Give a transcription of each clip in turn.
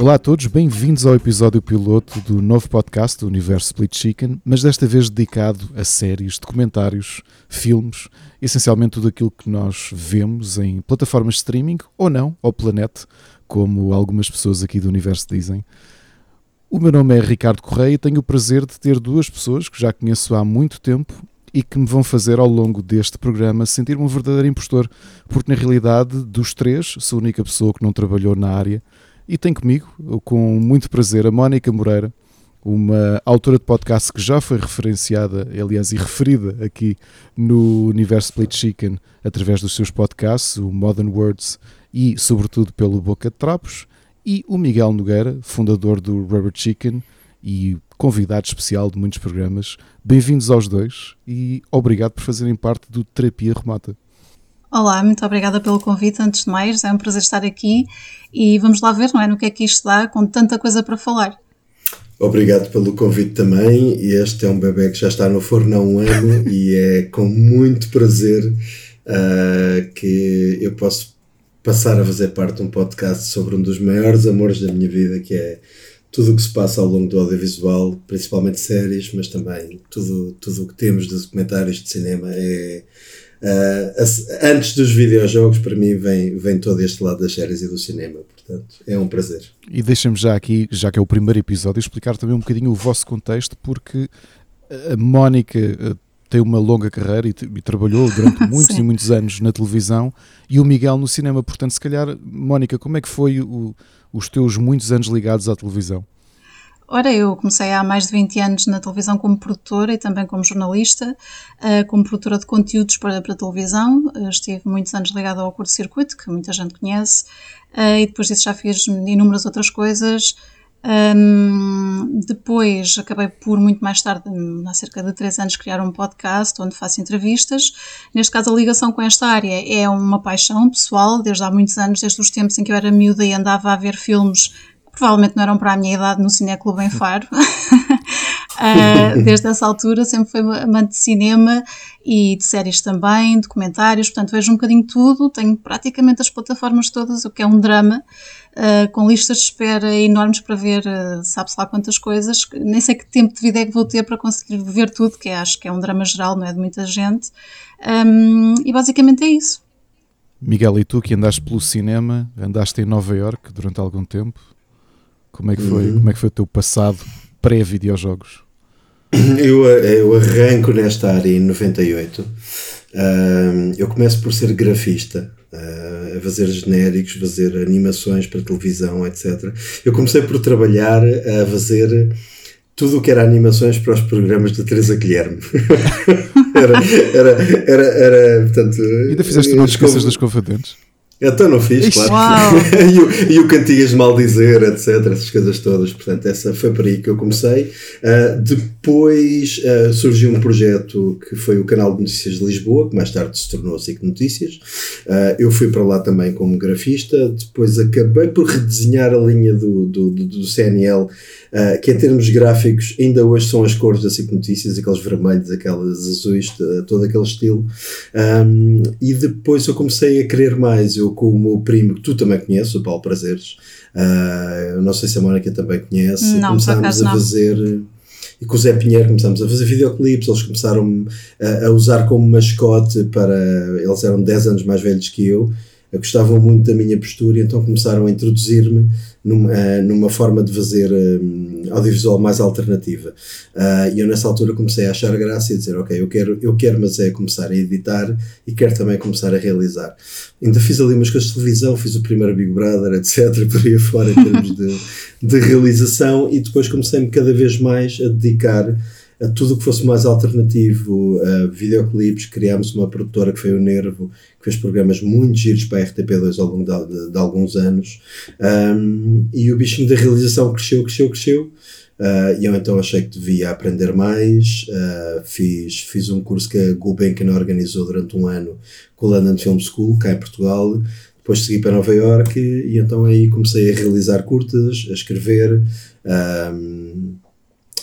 Olá a todos, bem-vindos ao episódio piloto do novo podcast do Universo Split Chicken, mas desta vez dedicado a séries, documentários, filmes, essencialmente tudo aquilo que nós vemos em plataformas de streaming ou não, ao planeta, como algumas pessoas aqui do universo dizem. O meu nome é Ricardo Correia e tenho o prazer de ter duas pessoas que já conheço há muito tempo e que me vão fazer ao longo deste programa sentir-me um verdadeiro impostor, porque na realidade, dos três, sou a única pessoa que não trabalhou na área e tenho comigo, com muito prazer, a Mónica Moreira, uma autora de podcast que já foi referenciada, aliás, e referida aqui no Universo Plate Chicken através dos seus podcasts, o Modern Words e, sobretudo, pelo Boca de Trapos, e o Miguel Nogueira, fundador do Rubber Chicken e convidado especial de muitos programas. Bem-vindos aos dois e obrigado por fazerem parte do Terapia Remota. Olá, muito obrigada pelo convite. Antes de mais, é um prazer estar aqui e vamos lá ver, não é, no que é que isto dá, com tanta coisa para falar. Obrigado pelo convite também. Este é um bebê que já está no forno há um ano e é com muito prazer uh, que eu posso passar a fazer parte de um podcast sobre um dos maiores amores da minha vida, que é tudo o que se passa ao longo do audiovisual, principalmente séries, mas também tudo, tudo o que temos de documentários de cinema é Uh, antes dos videojogos, para mim, vem, vem todo este lado das séries e do cinema. Portanto, é um prazer. E deixem-me já aqui, já que é o primeiro episódio, explicar também um bocadinho o vosso contexto, porque a Mónica uh, tem uma longa carreira e, e trabalhou durante muitos e muitos anos na televisão e o Miguel no cinema. Portanto, se calhar, Mónica, como é que foi o, os teus muitos anos ligados à televisão? Ora, eu comecei há mais de 20 anos na televisão como produtora e também como jornalista, uh, como produtora de conteúdos para, para televisão. Uh, estive muitos anos ligada ao curto-circuito, que muita gente conhece, uh, e depois disso já fiz inúmeras outras coisas. Depois acabei por, muito mais tarde, há cerca de 3 anos, criar um podcast onde faço entrevistas. Neste caso, a ligação com esta área é uma paixão pessoal, desde há muitos anos, desde os tempos em que eu era miúda e andava a ver filmes provavelmente não eram para a minha idade no Cineclube em Faro. uh, desde essa altura sempre fui amante de cinema e de séries também, documentários, portanto vejo um bocadinho tudo, tenho praticamente as plataformas todas, o que é um drama, uh, com listas de espera enormes para ver, uh, sabe-se lá quantas coisas, nem sei que tempo de vida é que vou ter para conseguir ver tudo, que acho que é um drama geral, não é de muita gente, um, e basicamente é isso. Miguel, e tu que andaste pelo cinema, andaste em Nova York durante algum tempo, como é que foi, uhum. como é que foi o teu passado pré-videojogos? Eu, eu arranco nesta área em 98. Uh, eu começo por ser grafista, uh, a fazer genéricos, fazer animações para televisão, etc. Eu comecei por trabalhar a fazer tudo o que era animações para os programas da Teresa Guilherme. era, era, era, era, portanto, Ainda fizeste umas esqueças das confidentes? Então não fiz, Ixi, claro. e, o, e o Cantigas de Maldizer, etc. Essas coisas todas. Portanto, essa foi por aí que eu comecei. Uh, depois uh, surgiu um projeto que foi o canal de notícias de Lisboa, que mais tarde se tornou a SIC Notícias. Uh, eu fui para lá também como grafista. Depois acabei por redesenhar a linha do, do, do, do CNL uh, que em termos gráficos ainda hoje são as cores da SIC Notícias, aqueles vermelhos, aquelas azuis, todo aquele estilo. Um, e depois eu comecei a querer mais, eu com o meu primo, que tu também conheces, o Paulo Prazeres, uh, não sei se a Mónica também conhece, não, começámos a fazer e com o Zé Pinheiro começámos a fazer videoclipes, eles começaram a, a, usar como mascote para. Eles eram 10 anos mais velhos que eu, gostavam muito da minha postura e então começaram a introduzir-me numa, uh, numa forma de fazer um, audiovisual mais alternativa. Uh, e eu nessa altura comecei a achar graça e a dizer, ok, eu quero, eu quero mas é começar a editar e quero também começar a realizar. Ainda fiz ali umas coisas de televisão, fiz o primeiro Big Brother, etc, por aí fora em termos de, de realização e depois comecei-me cada vez mais a dedicar a tudo o que fosse mais alternativo, a videoclipes, criámos uma produtora que foi o Nervo, que fez programas muito giros para a RTP2 ao longo de, de, de alguns anos, um, e o bichinho da realização cresceu, cresceu, cresceu, uh, e eu então achei que devia aprender mais, uh, fiz, fiz um curso que a Gulbenkian organizou durante um ano com a London Film School, cá em Portugal, depois segui para Nova York e então aí comecei a realizar curtas, a escrever, um,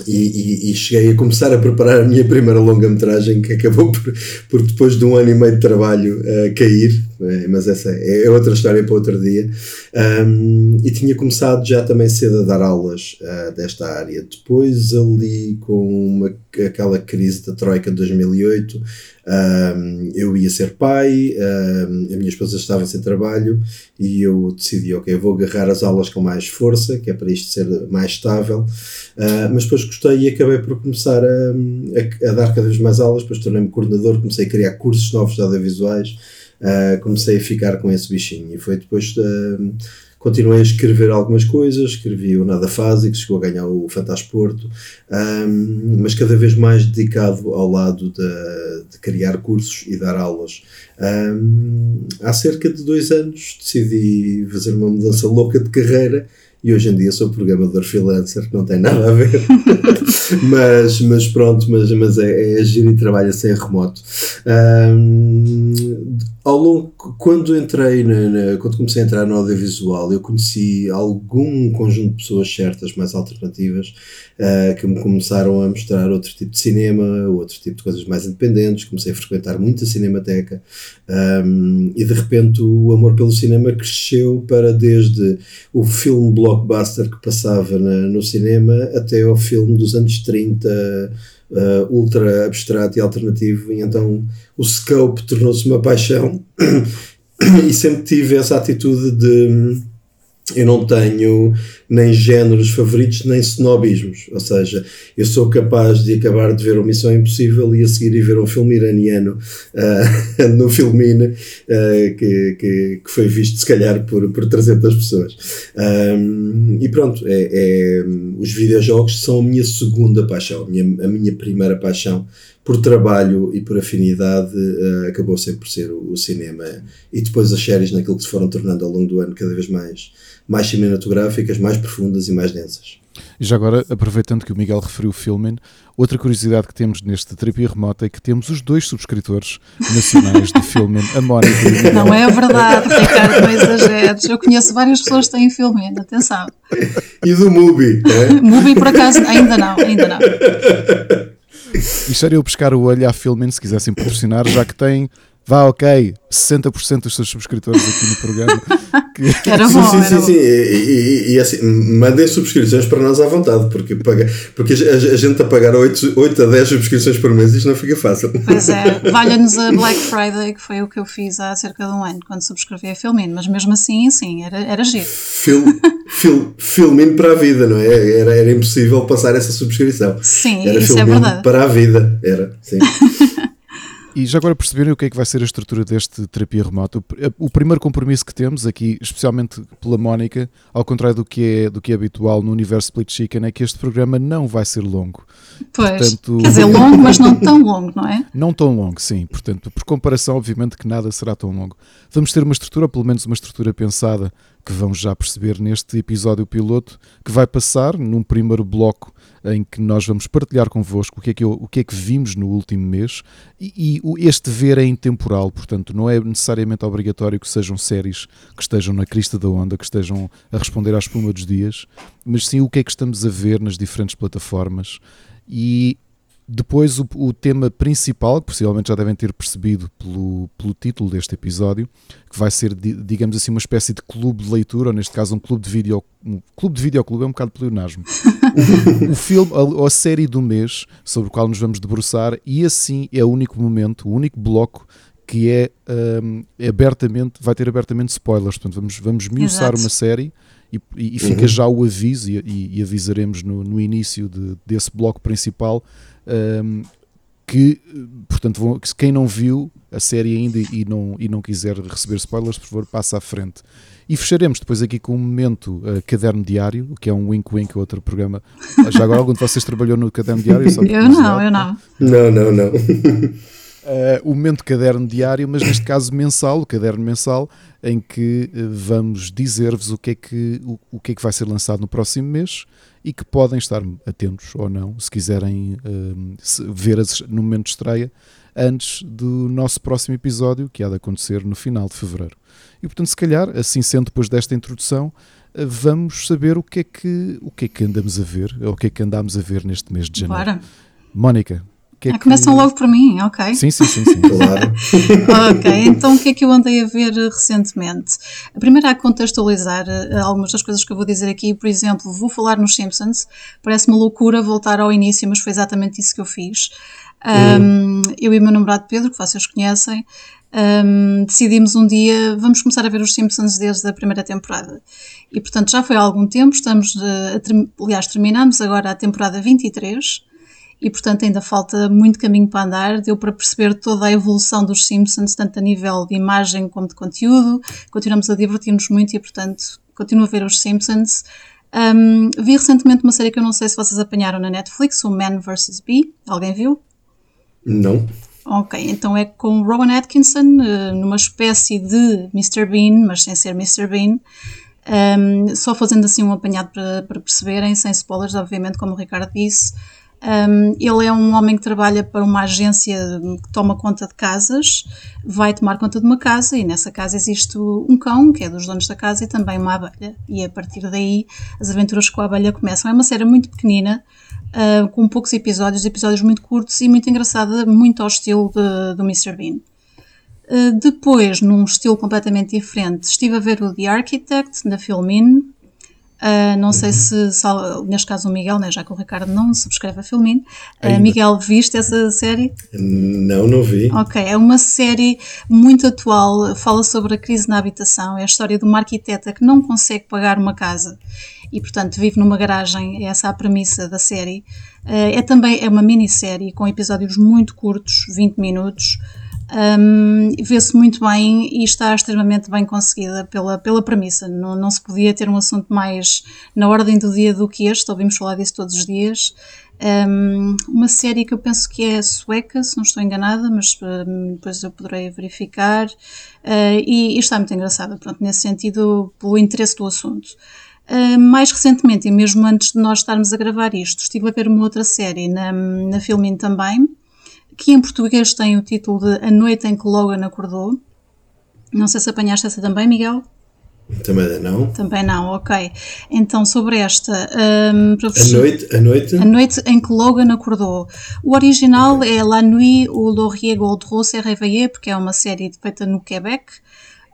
e, e, e, cheguei a começar a preparar a minha primeira longa-metragem, que acabou por, por, depois de um ano e meio de trabalho, uh, cair, mas essa é outra história para outro dia. Um, e tinha começado já também cedo a dar aulas uh, desta área. Depois, ali com uma, aquela crise da Troika de 2008, um, eu ia ser pai, um, a minha esposa estava sem trabalho e eu decidi, ok, vou agarrar as aulas com mais força, que é para isto ser mais estável. Uh, mas depois gostei e acabei por começar a, a, a dar cada vez mais aulas, depois tornei-me coordenador, comecei a criar cursos novos de audiovisuais, uh, comecei a ficar com esse bichinho e foi depois de, continuei a escrever algumas coisas, escrevi o Nada que chegou a ganhar o Fantasporto, um, mas cada vez mais dedicado ao lado de, de criar cursos e dar aulas. Um, há cerca de dois anos decidi fazer uma mudança louca de carreira e hoje em dia sou programador freelancer, que não tem nada a ver, mas, mas pronto, mas, mas é, é agir e trabalho sem remoto. Um, ao longo, quando entrei, na, na, quando comecei a entrar no audiovisual, eu conheci algum conjunto de pessoas certas, mais alternativas, uh, que me começaram a mostrar outro tipo de cinema, outro tipo de coisas mais independentes. Comecei a frequentar muita cinemateca um, e de repente o amor pelo cinema cresceu para desde o filme blockbuster que passava na, no cinema até ao filme dos anos 30 uh, ultra abstrato e alternativo, e então o scope tornou-se uma paixão e sempre tive essa atitude de eu não tenho nem géneros favoritos nem snobismos, ou seja, eu sou capaz de acabar de ver uma Missão Impossível e a seguir ir ver um filme iraniano uh, no Filmine uh, que, que, que, foi visto se calhar por, por 300 pessoas. Um, e pronto, é, é, os videojogos são a minha segunda paixão, a minha, a minha primeira paixão por trabalho e por afinidade, uh, acabou sempre por ser o, o, cinema. E depois as séries, naquilo que se foram tornando ao longo do ano, cada vez mais, mais cinematográficas, mais profundas e mais densas. E já agora, aproveitando que o Miguel referiu o Filmin, outra curiosidade que temos neste terapia remota é que temos os dois subscritores nacionais de Filmin, a Mónica e o Miguel. Não é verdade, Ricardo, não exageres. Eu conheço várias pessoas que têm Filmin, atenção. E do Mubi? É? Mubi, por acaso, ainda não, ainda não. Isto era eu pescar o olho à Filmin se quisessem patrocinar, já que tem vá ok, 60% dos seus subscritores aqui no programa. Que... Era bom, sim, sim, era sim, sim. E, e, e, assim, mandem subscrições para nós à vontade, porque, paga, porque a, a gente a pagar 8, 8 a 10 subscrições por mês, isto não fica fácil. Pois é, valha-nos a Black Friday, que foi o que eu fiz há cerca de um ano, quando subscrevi a Filmin, mas mesmo assim, sim, era, era giro. Fil, fil, filmin para a vida, não é? Era, era impossível passar essa subscrição. Sim, era isso é verdade. para a vida, era, sim. E já agora perceberem o que é que vai ser a estrutura deste terapia remota. O, primeiro compromisso que temos aqui, especialmente pela Mónica, ao contrário do que é, do que é habitual no universo Split Chicken, é que este programa não vai ser longo. Pois, Portanto, quer dizer, longo, mas não tão longo, não é? Não tão longo, sim. Portanto, por comparação, obviamente que nada será tão longo. Vamos ter uma estrutura, ou pelo menos uma estrutura pensada, que vão já perceber neste episódio piloto, que vai passar num primeiro bloco em que nós vamos partilhar convosco o que é que, eu, o que, é que vimos no último mês. E, e, este ver é intemporal, portanto não é necessariamente obrigatório que sejam séries que estejam na crista da onda, que estejam a responder à espuma dos dias, mas sim o que é que estamos a ver nas diferentes plataformas. E depois, o, o, tema principal, que possivelmente já devem ter percebido pelo, pelo título deste episódio, que vai ser, digamos assim, uma espécie de clube de leitura, ou neste caso, um clube de vídeo. Um clube de videoclube é um bocado pleonasmo. o, o filme, a, a série do mês, sobre o qual nos vamos debruçar, e assim é o único momento, o único bloco que é, um, é abertamente, vai ter abertamente spoilers. Portanto, vamos, vamos miuçar uma série e, e, e fica uhum. já o aviso, e, e avisaremos no, no início de, desse bloco principal um, que, portanto, vão, quem não viu a série ainda e não, e não quiser receber spoilers, por favor, passa à frente. E fecharemos depois aqui com um momento uh, caderno diário, que é um wink wink, outro programa. Já agora algum de vocês trabalhou no caderno diário? eu não, eu não. Não, não, não. Uh, o momento caderno diário, mas neste caso mensal, o caderno mensal, em que uh, vamos dizer-vos o, que é que, o, o que é que vai ser lançado no próximo mês e que podem estar atentos ou não, se quiserem uh, se ver as, no momento de estreia, antes do nosso próximo episódio, que há de acontecer no final de fevereiro. E portanto, se calhar, assim sendo depois desta introdução, vamos saber o que é que, o que, é que andamos a ver, ou o que é que andámos a ver neste mês de janeiro. Bora. Mónica, que é ah, que... Começam logo por mim, ok? Sim, sim, sim. sim. claro. ok, então o que é que eu andei a ver recentemente? A primeira a contextualizar uh, algumas das coisas que eu vou dizer aqui, por exemplo, vou falar nos Simpsons, parece uma loucura voltar ao início, mas foi exatamente isso que eu fiz. Um, eu e o meu namorado Pedro, que vocês conhecem, um, decidimos um dia, vamos começar a ver os Simpsons desde a primeira temporada. E portanto já foi há algum tempo, estamos, de, a, aliás, terminamos agora a temporada 23 e portanto ainda falta muito caminho para andar. Deu para perceber toda a evolução dos Simpsons, tanto a nível de imagem como de conteúdo. Continuamos a divertir-nos muito e portanto continuo a ver os Simpsons. Um, vi recentemente uma série que eu não sei se vocês apanharam na Netflix, o Man vs. Bee. Alguém viu? Não. Ok, então é com Rowan Atkinson, eh, numa espécie de Mr. Bean, mas sem ser Mr. Bean. Um, só fazendo assim um apanhado para, para perceberem, sem spoilers, obviamente, como o Ricardo disse. Um, ele é um homem que trabalha para uma agência que toma conta de casas, vai tomar conta de uma casa e nessa casa existe um cão, que é dos donos da casa, e também uma abelha. E a partir daí as aventuras com a abelha começam. É uma série muito pequenina, uh, com poucos episódios, episódios muito curtos e muito engraçada, muito ao estilo de, do Mr. Bean. Uh, depois, num estilo completamente diferente, estive a ver o The Architect, da Filmin, Uh, não sei se, se, neste caso o Miguel, né, já que o Ricardo não subscreve a Filmin. Uh, Miguel, viste essa série? Não, não vi. Ok, é uma série muito atual, fala sobre a crise na habitação, é a história de uma arquiteta que não consegue pagar uma casa e, portanto, vive numa garagem, é essa a premissa da série. Uh, é também é uma minissérie com episódios muito curtos, 20 minutos, um, vê-se muito bem e está extremamente bem conseguida pela, pela premissa. Não, não se podia ter um assunto mais na ordem do dia do que este, ouvimos falar disso todos os dias. Um, uma série que eu penso que é sueca, se não estou enganada, mas um, depois eu poderei verificar. Uh, e, e, está muito engraçada, pronto, nesse sentido, pelo interesse do assunto. Uh, mais recentemente, e mesmo antes de nós estarmos a gravar isto, estive a ver uma outra série na, na Filmin também, que em português tem o título de A Noite em que Logan Acordou. Não sei se apanhaste essa também, Miguel? Também não. Também não, ok. Então, sobre esta. Um, a, noite, a noite? A noite em que Logan acordou. O original okay. é La Nuit ou Laurier Goldreau se réveillé, porque é uma série feita no Quebec.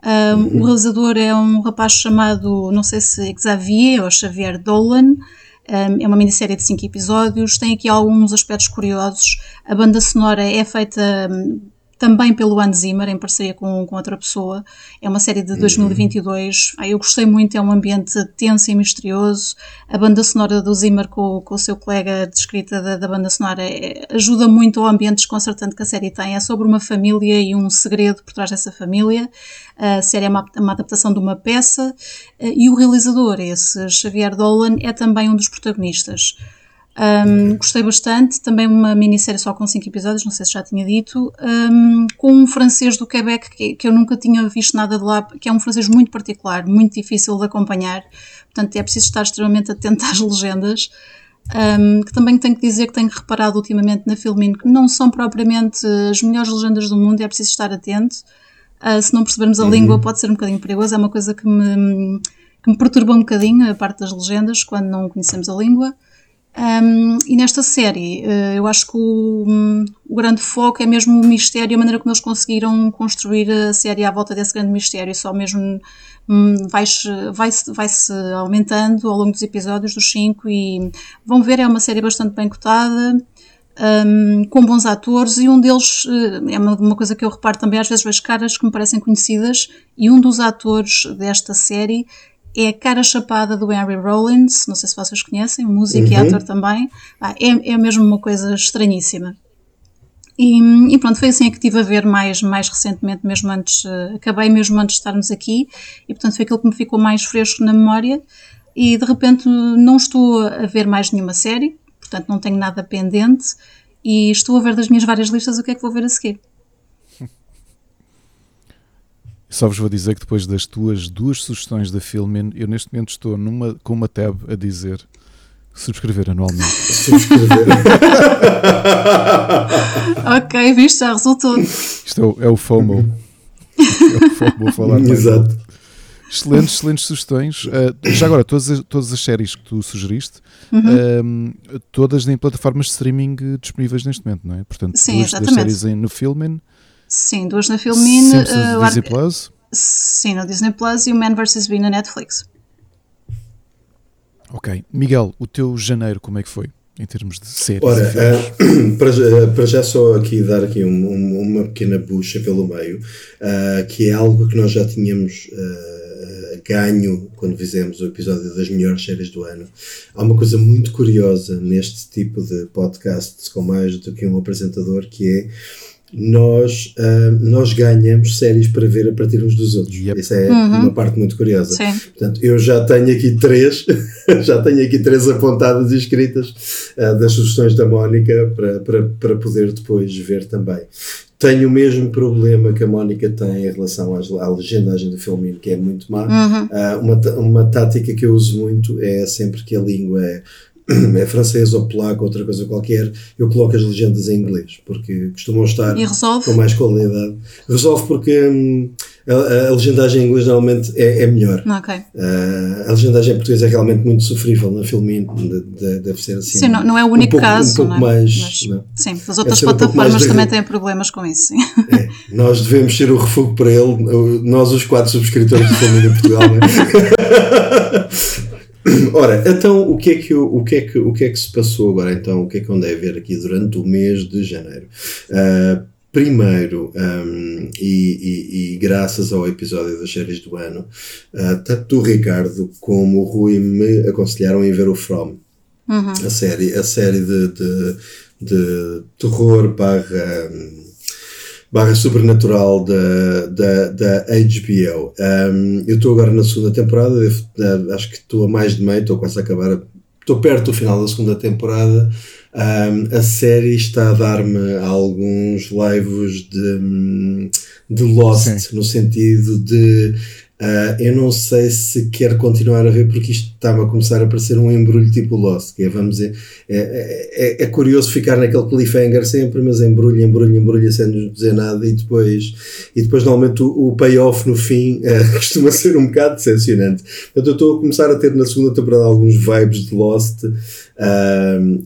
Um, uhum. O realizador é um rapaz chamado, não sei se Xavier ou Xavier Dolan é uma minissérie de 5 episódios, tem aqui alguns aspectos curiosos. A banda sonora é feita também pelo Hans Zimmer, em parceria com, com outra pessoa. É uma série de 2022. Ah, eu gostei muito, é um ambiente tenso e misterioso. A banda sonora do Zimmer com, com o seu colega de escrita da, da banda sonora é, ajuda muito ao ambiente desconcertante que a série tem. É sobre uma família e um segredo por trás dessa família. A série é uma, uma adaptação de uma peça eh, e o realizador, esse Xavier Dolan, é também um dos protagonistas. Um, gostei bastante, também uma minissérie só com 5 episódios, não sei se já tinha dito, um, com um francês do Quebec que, que, eu nunca tinha visto nada de lá, que é um francês muito particular, muito difícil de acompanhar, portanto é preciso estar extremamente atento às legendas. Um, que também tenho que dizer que tenho reparado ultimamente na Filmin que não são propriamente as melhores legendas do mundo, é preciso estar atento. Uh, se não percebermos a uhum. língua, pode ser um bocadinho perigoso, é uma coisa que me, que me perturba um bocadinho, a parte das legendas, quando não conhecemos a língua. Um, e nesta série, uh, eu acho que o, o, grande foco é mesmo o mistério, a maneira como eles conseguiram construir a série à volta desse grande mistério. Só mesmo um, vai-se vai vai -se aumentando ao longo dos episódios, dos cinco, e vão ver, é uma série bastante bem cotada. Um, com bons atores e um deles uh, é uma, uma, coisa que eu reparo também às vezes vejo caras que me parecem conhecidas e um dos atores desta série é a cara chapada do Henry Rollins, não sei se vocês conhecem, músico uhum. e ator também. Ah, é, é mesmo uma coisa estranhíssima. E, e, pronto, foi assim que estive a ver mais, mais recentemente, mesmo antes, uh, acabei mesmo antes de estarmos aqui, e portanto foi aquilo que me ficou mais fresco na memória. E de repente não estou a ver mais nenhuma série, portanto não tenho nada pendente, e estou a ver das minhas várias listas o que é que vou ver a seguir. Só vos vou dizer que depois das tuas duas sugestões da Filmin, eu neste momento estou numa, com uma tab a dizer subscrever anualmente. Subscrever. ok, viste, já resultou. Isto é o, é o FOMO. é o FOMO a falar. Exato. excelentes, excelentes sugestões. Uh, já agora, todas as, todas as séries que tu sugeriste, uhum. uh, todas em plataformas de streaming disponíveis neste momento, não é? Portanto, Sim, duas exatamente. das séries em, no Filmin. Sim, duas na Filmin. Uh, Disney Plus. Sim, no Disney Plus e o Man vs. Bee na Netflix. Ok. Miguel, o teu janeiro como é que foi? Em termos de séries? Ora, uh, para, já, para, já só aqui dar aqui um, um, uma pequena bucha pelo meio, uh, que é algo que nós já tínhamos uh, ganho quando fizemos o episódio das melhores séries do ano. Há uma coisa muito curiosa neste tipo de podcasts com mais do que um apresentador que é nós, uh, nós ganhamos séries para ver a partir uns dos outros. Yep. Isso é Uhum. uma parte muito curiosa. Sim. Portanto, eu já tenho aqui três, já tenho aqui três apontadas e escritas uh, das sugestões da Mónica para, para, para poder depois ver também. Tenho o mesmo problema que a Mónica tem em relação às, à legendagem do filme, que é muito má. Uhum. Uh, uma, uma tática que eu uso muito é sempre que a língua é é francês ou polaco, outra coisa qualquer, eu coloco as legendas em inglês, porque costumam estar com mais qualidade. Resolve porque hum, a, a, legendagem em inglês normalmente é, é melhor. Ok. Uh, a legendagem em português é realmente muito sofrível na filminho, de, de, deve ser assim. Sim, não, não é o único um pouco, caso. Um pouco não é? mais. Mas, não. sim, as outras um plataformas de- também têm problemas com isso. Sim. É, nós devemos ser o refúgio para ele, nós os quatro subscritores do filminho em Portugal. Não é? Ora, então o que, é que, o, que é que, o que é que se passou agora? Então, o que é que andei a ver aqui durante o mês de janeiro? Uh, primeiro, um, e, e, e, graças ao episódio das séries do ano, uh, tanto o Ricardo como o Rui me aconselharam ir ver o From, Uhum. a série, a série de, de, de terror barra barra sobrenatural da, da, da HBO. Um, eu estou agora na segunda temporada, devo, uh, acho que estou a mais de meio, estou quase a acabar, estou perto do final da segunda temporada. Um, a série está a dar-me alguns lives de, de Lost, Sim. no sentido de Uh, eu não sei se quero continuar a ver porque isto está-me a começar a parecer um embrulho tipo Lost, que é, vamos dizer, é, é, é, curioso ficar naquele cliffhanger sempre, mas embrulho, embrulho, embrulho sem nos dizer nada e depois, e depois normalmente o, o payoff no fim uh, costuma ser um bocado decepcionante. Portanto, eu estou a começar a ter na segunda temporada alguns vibes de Lost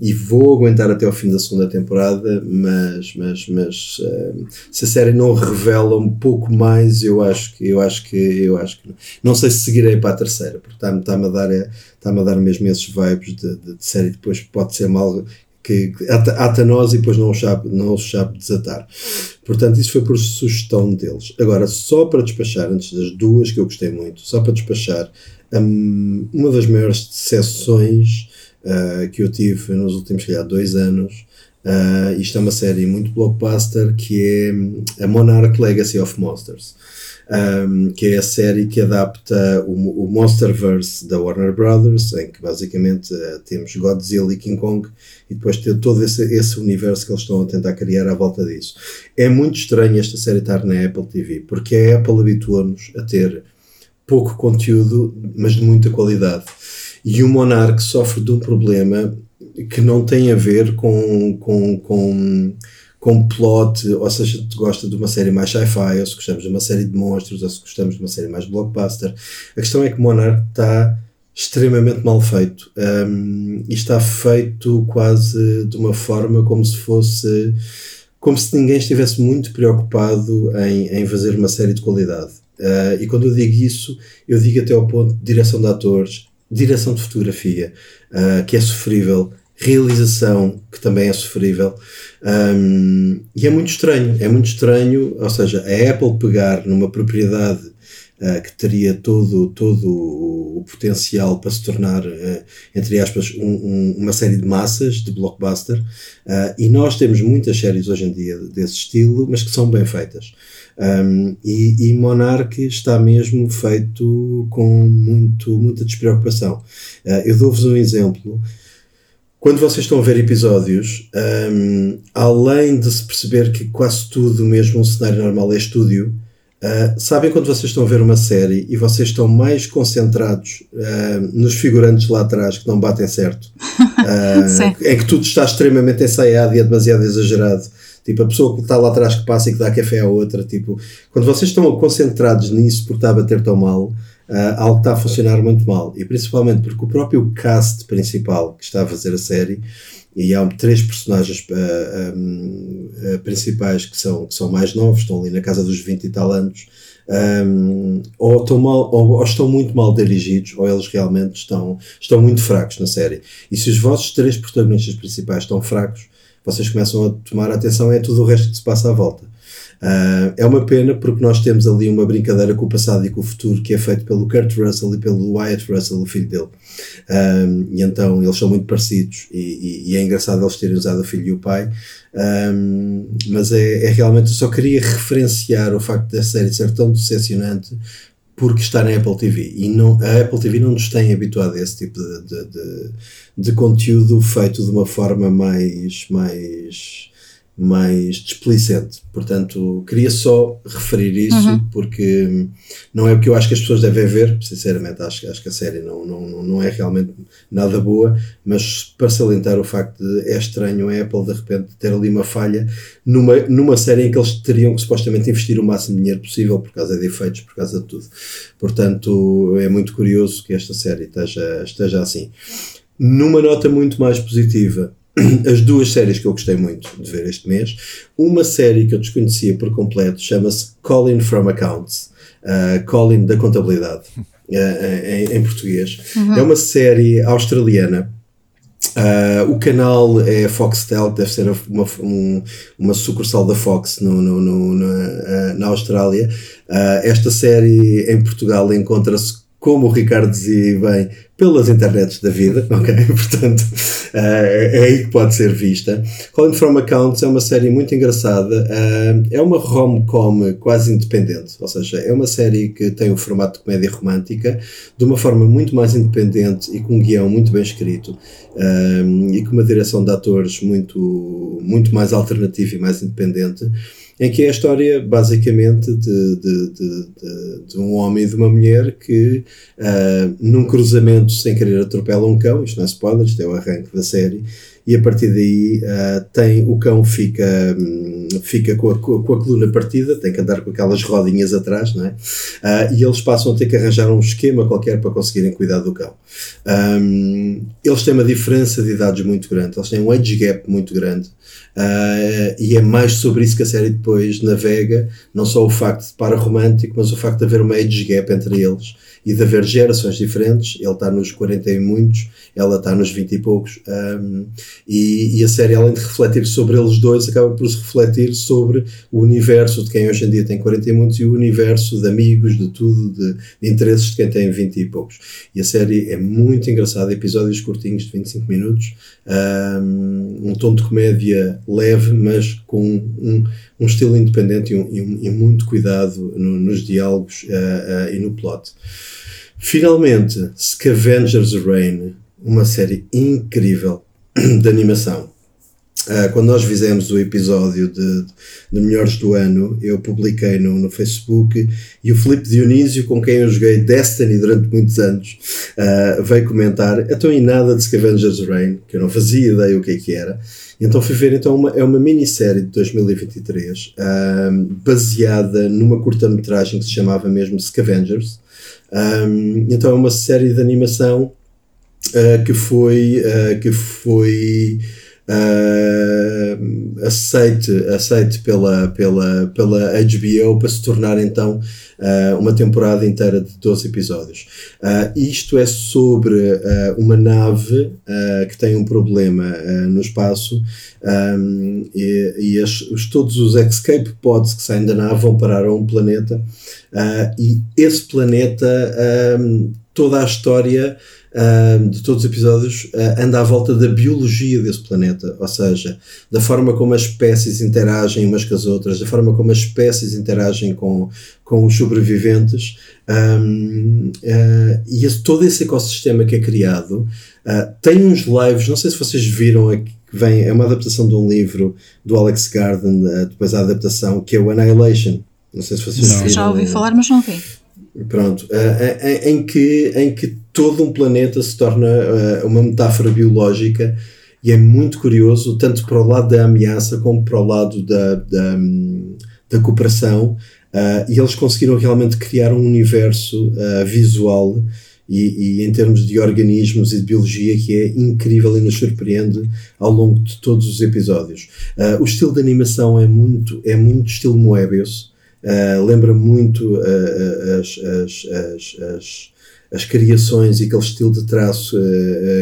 e vou aguentar até ao fim da segunda temporada, mas, mas, mas se a série não revela um pouco mais, eu acho que eu acho que eu acho que não. não sei se seguirei para a terceira, porque está-me está a dar está-me a dar mesmo esses vibes de, de, de série depois pode ser mal que ata, ata nós e depois não o sabe, não o sabe desatar. Portanto, isso foi por sugestão deles. Agora, só para despachar, antes das duas que eu gostei muito, só para despachar, um, uma das maiores decepções uh, que eu tive nos últimos, se calhar, dois anos, uh, isto é uma série muito blockbuster, que é a Monarch Legacy of Monsters um, que é a série que adapta o, o Monsterverse da Warner Brothers, em que basicamente uh, temos Godzilla e King Kong, e depois ter todo esse, esse universo que eles estão a tentar criar à volta disso. É muito estranho esta série estar na Apple TV, porque a Apple habitua-nos a ter pouco conteúdo, mas de muita qualidade. E o Monarch sofre de um problema que não tem a ver com, com, com com plot, ou seja, tu gosta de uma série mais sci-fi, ou se gostamos de uma série de monstros, ou se gostamos de uma série mais blockbuster. A questão é que Monarch está extremamente mal feito um, e está feito quase de uma forma como se fosse como se ninguém estivesse muito preocupado em, em fazer uma série de qualidade. Uh, e quando eu digo isso, eu digo até ao ponto de direção de atores, direção de fotografia, uh, que é sofrível, realização, que também é sofrível. Um, e é muito estranho, é muito estranho, ou seja, a Apple pegar numa propriedade uh, que teria todo, todo o, potencial para se tornar, uh, entre aspas, um, um, uma série de massas, de blockbuster, e nós temos muitas séries hoje em dia desse estilo, mas que são bem feitas. Um, e, e Monarch está mesmo feito com muito, muita despreocupação. eu dou-vos um exemplo quando vocês estão a ver episódios, um, além de se perceber que quase tudo, mesmo um cenário normal, é estúdio, uh, sabem quando vocês estão a ver uma série e vocês estão mais concentrados uh, nos figurantes lá atrás que não batem certo, uh, em que tudo está extremamente ensaiado e é demasiado exagerado. Tipo, a pessoa que está lá atrás que passa e que dá café à outra, tipo, quando vocês estão concentrados nisso por estar a bater tão mal, uh, algo está a funcionar muito mal. E principalmente porque o próprio cast principal que está a fazer a série, e há três personagens uh, ah, um, uh, principais que são, que são mais novos, estão ali na casa dos 20 e tal anos, um, ou, estão mal, ou, ou, estão muito mal dirigidos, ou eles realmente estão, estão muito fracos na série. E se os vossos três protagonistas principais estão fracos, vocês começam a tomar atenção é tudo o resto que se passa à volta. Uh, é uma pena porque nós temos ali uma brincadeira com o passado e com o futuro que é feito pelo Kurt Russell e pelo Wyatt Russell, o filho dele. Um, e então eles são muito parecidos e, e, e, é engraçado eles terem usado o filho e o pai. Um, mas é, é, realmente, eu só queria referenciar o facto da série ser tão decepcionante porque está na Apple TV e não, a Apple TV não nos tem habituado a esse tipo de, de, de, de conteúdo feito de uma forma mais, mais mais desplicente. Portanto, queria só referir isso uhum. porque não é o que eu acho que as pessoas devem ver, sinceramente, acho, acho que a série não, não, não é realmente nada boa, mas para salientar o facto de é estranho a Apple de repente ter ali uma falha numa, numa série em que eles teriam que supostamente investir o máximo de dinheiro possível por causa de efeitos, por causa de tudo. Portanto, é muito curioso que esta série esteja, esteja assim. Numa nota muito mais positiva, as duas séries que eu gostei muito de ver este mês. Uma série que eu desconhecia por completo chama-se Colin from Accounts, uh, Colin da Contabilidade, uh, em, em, português. Uhum. É uma série australiana. Uh, o canal é Foxtel, que deve ser uma, um, uma sucursal da Fox no, no, no na, na, Austrália. esta série em Portugal encontra-se como o Ricardo dizia bem, pelas internets da vida, ok? Portanto, uh, é aí que pode ser vista. Calling From Accounts é uma série muito engraçada, uh, é uma rom-com quase independente, ou seja, é uma série que tem o formato de comédia romântica de uma forma muito mais independente e com um guião muito bem escrito uh, e com uma direção de atores muito, muito mais alternativa e mais independente em que é a história basicamente de, de, de, de, um homem e de uma mulher que uh, num cruzamento sem querer atropela um cão, isto não é spoiler, isto é o arranque da série, e a partir daí uh, tem, o cão fica, um, fica com a, com a coluna partida, tem que andar com aquelas rodinhas atrás, não é? Uh, e eles passam a ter que arranjar um esquema qualquer para conseguirem cuidar do cão. Um, eles têm uma diferença de idades muito grande, eles têm um age gap muito grande. Uh, e é mais sobre isso que a série depois navega, não só o facto de para romântico, mas o facto de haver uma age gap entre eles e de haver gerações diferentes. Ele está nos 40 e muitos, ela está nos 20 e poucos. Um, e, e, a série, além de refletir sobre eles dois, acaba por se refletir sobre o universo de quem hoje em dia tem 40 e muitos e o universo de amigos, de tudo, de, de interesses de quem tem 20 e poucos. E a série é muito engraçada, episódios curtinhos de 25 minutos, um, um tom de comédia leve, mas com um, um estilo independente e, um, e, muito cuidado no, nos diálogos uh, uh, e no plot. Finalmente, Scavengers Reign, uma série incrível de animação. Uh, quando nós fizemos o episódio de, de Melhores do Ano, eu publiquei no, no Facebook e o Felipe Dionísio, com quem eu joguei Destiny durante muitos anos, uh, veio comentar: então e nada de Scavengers Reign, que eu não fazia ideia o que é que era. Então fui ver, então uma, é uma minissérie de 2023 uh, baseada numa curta-metragem que se chamava mesmo Scavengers. Um, então é uma série de animação uh, que foi, uh, que foi uh, aceite, aceite pela, pela, pela HBO para se tornar então uh, uma temporada inteira de 12 episódios. Uh, isto é sobre uh, uma nave que tem um problema no espaço um, e, e as, os, todos os escape pods que saem da nave vão parar a um planeta e esse planeta, um, toda a história uh, de todos os episódios uh, anda à volta da biologia desse planeta, ou seja, da forma como as espécies interagem umas com as outras, da forma como as espécies interagem com, com os sobreviventes um, uh, e esse, todo esse ecossistema que é criado uh, tem uns lives, não sei se vocês viram aqui, que vem, é uma adaptação de um livro do Alex Garden, depois a adaptação, que é o Annihilation. Não sei se vocês não. viram. Já ouvi falar, mas não vi. Pronto, em, que, em que todo um planeta se torna uh, uma metáfora biológica e é muito curioso, tanto para o lado da ameaça como para o lado da, da, da cooperação, Uh, e eles conseguiram realmente criar um universo uh, visual e, e, em termos de organismos e de biologia que é incrível e nos surpreende ao longo de todos os episódios. Uh, o estilo de animação é muito, é muito estilo Moebius, lembra muito as, as, as, as, as criações e aquele estilo de traço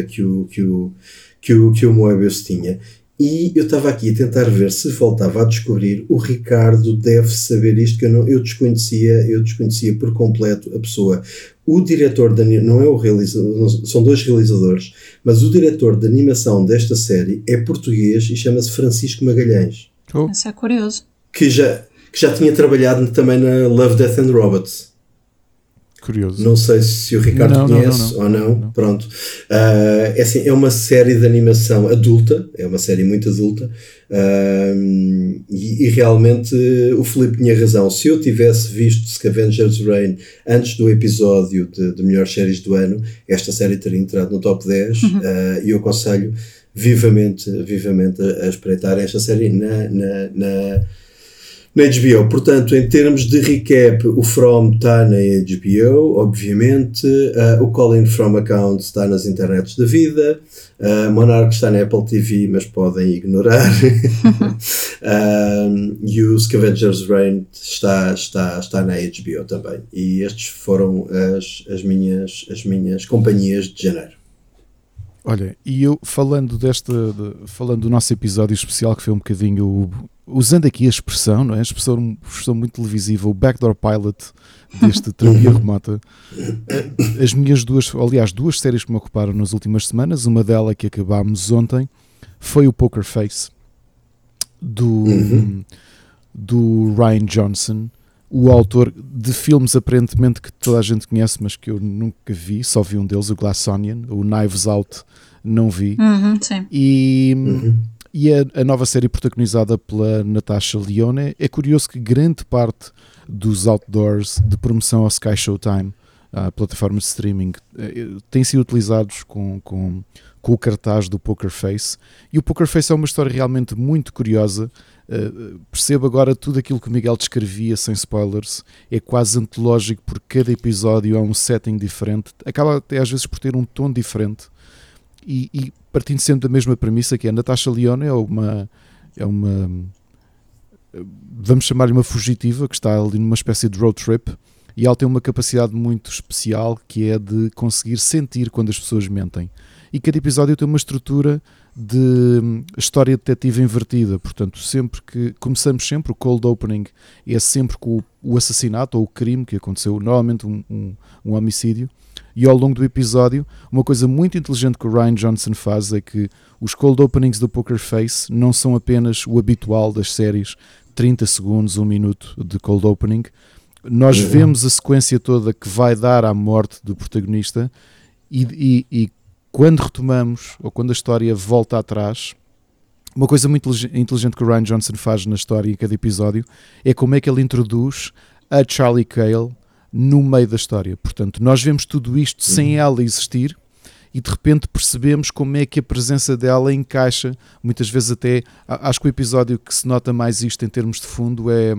que, o, que, o, que, o, que o Moebius tinha. E eu estava aqui a tentar ver se faltava a descobrir. O Ricardo deve saber isto que eu, não, eu desconhecia, eu desconhecia por completo a pessoa. O diretor de não é o realizador, são dois realizadores, mas o diretor de animação desta série é português e chama-se Francisco Magalhães. Oh. Isso é curioso. Que já, que já tinha trabalhado também na Love, Death and Robots. Curioso. Não sei se o Ricardo não, conhece não, não, ou não. Pronto. Uh, é, assim, é uma série de animação adulta, é uma série muito adulta, uh, e, e, realmente o Felipe tinha razão. Se eu tivesse visto Scavengers Reign antes do episódio de, de melhores séries do ano, esta série teria entrado no top 10 uhum. uh, e eu aconselho vivamente, vivamente a, a espreitar esta série na, na, na na HBO. Portanto, em termos de recap, o From está na HBO, obviamente. Uh, o Colin From Account está nas internets da vida. Uh, Monarch está na Apple TV, mas podem ignorar. uh, e o Scavengers Reign está, está, está na HBO também. E estes foram as, as, minhas, as minhas companhias de janeiro. Olha, e eu falando desta, de, falando do nosso episódio especial que foi um bocadinho usando aqui a expressão, não é? A expressão, expressão muito televisiva, o backdoor pilot deste terapia remota. Eh, as minhas duas, aliás, duas séries que me ocuparam nas últimas semanas, uma delas que acabámos ontem, foi o Poker Face do, uhum. do Ryan Johnson, o autor de filmes aparentemente que toda a gente conhece, mas que eu nunca vi, só vi um deles, o Glass Onion, o Knives Out, não vi. Uhum, e uhum e a, a, nova série protagonizada pela Natasha Leone. É curioso que grande parte dos outdoors de promoção ao Sky Showtime, a plataforma de streaming, eh, têm sido utilizados com, com, com o cartaz do Poker Face. E o Poker Face é uma história realmente muito curiosa. Uh, percebo agora tudo aquilo que o Miguel descrevia sem spoilers. É quase antológico porque cada episódio é um setting diferente. Acaba até às vezes por ter um tom diferente. E, e partindo sempre da mesma premissa que é a Natasha Leone é uma é uma vamos chamar-lhe uma fugitiva que está ali numa espécie de road trip e ela tem uma capacidade muito especial que é de conseguir sentir quando as pessoas mentem. E cada episódio tem uma estrutura de história detetive invertida, portanto, sempre que começamos sempre, o cold opening é sempre com o, assassinato ou o crime que aconteceu, normalmente um, um, um homicídio, e ao longo do episódio, uma coisa muito inteligente que o Ryan Johnson faz é que os cold openings do Poker Face não são apenas o habitual das séries 30 segundos, 1 minuto de cold opening. Nós uhum. vemos a sequência toda que vai dar à morte do protagonista e, e, e quando retomamos ou quando a história volta atrás, uma coisa muito inteligente que o Ryan Johnson faz na história em cada episódio é como é que ele introduz a Charlie Cale no meio da história. Portanto, nós vemos tudo isto uhum. sem ela existir e de repente percebemos como é que a presença dela encaixa. Muitas vezes, até acho que o episódio que se nota mais isto em termos de fundo é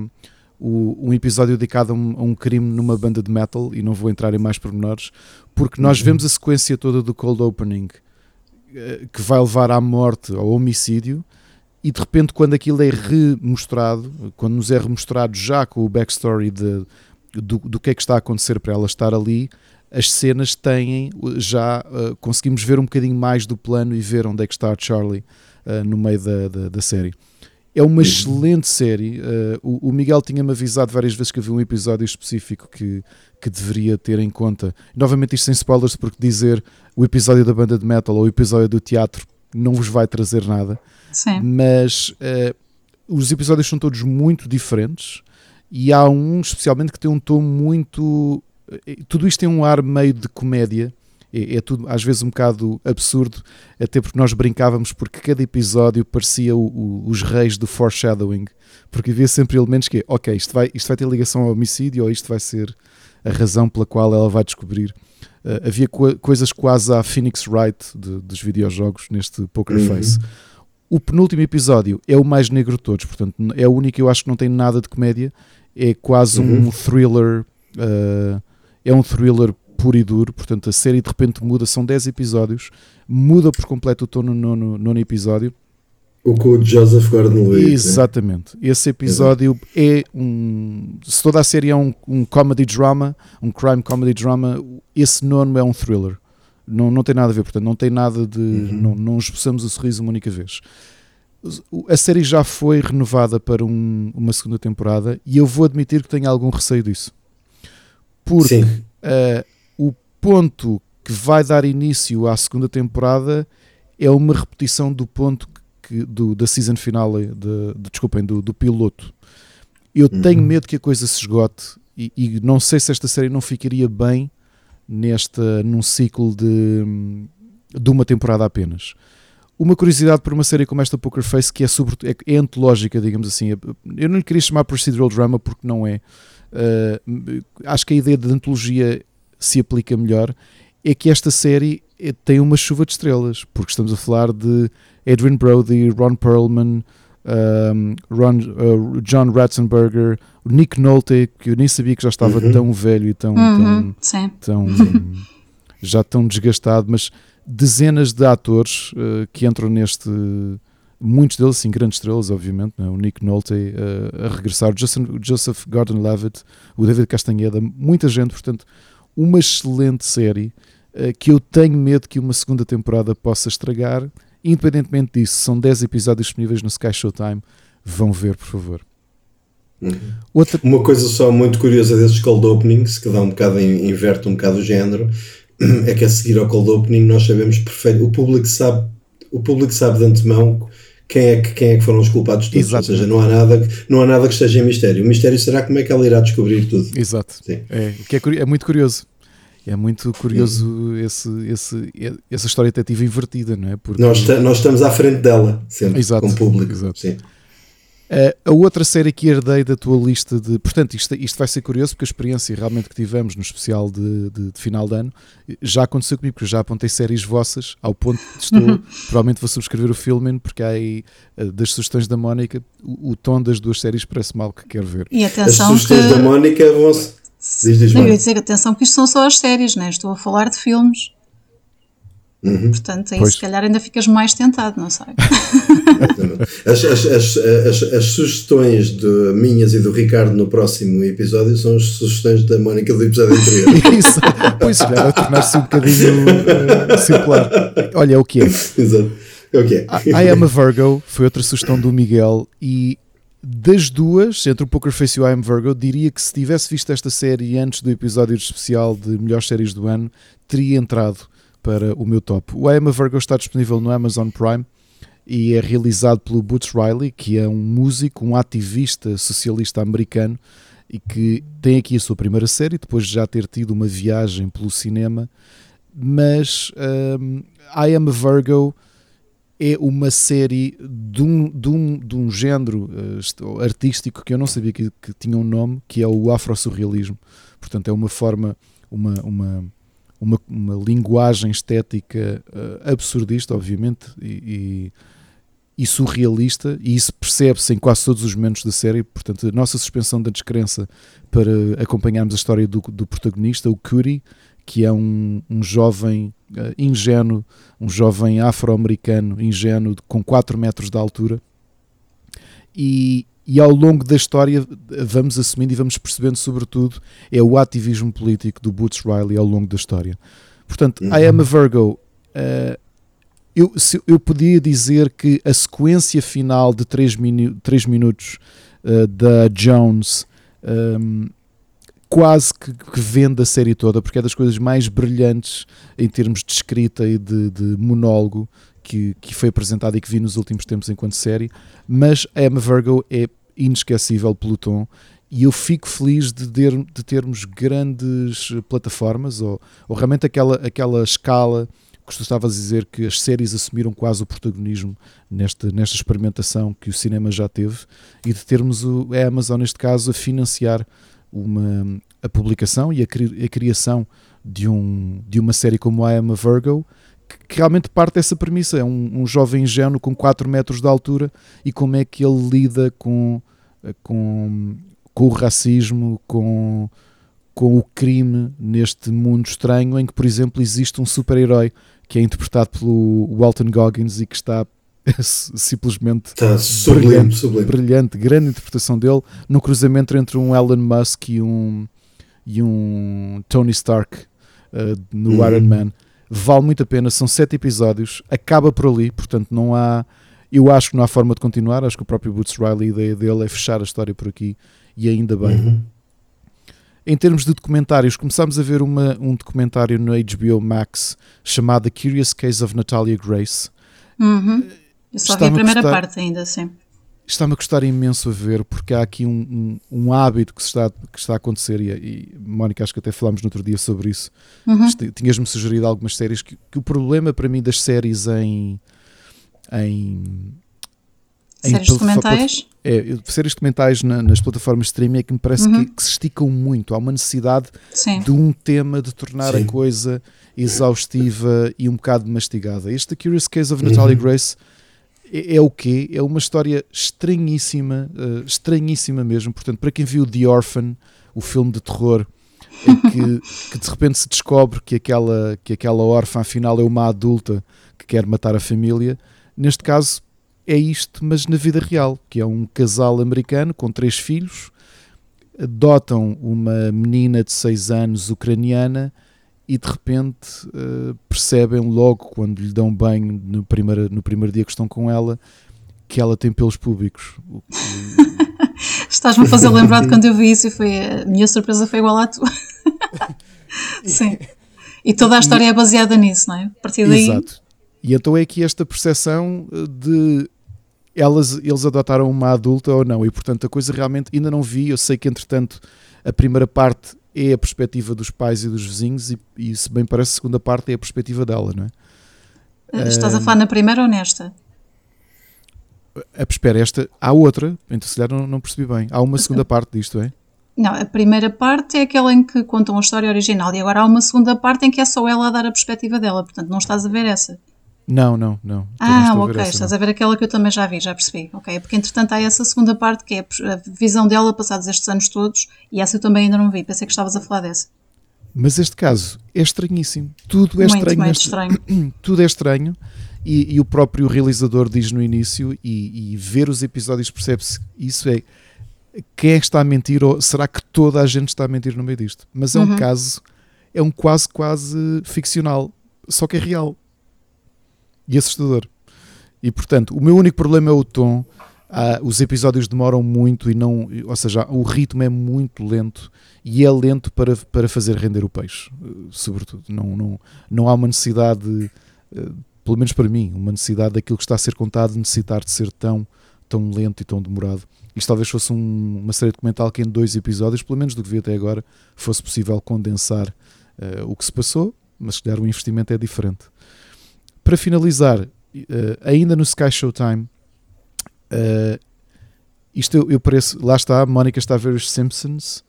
o, um episódio dedicado a um, a um, crime numa banda de metal. E não vou entrar em mais pormenores, porque nós uhum. vemos a sequência toda do cold opening eh, que vai levar à morte, ao homicídio. E de repente, quando aquilo é remostrado, quando nos é remostrado já com o backstory de, do, do que é que está a acontecer para ela estar ali, as cenas têm já uh, conseguimos ver um bocadinho mais do plano e ver onde é que está a Charlie uh, no meio da, da, da, série. É uma uhum. excelente série. Uh, o, o, Miguel tinha-me avisado várias vezes que havia um episódio específico que, que deveria ter em conta. Novamente, isto sem spoilers, porque dizer o episódio da banda de metal ou o episódio do teatro não vos vai trazer nada. Sim. Mas os episódios são todos muito diferentes e há um especialmente que tem um tom muito. Eh, tudo isto tem um ar meio de comédia. É, é, tudo às vezes um bocado absurdo, até porque nós brincávamos porque cada episódio parecia o, o, os reis do foreshadowing, porque havia sempre elementos que, ok, isto vai, isto vai ter ligação ao homicídio ou isto vai ser a razão pela qual ela vai descobrir. Uh, havia co coisas quase à Phoenix Wright de, dos videojogos neste Poker uhum. O penúltimo episódio é o mais negro de todos, portanto, é o único que eu acho que não tem nada de comédia. É quase Uhum. um thriller. uh, é um thriller puro e duro. Portanto, a série de repente muda. São 10 episódios, muda por completo o tom no nono, nono episódio. O com o Joseph Gordon-Levitt. né? Exatamente. Esse episódio é um. Se toda a série é um, um comedy drama, um crime comedy drama, esse nono é um thriller. Não, não tem nada a ver, portanto, não tem nada de. Não, não esboçamos o sorriso uma única vez. A série já foi renovada para um- uma segunda temporada e eu vou admitir que tenho algum receio disso. Porque. Uh, o ponto que vai dar início à segunda temporada é uma repetição do ponto que, do, da season finale, de, de- desculpem, do, do piloto. Eu Uhum. tenho medo que a coisa se esgote e, e não sei se esta série não ficaria bem nesta, num ciclo de, de uma temporada apenas. Uma curiosidade por uma série como esta Poker Face, que é, sobre, é, é antológica, digamos assim. Eu não lhe queria chamar procedural drama porque não é. Uh, acho que a ideia de antologia se aplica melhor. É que esta série é- tem uma chuva de estrelas, porque estamos a falar de Adrian Brody, Ron Perlman, um, Ron, uh, John Ratzenberger, o Nick Nolte, que eu nem sabia que já estava Uhum. tão velho e tão, Uhum, tão, tão já tão desgastado, mas dezenas de atores uh, que entram neste, muitos deles, sim, grandes estrelas, obviamente, né? o Nick Nolte uh, a regressar, o Joseph, o Joseph Gordon-Levitt, o David Castanheda, muita gente, portanto, uma excelente série uh, que eu tenho medo que uma segunda temporada possa estragar. Independentemente disso, são 10 episódios disponíveis no Sky Showtime. Vão ver, por favor. Uhum. Outra, Uma coisa só muito curiosa desses cold openings, que dá um bocado, inverte um bocado o género, é que a seguir ao cold opening nós sabemos perfeito, o público sabe, o público sabe de antemão quem é que, quem é que foram os culpados todos. Exatamente. Ou seja, não há, nada, que- não há nada que esteja em mistério. O mistério será como é que ela irá descobrir tudo. Exato. Sim. É, que é, é muito curioso. É muito curioso esse, esse, essa história detetive invertida, não é? Porque Nós, nós estamos à frente dela, sempre, Exato, como público. exato. Sim. Eh, a outra série que herdei da tua lista de. Portanto, isto, isto vai ser curioso porque a experiência realmente que tivemos no especial de, de- de final de ano já aconteceu comigo, porque eu já apontei séries vossas, ao ponto de estou. provavelmente vou subscrever o Filmin, porque há aí eh, das sugestões da Mónica, o, o tom das duas séries parece mal que quero ver. E As atenção que. sugestões da Mónica vão-se. Diz, diz, Não, eu ia dizer, atenção que isto são só as séries, né? estou a falar de filmes. Uhum. Portanto, aí Pois. se calhar ainda ficas mais tentado, não sei. As, as, as, as, as sugestões de minhas e do Ricardo no próximo episódio são as sugestões da Mónica do episódio anterior. Isso, pois já, a tornar-se um bocadinho eh, circular. Olha, é o que é. Exato. É o que é. I Am a Virgo foi outra sugestão do Miguel e das duas, entre o Poker Face e o I Am Virgo, diria que se tivesse visto esta série antes do episódio especial de melhores séries do ano, teria entrado para o meu top. O I Am a Virgo está disponível no Amazon Prime e é realizado pelo Boots Riley, que é um músico, um ativista socialista americano e que tem aqui a sua primeira série, depois de já ter tido uma viagem pelo cinema. Mas um, I Am a Virgo é uma série de um, de um, de um género est- artístico que eu não sabia que, que tinha um nome, que é o afro-surrealismo. Portanto, é uma forma, uma, uma, uma, uma linguagem estética eh, absurdista, obviamente, e, e, e surrealista, e isso percebe-se em quase todos os momentos da série. Portanto, a nossa suspensão da descrença para acompanharmos a história do, do protagonista, o Curi, que é um, um jovem ingênuo, um jovem afro-americano ingênuo com 4 metros de altura. E, e ao longo da história eh, vamos assumindo e vamos percebendo, sobretudo, é o ativismo político do Boots Riley ao longo da história. Portanto, Uhum. I Am a Virgo. eh, eu, se- eu podia dizer que a sequência final de 3, minutos eh, da Jones ehm, quase que, que vende a série toda, porque é das coisas mais brilhantes em termos de escrita e de, de monólogo que, que foi apresentado e que vi nos últimos tempos enquanto série. Mas a Emma Virgo é inesquecível pelo tom. E eu fico feliz de, ter- de termos grandes plataformas, ou, ou realmente aquela, aquela escala que tu estavas a dizer que as séries assumiram quase o protagonismo nesta, nesta experimentação que o cinema já teve, e de termos o, a Amazon, neste caso, a financiar uma, a publicação e a, cri- a criação de, um, de uma série como I Am a Virgo, que realmente parte dessa premissa. É um, um jovem ingênuo com 4 metros de altura e como é que ele lida com, com, com o racismo, com, com o crime neste mundo estranho em que, por exemplo, existe um super-herói que é interpretado pelo Walton Goggins e que está simplesmente está sublime, brilhante, sublime. brilhante, grande interpretação dele no cruzamento entre um Elon Musk e um, e um Tony Stark uh, no Uhum. Iron Man. Vale muito a pena, são sete episódios, acaba por ali, portanto não há. Eu acho que não há forma de continuar. Acho que o próprio Boots Riley, a ideia dele é fechar a história por aqui e ainda bem. Uhum. Em termos de documentários, começámos a ver uma, um documentário no HBO Max chamado The Curious Case of Natalia Grace. Uhum. Eu só vi a primeira custar- parte ainda, sim. Está-me a custar imenso a ver, porque há aqui um, um, um hábito que, se está, que está a acontecer, e, e Mónica, acho que até falámos no outro dia sobre isso. Uhum. Tinhas-me sugerido algumas séries que, que o problema para mim das séries em. em Séries documentais? É, séries documentais na- nas plataformas de streaming é que me parece Uhum. que, que se esticam muito. Há uma necessidade Sim. de um tema de tornar Sim. a coisa exaustiva e um bocado mastigada. Este The Curious Case of Natalia Uhum. Grace é, é o quê? É uma história estranhíssima, eh, estranhíssima mesmo. Portanto, para quem viu The Orphan, o filme de terror, em que, que de repente se descobre que aquela, que aquela órfã afinal é uma adulta que quer matar a família, neste caso é isto, mas na vida real, que é um casal americano com três filhos, adotam uma menina de 6 anos ucraniana e de repente eh, percebem logo quando lhe dão banho no primeiro, no primeiro dia que estão com ela que ela tem pelos públicos. Estás-me a fazer lembrar de quando eu vi isso e foi, a minha surpresa foi igual à tua. Sim. E toda a história é baseada nisso, não é? A partir daí. Exato. E então é aqui esta percepção eh, de elas, eles adotaram uma adulta ou não, e portanto a coisa realmente ainda não vi. Eu sei que entretanto a primeira parte é a perspectiva dos pais e dos vizinhos, e, e se bem parece, a segunda parte é a perspectiva dela, não é? Estás a falar na primeira ou nesta? A, espera, esta, há outra, então se calhar não, não percebi bem. Há uma segunda parte disto, é? Não, a primeira parte é aquela em que contam a história original e agora há uma segunda parte em que é só ela a dar a perspectiva dela, portanto não estás a ver essa. Não, não, não. Não Ah, ver ok, essa, estás não. a ver aquela que eu também já vi, já percebi. Ok, porque entretanto há essa segunda parte que é a visão dela passados estes anos todos e essa eu também ainda não vi, pensei que estavas a falar dessa. Mas este caso é estranhíssimo. Tudo é muito, estranho. muito estranho. tudo é estranho e, e o próprio realizador diz no início e, e ver os episódios percebe-se isso é quem é que está a mentir ou será que toda a gente está a mentir no meio disto mas é um Uhum. caso é um quase quase ficcional só que é real e assustador e portanto o meu único problema é o tom Ah, os episódios demoram muito e não ou seja o ritmo é muito lento e é lento para, para fazer render o peixe eh, sobretudo não, não, não há uma necessidade de, eh, pelo menos para mim, uma necessidade daquilo que está a ser contado necessitar de ser tão, tão lento e tão demorado. Isto talvez fosse um- uma série documental que em dois episódios, pelo menos do que vi até agora, fosse possível condensar eh, o que se passou, mas se calhar o investimento é diferente. Para finalizar, eh, ainda no Sky Showtime, eh, isto eu, eu pareço, lá está, a Mónica está a ver os Simpsons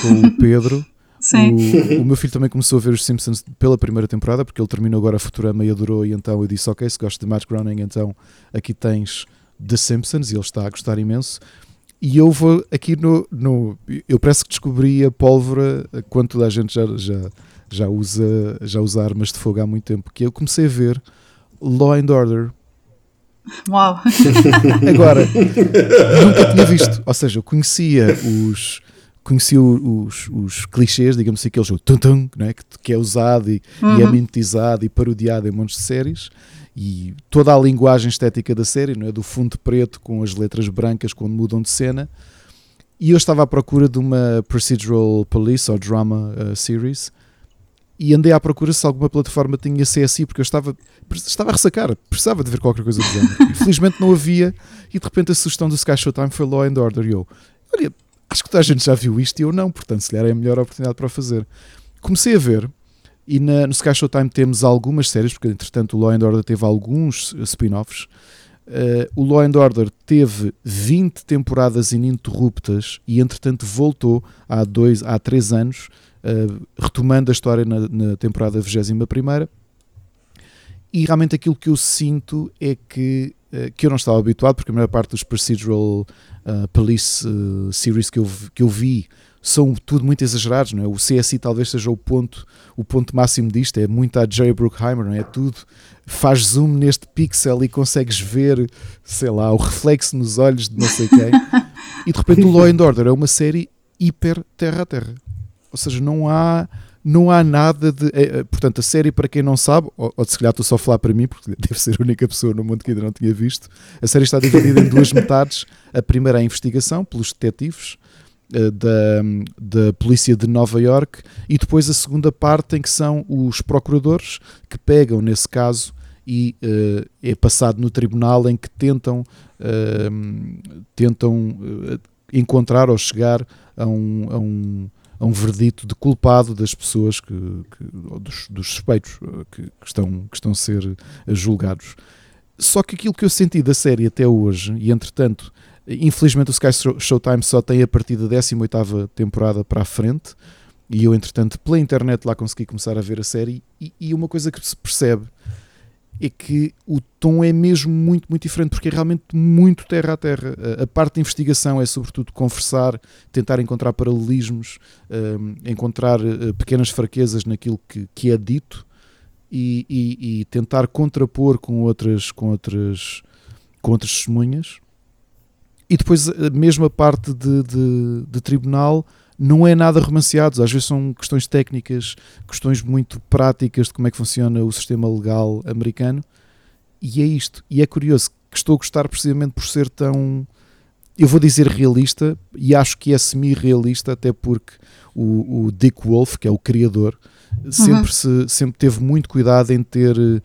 com o Pedro. Sim. O, o meu filho também começou a ver os Simpsons pela primeira temporada, porque ele terminou agora a Futurama e adorou, e então eu disse: Ok, se gostas de Matt Groening, então aqui tens The Simpsons, e ele está a gostar imenso. E eu vou aqui no. no eu parece que descobri a pólvora quando toda a gente já, já, já, usa, já usa armas de fogo há muito tempo, que eu comecei a ver Law and Order. Uau! Agora, nunca tinha visto, ou seja, eu conhecia os. Conhecia os, os clichês, digamos assim, aqueles tum tum, não é? que, que é usado e, e é Uhum. mimetizado e parodiado em montes de séries e toda a linguagem estética da série, não é? do fundo preto com as letras brancas quando mudam de cena. E eu estava à procura de uma procedural police ou drama uh, series e andei à procura se alguma plataforma tinha CSI, porque eu estava, estava a ressacar, precisava de ver qualquer coisa do género. E felizmente não havia, e de repente a sugestão do Sky Showtime foi Law and Order. E eu, olha, acho que toda a gente já viu isto e eu não, portanto, se calhar é a melhor oportunidade para o fazer. Comecei a ver, e na, no Sky Showtime temos algumas séries, porque entretanto o Law and Order teve alguns uh, spin-offs. Uh, o Law and Order teve 20 temporadas ininterruptas e entretanto voltou há, dois, há três anos, uh, retomando a história na, na temporada 21 e realmente aquilo que eu sinto é que, uh, que eu não estava habituado, porque a maior parte dos procedural uh, police series que eu, que eu vi são tudo muito exagerados, não é? O CSI talvez seja o ponto, o ponto máximo disto, é muito a Jerry Bruckheimer, não é? Tudo faz zoom neste pixel e consegues ver, sei lá, o reflexo nos olhos de não sei quem. e de repente o Law and Order é uma série hiper terra a terra. Ou seja, não há não há nada de. É, portanto, a série, para quem não sabe, ou, ou se calhar estou só a falar para mim, porque deve ser a única pessoa no mundo que ainda não tinha visto, a série está dividida em duas metades. A primeira é a investigação pelos detetives, eh, da, da polícia de Nova York e depois a segunda parte em que são os procuradores que pegam nesse caso e uh, é passado no tribunal em que tentam uh, tentam uh, encontrar ou chegar a um, a um, a um verdito de culpado das pessoas que, que dos, dos, suspeitos que, que, estão, que estão a ser julgados. Só que aquilo que eu senti da série até hoje, e entretanto Infelizmente o Sky Showtime só tem a partir da 18ª temporada para a frente e eu entretanto pela internet lá consegui começar a ver a série e, e, uma coisa que se percebe é que o tom é mesmo muito, muito diferente porque é realmente muito terra a terra. A, a parte de investigação é sobretudo conversar, tentar encontrar paralelismos, um, encontrar uh, pequenas fraquezas naquilo que, que é dito e, e, e tentar contrapor com outras, com outras, com outras testemunhas e depois a mesma parte de, de, de tribunal não é nada romanceados, às vezes são questões técnicas, questões muito práticas de como é que funciona o sistema legal americano, e é isto. E é curioso que estou a gostar precisamente por ser tão, eu vou dizer realista, e acho que é semi-realista, até porque o, o, Dick Wolf, que é o criador, uhum. sempre, se, sempre teve muito cuidado em ter uh,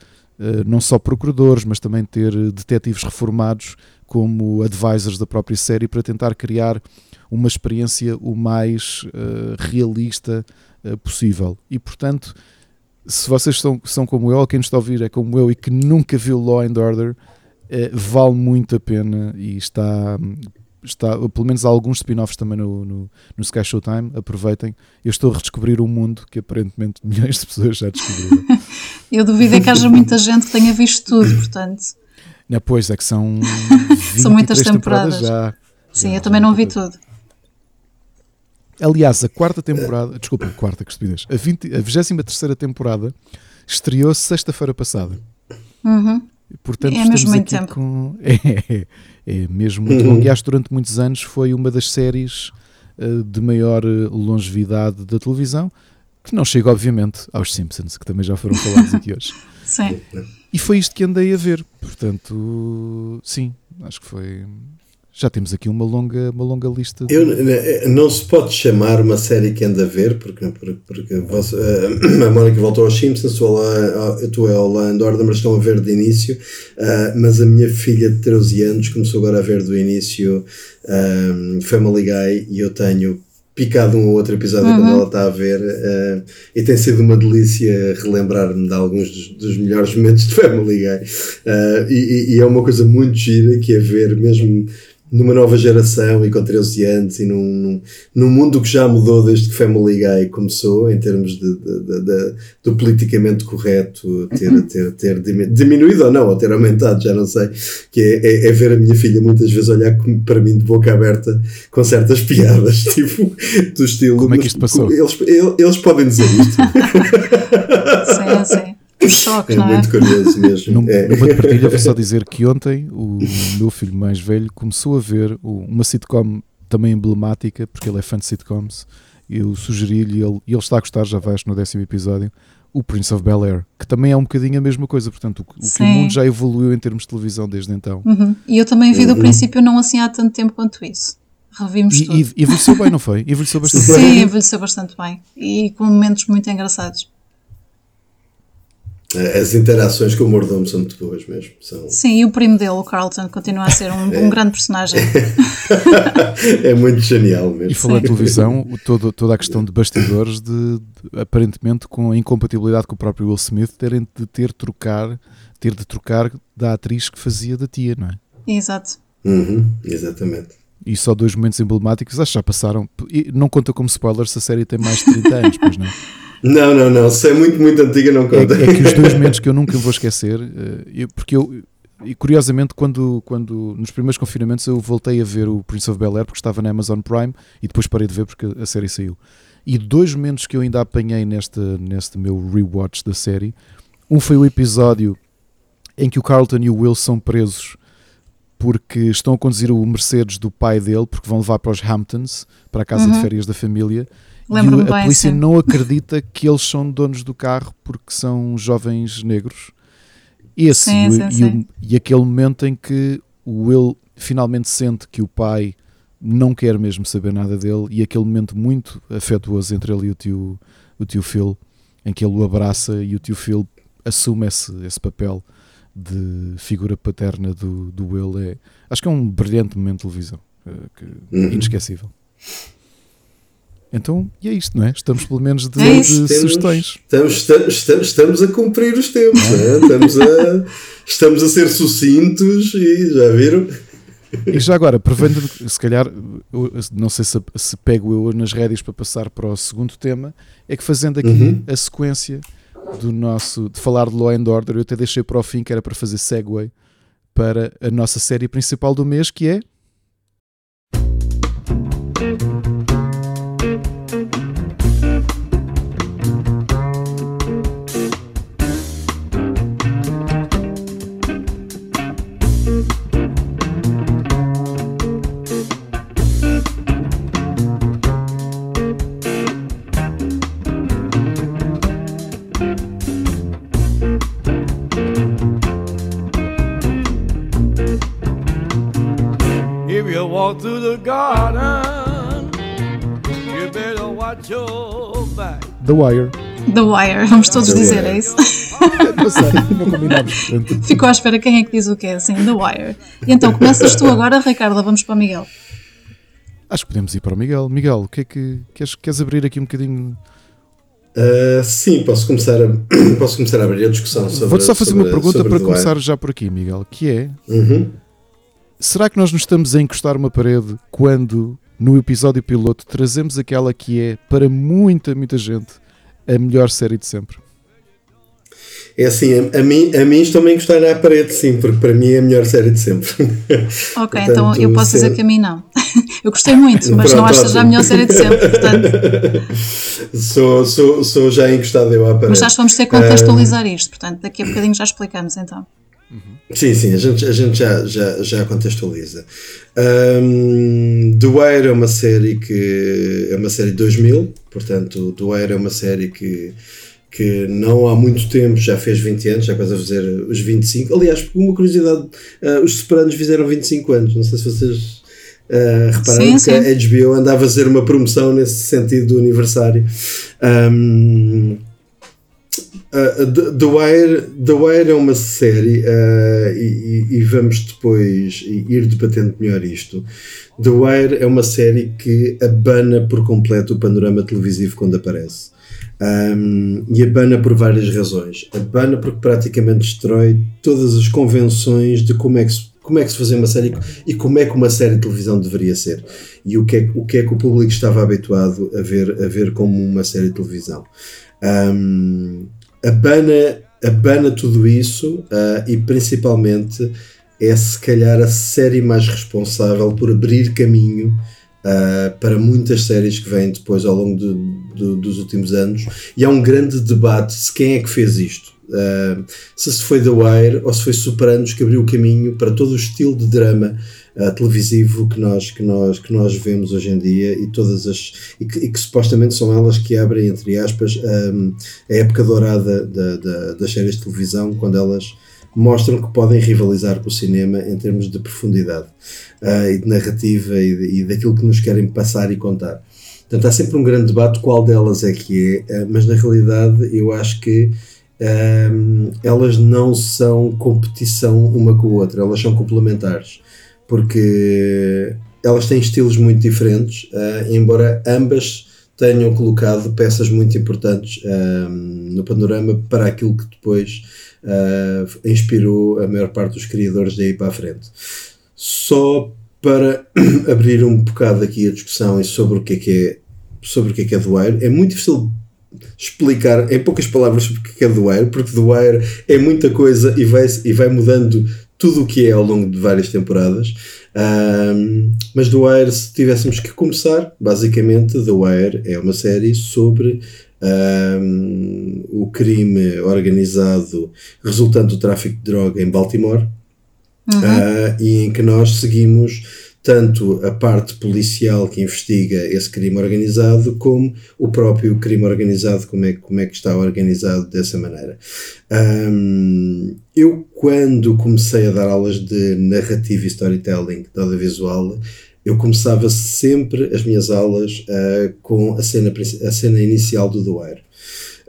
não só procuradores, mas também ter detetives reformados como advisors da própria série para tentar criar uma experiência o mais uh, realista uh, possível. E portanto, se vocês são, são como eu, ou quem nos está a ouvir é como eu e que nunca viu Law and Order, uh, vale muito a pena e está, está pelo menos há alguns spin-offs também no, no, no Sky Showtime, aproveitem. Eu estou a redescobrir um mundo que aparentemente milhões de pessoas já descobriram. eu duvido é que haja muita gente que tenha visto tudo, portanto. Não, pois é que são, são muitas temporadas. temporadas já. Sim, já, eu também não vi tudo. Aliás, a quarta temporada, desculpa, quarta que estupidez, a, 20, a 23 temporada estreou sexta-feira passada. Uhum. Portanto, é mesmo muito tempo. Com, é, é, mesmo muito uhum. longo. E acho que durante muitos anos foi uma das séries uh, de maior eh, longevidade da televisão, que não chega, obviamente, aos Simpsons, que também já foram falados aqui hoje. Sim. E foi isto que andei a ver. Portanto, sim, acho que foi. Já temos aqui uma longa, uma longa lista. Eu, eh, não se pode chamar uma série que anda a ver, porque, porque, porque você, uh, a Mónica voltou aos Simpsons, tu, tu é Land Order, mas estão a ver de início. Mas a minha filha de 13 anos começou agora a ver do início um, Family Guy e eu tenho picado um ou outro episódio uhum. quando ela está a ver uh, e tem sido uma delícia relembrar-me de alguns dos, dos, melhores momentos de Family Guy uh, e, e, é uma coisa muito gira que é ver mesmo numa nova geração e com 13 anos e num, num, num, mundo que já mudou desde que Family Guy começou em termos de, de, de, de do politicamente correto ter, uhum. ter, ter diminuído ou não, ou ter aumentado, já não sei, que é, é, é, ver a minha filha muitas vezes olhar para mim de boca aberta com certas piadas, tipo, do estilo... Como é que isto passou? Eles, eles podem dizer isto. sim, sim. Choque, é não é? muito curioso mesmo. Num, é. Numa partilha, vou só dizer que ontem o meu filho mais velho começou a ver uma sitcom também emblemática, porque ele é fã de sitcoms. Eu sugeri-lhe, ele, e ele está a gostar, já vais no décimo episódio, o Prince of Bel Air, que também é um bocadinho a mesma coisa. Portanto, o, o que o mundo já evoluiu em termos de televisão desde então. Uhum. E eu também vi do uhum. princípio não assim há tanto tempo quanto isso. Revimos e, tudo. E envelheceu bem, não foi? Envelheceu bastante Sim, bem. Sim, envelheceu bastante bem. E com momentos muito engraçados. As interações com o mordomo são muito boas mesmo. São... Sim, e o primo dele, o Carlton, continua a ser um, é. um grande personagem. é muito genial mesmo. E falando de televisão, todo, toda a questão de bastidores, de, de, aparentemente com a incompatibilidade com o próprio Will Smith, terem de ter trocar, ter de trocar da atriz que fazia da tia, não é? Exato. Uhum, exatamente. E só dois momentos emblemáticos, acho que já passaram. E não conta como spoiler se a série tem mais de 30 anos, pois não? Não, não, não. Se é muito, muito antiga, não conta. É, é que os dois momentos que eu nunca vou esquecer, uh, eu, porque eu, e curiosamente, quando, quando nos primeiros confinamentos eu voltei a ver o Prince of Bel Air porque estava na Amazon Prime e depois parei de ver porque a série saiu. E dois momentos que eu ainda apanhei neste, neste meu rewatch da série, um foi o episódio em que o Carlton e o Will são presos porque estão a conduzir o Mercedes do pai dele, porque vão levar para os Hamptons, para a casa uhum. de férias da família. E a polícia assim. não acredita que eles são donos do carro porque são jovens negros. Esse sim, sim, e, sim. e, aquele momento em que o Will finalmente sente que o pai não quer mesmo saber nada dele e aquele momento muito afetuoso entre ele e o tio, o tio Phil, em que ele o abraça e o tio Phil assume esse, esse papel de figura paterna do, do Will é, acho que é um brilhante momento de televisão eh, que, uhum. inesquecível então, e é isto, não é? Estamos pelo menos de, é de sugestões. Estamos, estamos, estamos, a cumprir os tempos, é? estamos, a, estamos a ser sucintos e já viram? E já agora, prevendo, se calhar, não sei se, se pego eu nas rédeas para passar para o segundo tema, é que fazendo aqui uhum. a sequência do nosso de falar de Law and Order, eu até deixei para o fim que era para fazer segue para a nossa série principal do mês, que é walk through the garden, you better watch your back. The Wire. The Wire, vamos todos The dizer, Wire. é isso? não sei, não combinamos. Ficou à espera quem é que diz o quê, assim, The Wire. E então, começas tu agora, Ricardo, vamos para o Miguel. Acho que podemos ir para o Miguel. Miguel, o que é que queres, queres abrir aqui um bocadinho? Uh, sim, posso começar, a, posso começar a abrir a discussão sobre Vou-te só fazer sobre, uma pergunta para começar já por aqui, Miguel, que é uhum. Será que nós nos estamos a encostar uma parede quando no episódio piloto trazemos aquela que é, para muita, muita gente, a melhor série de sempre? É assim, a, a mim, a mim estão-me a encostar à parede, sim, porque para mim é a melhor série de sempre. Ok, portanto, então eu posso dizer que a mim não. Eu gostei muito, mas Pronto, não acho que seja a melhor série de sempre, portanto. sou, sou, sou já encostado eu à parede. Mas já vamos ter que contextualizar um, isto, portanto, daqui a bocadinho já explicamos então. Sim, sim, a gente, a gente já, já, já contextualiza. Um, Wire é uma série que é uma série de 2000, portanto, Wire é uma série que que não há muito tempo já fez 20 anos, já quase a fazer os 25. Aliás, uma curiosidade, uh, os Sopranos fizeram 25 anos, não sei se vocês uh, repararam sim, que sim. a HBO andava a fazer uma promoção nesse sentido do aniversário. Um, Uh, The, The, Wire, The Wire é uma série uh, e, e, vamos depois ir debatendo melhor isto. The Wire é uma série que abana por completo o panorama televisivo quando aparece. Um, e abana por várias razões. Abana porque praticamente destrói todas as convenções de como é que se, como é que se fazia uma série e como é que uma série de televisão deveria ser. E o que é, o que, é que o público estava habituado a ver, a ver como uma série de televisão. Um, abana, abana tudo isso uh, e principalmente é se calhar a série mais responsável por abrir caminho uh, para muitas séries que vêm depois ao longo de, de, dos últimos anos. E há um grande debate se quem é que fez isto. Uh, se foi The Wire ou se foi Sopranos que abriu o caminho para todo o estilo de drama uh, televisivo que nós, que, nós, que nós vemos hoje em dia e todas as e que, e que supostamente são elas que abrem, entre aspas, um, a época dourada da, da, das séries de televisão, quando elas mostram que podem rivalizar com o cinema em termos de profundidade uh, e de narrativa e, de, e, daquilo que nos querem passar e contar. Portanto, há sempre um grande debate qual delas é que é, uh, mas na realidade eu acho que um, elas não são competição uma com a outra, elas são complementares, porque elas têm estilos muito diferentes, uh, embora ambas tenham colocado peças muito importantes no panorama para aquilo que depois uh, inspirou a maior parte dos criadores daí para a frente. Só para abrir um bocado aqui a discussão sobre o que é que é sobre o que é que é The Wire, é muito difícil explicar em poucas palavras o que é The Wire, porque The Wire é muita coisa e vai, e vai mudando tudo o que é ao longo de várias temporadas. Um, mas The Wire, se tivéssemos que começar, basicamente, The Wire é uma série sobre um, o crime organizado resultante do tráfico de droga em Baltimore uhum. uh, e em que nós seguimos tanto a parte policial que investiga esse crime organizado, como o próprio crime organizado, como é, como é que está organizado dessa maneira. Um, eu, quando comecei a dar aulas de narrativa e storytelling de audiovisual, eu começava sempre as minhas aulas uh, com a cena, a cena inicial do Wire.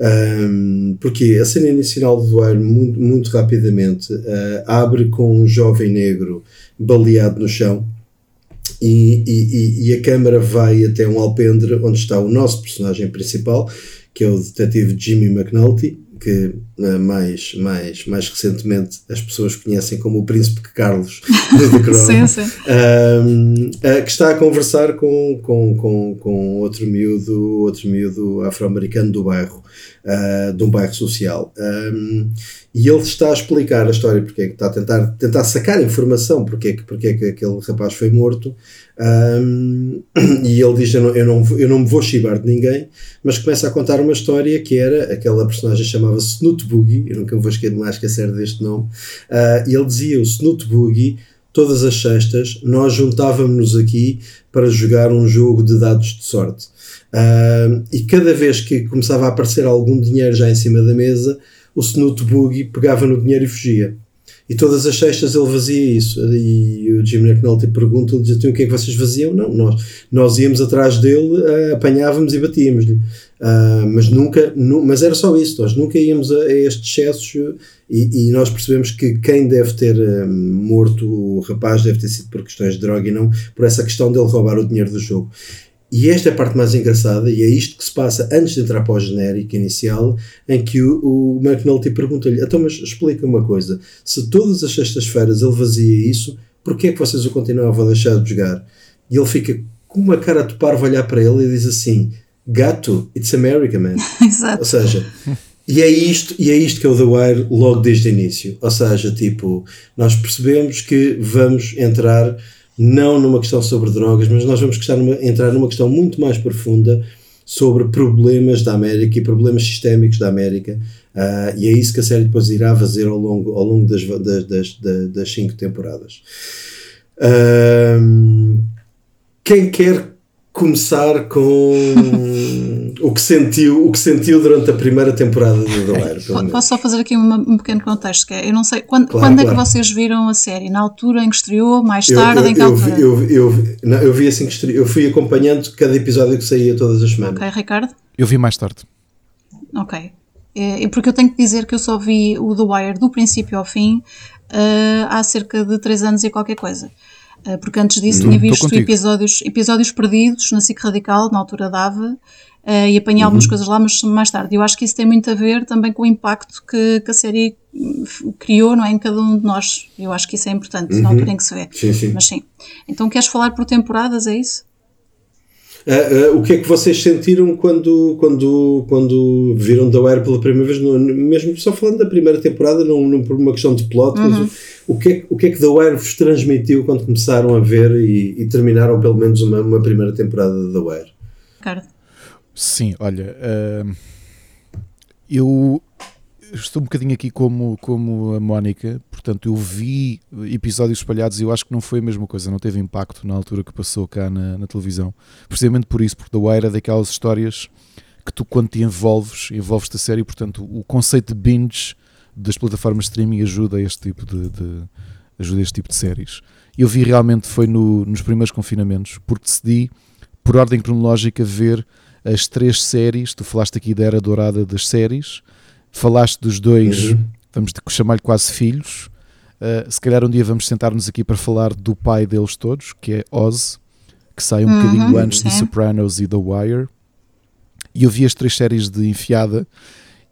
Um, porque a cena inicial do Wire, muito, muito rapidamente, uh, abre com um jovem negro baleado no chão, e, e, e, a câmera vai até um alpendre onde está o nosso personagem principal, que é o detetive Jimmy McNulty, que eh, mais, mais, mais recentemente as pessoas conhecem como o Príncipe Carlos de Crown, sim, sim. Um, que está a conversar com, com, com, com outro miúdo, outro miúdo afro-americano do bairro, uh, de um bairro social. Um, e ele está a explicar a história, porque é que está a tentar, tentar sacar informação, porque é que, porque é que aquele rapaz foi morto, um, e ele diz: eu não, eu, não, eu não me vou chibar de ninguém, mas começa a contar uma história que era aquela personagem chamava-se Snoot Boogie, eu nunca me vou esquecer, mais esquecer deste nome, uh, e ele dizia: o Snoot Boogie, todas as sextas, nós juntávamos-nos aqui para jogar um jogo de dados de sorte. Uh, e cada vez que começava a aparecer algum dinheiro já em cima da mesa, o Snoot Boogie pegava no dinheiro e fugia. E todas as sextas ele fazia isso. E o Jim McNulty pergunta-lhe: então, o que é que vocês faziam? Não, nós, nós íamos atrás dele, uh, apanhávamos e batíamos-lhe. Uh, mas nunca, nu, mas era só isso. Nós nunca íamos a, a estes excessos e, e, nós percebemos que quem deve ter uh, morto o rapaz deve ter sido por questões de droga e não por essa questão dele roubar o dinheiro do jogo. E esta é a parte mais engraçada, e é isto que se passa antes de entrar para o genérico inicial, em que o, o McNulty pergunta-lhe: então, mas explica uma coisa, se todas as sextas-feiras ele fazia isso, porquê é que vocês o continuavam a deixar de jogar? E ele fica com uma cara de parvo a olhar para ele e diz assim: Gato, it's America, man. Exato. Ou seja, e é, isto, e é isto que é o The Wire logo desde o início. Ou seja, tipo, nós percebemos que vamos entrar não numa questão sobre drogas, mas nós vamos numa, entrar numa questão muito mais profunda sobre problemas da América e problemas sistémicos da América. Uh, e é isso que a série depois irá fazer ao longo, ao longo das, das, das, das cinco temporadas. Uh, quem quer começar com o que sentiu o que sentiu durante a primeira temporada do The Wire. Posso só fazer aqui uma, um pequeno contexto que é, eu não sei quando, claro, quando claro. é que vocês viram a série na altura em que estreou mais tarde eu, eu, em que eu, altura? Eu, eu, não, eu vi assim que estreou, eu fui acompanhando cada episódio que saía todas as semanas. Ok, Ricardo. Eu vi mais tarde. Ok, é, porque eu tenho que dizer que eu só vi o The Wire do princípio ao fim uh, há cerca de 3 anos e qualquer coisa. Eh, porque antes disso uhum, tinha visto episódios, episódios perdidos na SIC Radical, na altura dava, e apanhei algumas uhum. coisas lá, mas mais tarde. Eu acho que isso tem muito a ver também com o impacto que, que a série criou não é, em cada um de nós. Eu acho que isso é importante uhum. na altura em que se vê. Sim, sim. Mas sim. Então queres falar por temporadas, é isso? Uh, uh, o que é que vocês sentiram quando, quando, quando viram The Wire pela primeira vez? No, mesmo só falando da primeira temporada, não, não por uma questão de plot, uhum. mas o, o, que é, o que é que The Wire vos transmitiu quando começaram a ver e, e terminaram pelo menos uma, uma, primeira temporada de The Wire? Ricardo. Sim, olha, uh, eu estou um bocadinho aqui como, como a Mónica, portanto, eu vi episódios espalhados e eu acho que não foi a mesma coisa, não teve impacto na altura que passou cá na, na televisão. Precisamente por isso, porque The Wire é daquelas histórias que tu, quando te envolves, envolves-te a série, portanto, o conceito de binge das plataformas de streaming ajuda este tipo de, de ajuda este tipo de séries. Eu vi realmente foi no, nos primeiros confinamentos, porque decidi, por ordem cronológica, ver as três séries. Tu falaste aqui da era dourada das séries Falaste dos dois, uhum. vamos chamar-lhe quase filhos. Uh, se calhar um dia vamos sentar-nos aqui para falar do pai deles todos, que é Oz, que sai um uhum, bocadinho antes sim. de Sopranos e The Wire. E eu vi as três séries de enfiada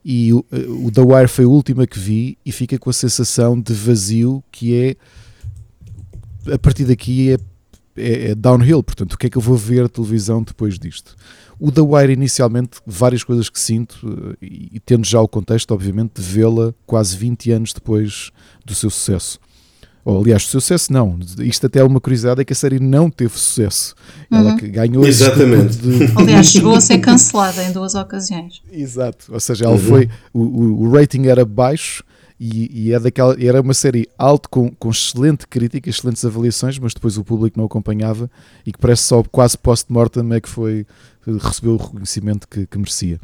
e o, o The Wire foi a última que vi e fica com a sensação de vazio que é a partir daqui é é, é, downhill, portanto, o que é que eu vou ver televisão depois disto? O The Wire, inicialmente, várias coisas que sinto, eh, e, e tendo já o contexto, obviamente, de vê-la quase 20 anos depois do seu sucesso. Ou, aliás, sucesso não. Isto até é uma curiosidade, é que a série não teve sucesso. Ela uhum. ganhou Exatamente. De... Aliás, chegou a ser cancelada em duas ocasiões. Exato. Ou seja, ela uhum. foi. O, o rating era baixo e, e, é daquela, era uma série alta com, com excelente crítica, excelentes avaliações, mas depois o público não acompanhava e que parece só quase post-mortem é que foi, recebeu o reconhecimento que, que merecia.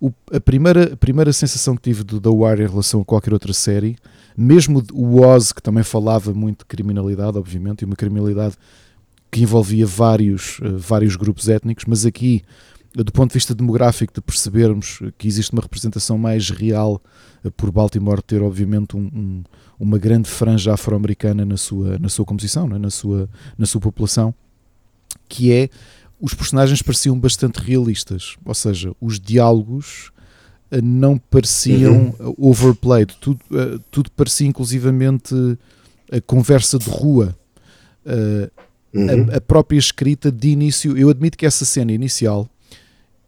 O, a, primeira, a primeira sensação que tive do The Wire em relação a qualquer outra série, mesmo o Oz, que também falava muito de criminalidade, obviamente, e uma criminalidade que envolvia vários, uh, vários grupos étnicos, mas aqui do ponto de vista demográfico, de percebermos que existe uma representação mais real eh, por Baltimore ter, obviamente, um, um, uma grande franja afro-americana na sua, na sua composição, é? na, sua, na sua população, que é os personagens pareciam bastante realistas, ou seja, os diálogos eh, não pareciam uhum. overplayed, tudo, uh, tudo parecia inclusivamente a conversa de rua. Uh, uhum. a, a, própria escrita de início, eu admito que essa cena inicial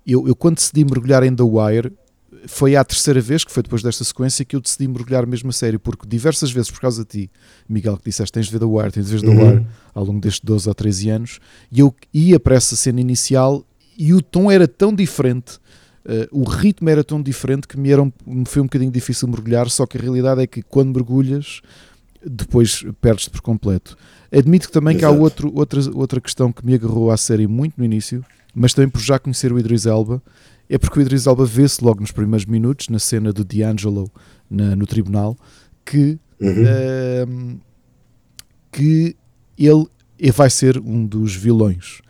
eu, eu quando decidi mergulhar em The Wire, foi a terceira vez, que foi depois desta sequência, que eu decidi mergulhar mesmo a sério, porque diversas vezes, por causa de ti, Miguel, que disseste, tens de ver The Wire, tens de ver The uhum. Wire ao longo destes 12 ou 13 anos, e eu ia para essa cena inicial e o tom era tão diferente, uh, o ritmo era tão diferente que me, era um, me foi um bocadinho difícil mergulhar, só que a realidade é que quando mergulhas, depois perdes-te por completo. Admito que também Exato. que há outro, outra, outra questão que me agarrou à série muito no início, mas também por já conhecer o Idris Elba, é porque o Idris Elba vê-se logo nos primeiros minutos, na cena do D'Angelo na, no tribunal, que, uhum. uh, que ele vai ser um dos vilões.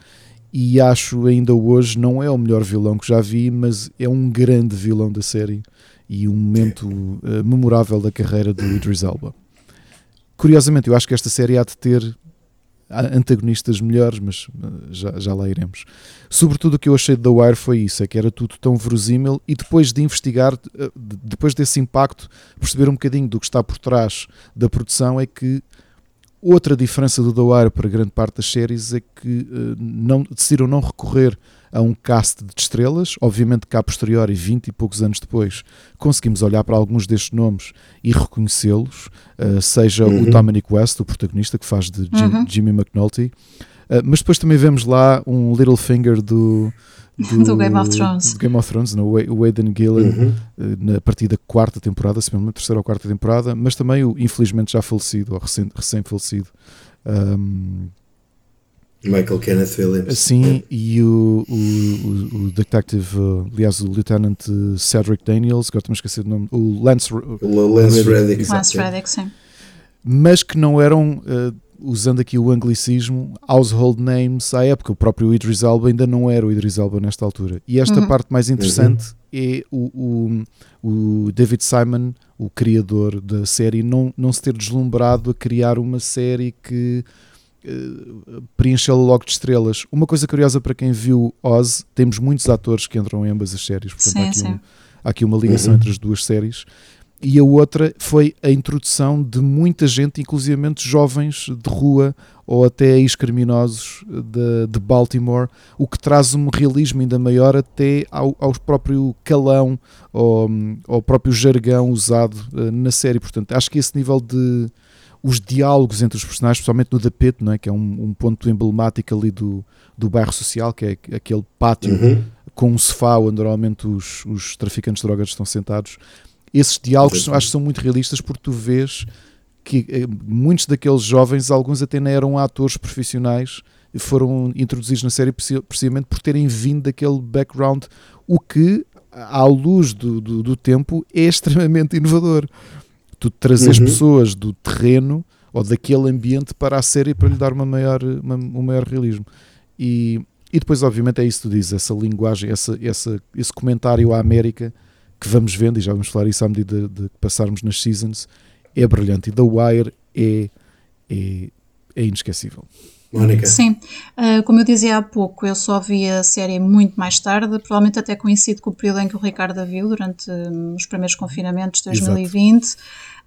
E acho ainda hoje, não é o melhor vilão que já vi, mas é um grande vilão da série e um momento uh, memorável da carreira do Idris Elba. Curiosamente, eu acho que esta série há de ter antagonistas melhores, mas eh, já, já lá iremos. Sobretudo o que eu achei de The Wire foi isso, é que era tudo tão verosímil e depois de investigar, eh, depois desse impacto, perceber um bocadinho do que está por trás da produção é que outra diferença do The Wire para grande parte das séries é que uh, não, decidiram não recorrer a um cast de estrelas. Obviamente que a posteriori, 20 e poucos anos depois, conseguimos olhar para alguns destes nomes e reconhecê-los, uh, seja uhum. o Dominic West, o protagonista que faz de Jim, uhum. Jimmy McNulty, uh, mas depois também vemos lá um Littlefinger do, do, do, Game of Thrones, do Game of Thrones no o Aidan Gillen, uhum. Eh, na partir da quarta temporada, se não terceira ou quarta temporada, mas também o infelizmente já falecido, ou recém-falecido. um, Michael Kenneth Williams. Sim, e o, o, o, detective, uh, aliás, o Lieutenant Cedric Daniels, agora estou-me a esquecer do nome, o Lance, o Lance Reddick. Lance Reddick, sim. Mas que não eram, uh, usando aqui o anglicismo, household names à época. O próprio Idris Elba ainda não era o Idris Elba nesta altura. E esta uhum. parte mais interessante uhum. é o, o, o David Simon, o criador da série, não, não se ter deslumbrado a criar uma série que uh, preenchê-la logo de estrelas. Uma coisa curiosa para quem viu Oz, temos muitos atores que entram em ambas as séries, portanto sim, há, aqui um, há, aqui uma ligação uhum. entre as duas séries. E a outra foi a introdução de muita gente, inclusivamente jovens de rua ou até ex-criminosos de, de, Baltimore, o que traz um realismo ainda maior até ao, ao próprio calão ou ao próprio jargão usado uh, na série. Portanto, acho que esse nível de, os diálogos entre os personagens, especialmente no Dapete, não é? que é um, um, ponto emblemático ali do, do bairro social, que é aquele pátio uhum. com um sofá onde normalmente os, os traficantes de drogas estão sentados. Esses diálogos acho que são muito realistas porque tu vês que eh, muitos daqueles jovens, alguns até não eram atores profissionais, foram introduzidos na série precisamente por terem vindo daquele background, o que, à luz do, do, do tempo, é extremamente inovador tu trazeres uhum. pessoas do terreno ou daquele ambiente para a série para lhe dar uma maior, uma, um maior realismo. E, e depois, obviamente, é isso que tu dizes, essa linguagem, essa, essa, esse comentário à América que vamos vendo, e já vamos falar isso à medida de, de passarmos nas seasons, é brilhante. E The Wire é, é, é inesquecível. Mónica. Sim, uh, como eu dizia há pouco, eu só vi a série muito mais tarde, provavelmente até coincido com o período em que o Ricardo a viu, durante um, os primeiros confinamentos de 2020.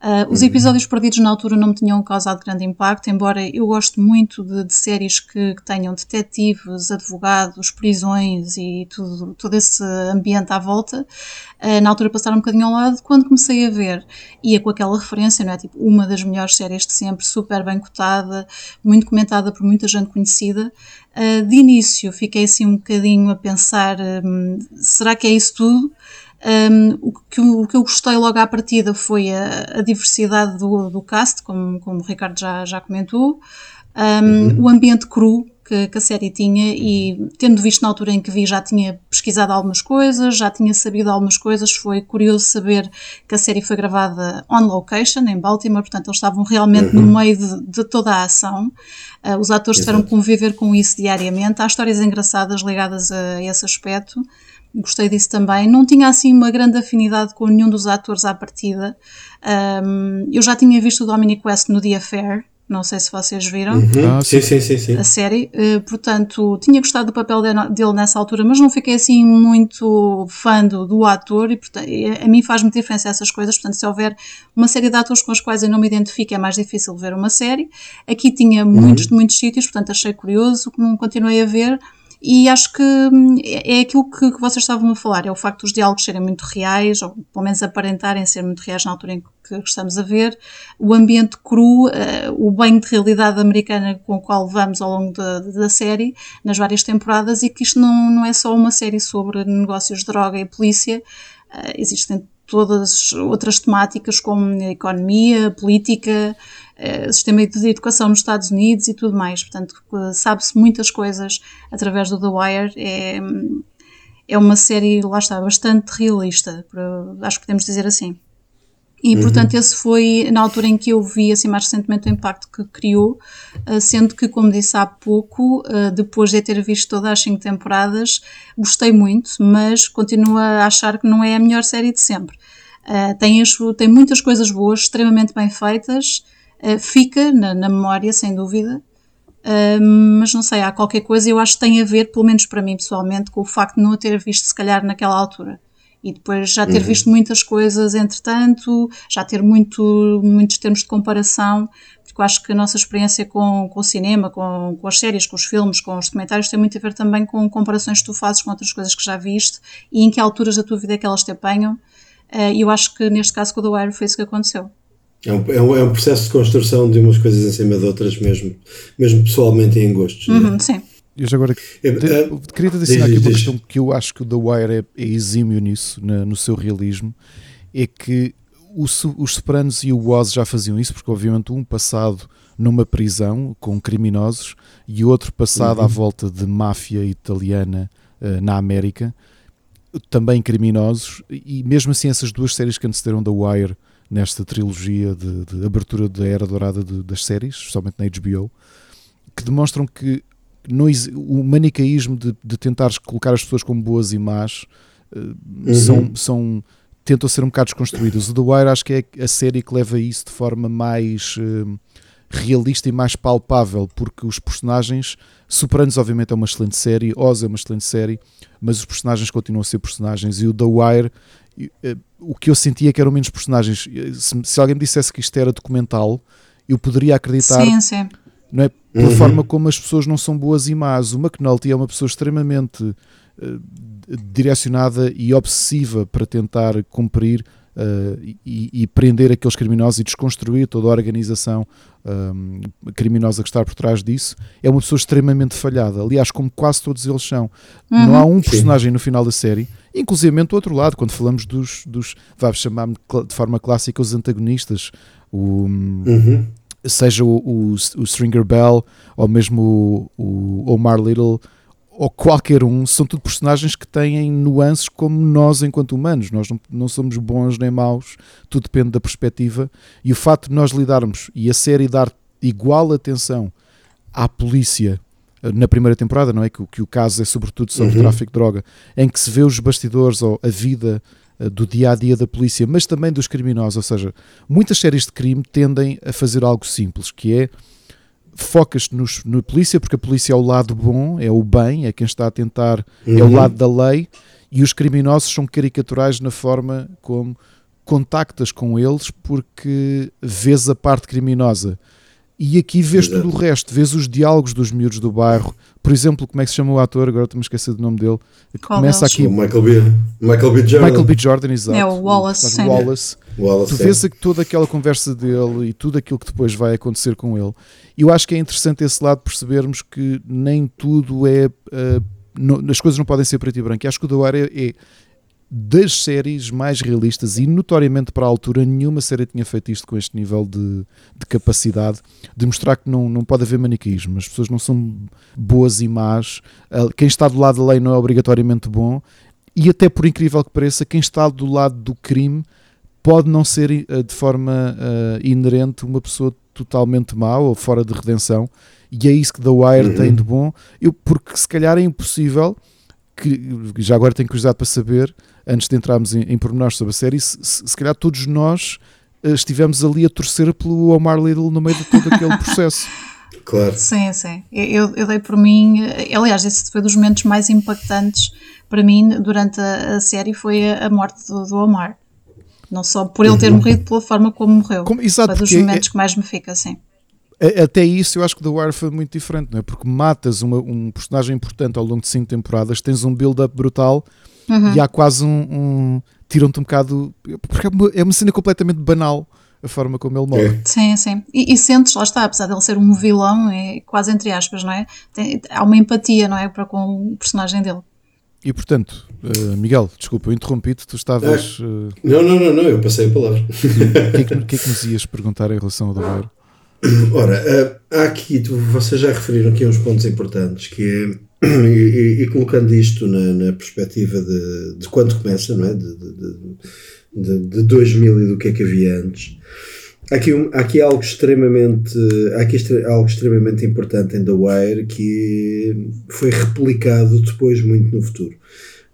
Uh, os episódios perdidos na altura não me tinham causado grande impacto, embora eu gosto muito de, de séries que, que, tenham detetives, advogados, prisões e tudo, todo esse ambiente à volta. Uh, na altura passaram um bocadinho ao lado. Quando comecei a ver, ia com aquela referência, não é? Tipo, uma das melhores séries de sempre, super bem cotada, muito comentada por muita gente conhecida. Uh, de início fiquei assim um bocadinho a pensar: um, será que é isso tudo? Um, o, que, o que eu gostei logo à partida foi a, a diversidade do, do cast, como, como o Ricardo já, já comentou, um, uhum. o ambiente cru que, que, a série tinha e tendo visto na altura em que vi já tinha pesquisado algumas coisas, já tinha sabido algumas coisas, foi curioso saber que a série foi gravada on location, em Baltimore, portanto eles estavam realmente uhum. no meio de, de, toda a ação. Uh, os atores tiveram que conviver com isso diariamente. Há histórias engraçadas ligadas a esse aspecto gostei disso também. Não tinha assim uma grande afinidade com nenhum dos atores à partida. Um, eu já tinha visto o Dominic West no The Fair, não sei se vocês viram. Uhum. Ah, sim, sim, sim, sim, A série. Uh, portanto, tinha gostado do papel dele nessa altura, mas não fiquei assim muito fã do, do ator e portanto, a mim faz muita diferença essas coisas. Portanto, se houver uma série de atores com os quais eu não me identifico, é mais difícil ver uma série. Aqui tinha muitos uhum. de muitos sítios, portanto, achei curioso, continuei a ver. E acho que hum, é, é aquilo que, que, vocês estavam a falar, é o facto dos diálogos serem muito reais, ou pelo menos aparentarem ser muito reais na altura em que estamos a ver, o ambiente cru, uh, o banho de realidade americana com o qual vamos ao longo da, da série, nas várias temporadas, e que isto não, não é só uma série sobre negócios de droga e polícia, uh, existem todas outras temáticas como economia, política, sistema de educação nos Estados Unidos e tudo mais. Portanto, sabe-se muitas coisas através do The Wire. É, é uma série, lá está, bastante realista, acho que podemos dizer assim. E, uhum. portanto, esse foi na altura em que eu vi, assim, mais recentemente o impacto que criou, eh, sendo que, como disse há pouco, eh, depois de ter visto todas as cinco temporadas, gostei muito, mas continuo a achar que não é a melhor série de sempre. Tem, tem muitas coisas boas, extremamente bem feitas, eh, fica na, na, memória, sem dúvida. Uh, mas não sei, há qualquer coisa, eu acho que tem a ver, pelo menos para mim pessoalmente, com o facto de não a ter visto se calhar naquela altura. E depois já ter uhum. visto muitas coisas entretanto, já ter muito, muitos termos de comparação, porque eu acho que a nossa experiência com, com o cinema, com, com as séries, com os filmes, com os documentários, tem muito a ver também com comparações que tu fazes com outras coisas que já viste e em que alturas da tua vida é que elas te apanham. Uh, e eu acho que neste caso com o The Wire foi isso que aconteceu. É um, é, um, é um processo de construção de umas coisas em cima de outras, mesmo, mesmo pessoalmente e em gostos. É? Uhum, é? Sim. Eu já agora é, de, uh, queria te adicionar aqui uma questão que eu acho que o The Wire é, é exímio nisso, na, no seu realismo, é que o, os Sopranos e o Oz já faziam isso, porque obviamente um passado numa prisão com criminosos e outro passado uhum. à volta de máfia italiana uh, na América, também criminosos, e mesmo assim essas duas séries que antecederam The Wire nesta trilogia de, de abertura da era dourada de, das séries, especialmente na HBO, que demonstram que não, o manicaísmo de, de tentar colocar as pessoas como boas e más uh, uhum. são, são tentam ser um bocado desconstruídos. O The Wire acho que é a série que leva isso de forma mais uh, realista e mais palpável, porque os personagens, Sopranos obviamente é uma excelente série, Oz é uma excelente série, mas os personagens continuam a ser personagens e o The Wire eh, o que eu sentia que eram menos personagens. Eh, se, se, alguém me dissesse que isto era documental, eu poderia acreditar. Sim, sim. Não é? Pela uhum. forma como as pessoas não são boas e más. O McNulty é uma pessoa extremamente uh, direcionada e obsessiva para tentar cumprir uh, e, e, prender aqueles criminosos e desconstruir toda a organização um, criminosa que está por trás disso. É uma pessoa extremamente falhada. Aliás, como quase todos eles são. Uhum. Não há um personagem Sim. no final da série Inclusive do outro lado, quando falamos dos, dos vamos chamar de forma clássica, os antagonistas, o, uhum. seja o, o, o, Stringer Bell ou mesmo o, o Omar Little ou qualquer um, são tudo personagens que têm nuances como nós enquanto humanos. Nós não, não somos bons nem maus, tudo depende da perspectiva. E o facto de nós lidarmos e a série dar igual atenção à polícia na primeira temporada, não é? Que, que o caso é sobretudo sobre uhum. tráfico de droga, em que se vê os bastidores ou a vida uh, do dia a dia da polícia, mas também dos criminosos. Ou seja, muitas séries de crime tendem a fazer algo simples, que é focas-te no polícia, porque a polícia é o lado bom, é o bem, é quem está a tentar, uhum. é o uhum. lado da lei, e os criminosos são caricaturais na forma como contactas com eles porque vês a parte criminosa. E aqui vês Exato. tudo o resto, vês os diálogos dos miúdos do bairro. Por exemplo, como é que se chama o ator? Agora estou-me a esquecer do nome dele. Que Qual começa deles? aqui. O Michael B. Michael B. Jordan. Michael B. Jordan, exato. É, o Wallace, sim. Wallace. Wallace, Tu vês toda aquela conversa dele e tudo aquilo que depois vai acontecer com ele. E eu acho que é interessante esse lado percebermos que nem tudo é. não- as coisas não podem ser preto e branco. E acho que o The Wire é, é das séries mais realistas e notoriamente para a altura nenhuma série tinha feito isto com este nível de, de capacidade de mostrar que não, não pode haver maniqueísmo, as pessoas não são boas e más, Ah, quem está do lado da lei não é obrigatoriamente bom. E até por incrível que pareça, quem está do lado do crime pode não ser eh, de forma eh, inerente uma pessoa totalmente má ou fora de redenção. E é isso que The Wire Uhum. tem de bom. Eu, porque se calhar é impossível que já agora tenho curiosidade para saber antes de entrarmos em, em pormenores sobre a série se, se, se calhar todos nós eh, estivemos ali a torcer pelo Omar Little no meio de todo aquele processo Claro. Sim, sim. Eu, eu dei por mim. Aliás, esse foi dos momentos mais impactantes para mim durante a, a série foi a, a morte do, do Omar. Não só por ele ter morrido, pela forma como morreu. Como- exato, foi dos é- momentos que mais me fica, assim. Até isso eu acho que The Wire foi muito diferente, não é? Porque matas uma- um personagem importante ao longo de cinco temporadas, tens um build-up brutal e há quase um. um Tiram-te um bocado. Porque é uma, é uma cena completamente banal a forma como ele morre. É. Sim, sim. E, e sentes, lá está, apesar dele ser um vilão, é quase entre aspas, não é? Tem- há uma empatia, não é? Para com o personagem dele. E portanto, eh, Miguel, desculpa, eu interrompi-te, tu estavas. eh, Não, não, não, não, eu passei a palavra. O que, é que, o que é que nos ias perguntar em relação ao The Wire? Ora, ah, há aqui, vocês já referiram aqui uns pontos importantes, que é, e, e- colocando isto na, na perspectiva de, de quando começa, não é? De, de, de, de, de 2000 e do que é que havia antes. Há aqui, um- há aqui algo extremamente há aqui algo extremamente importante em The Wire que foi replicado depois muito no futuro.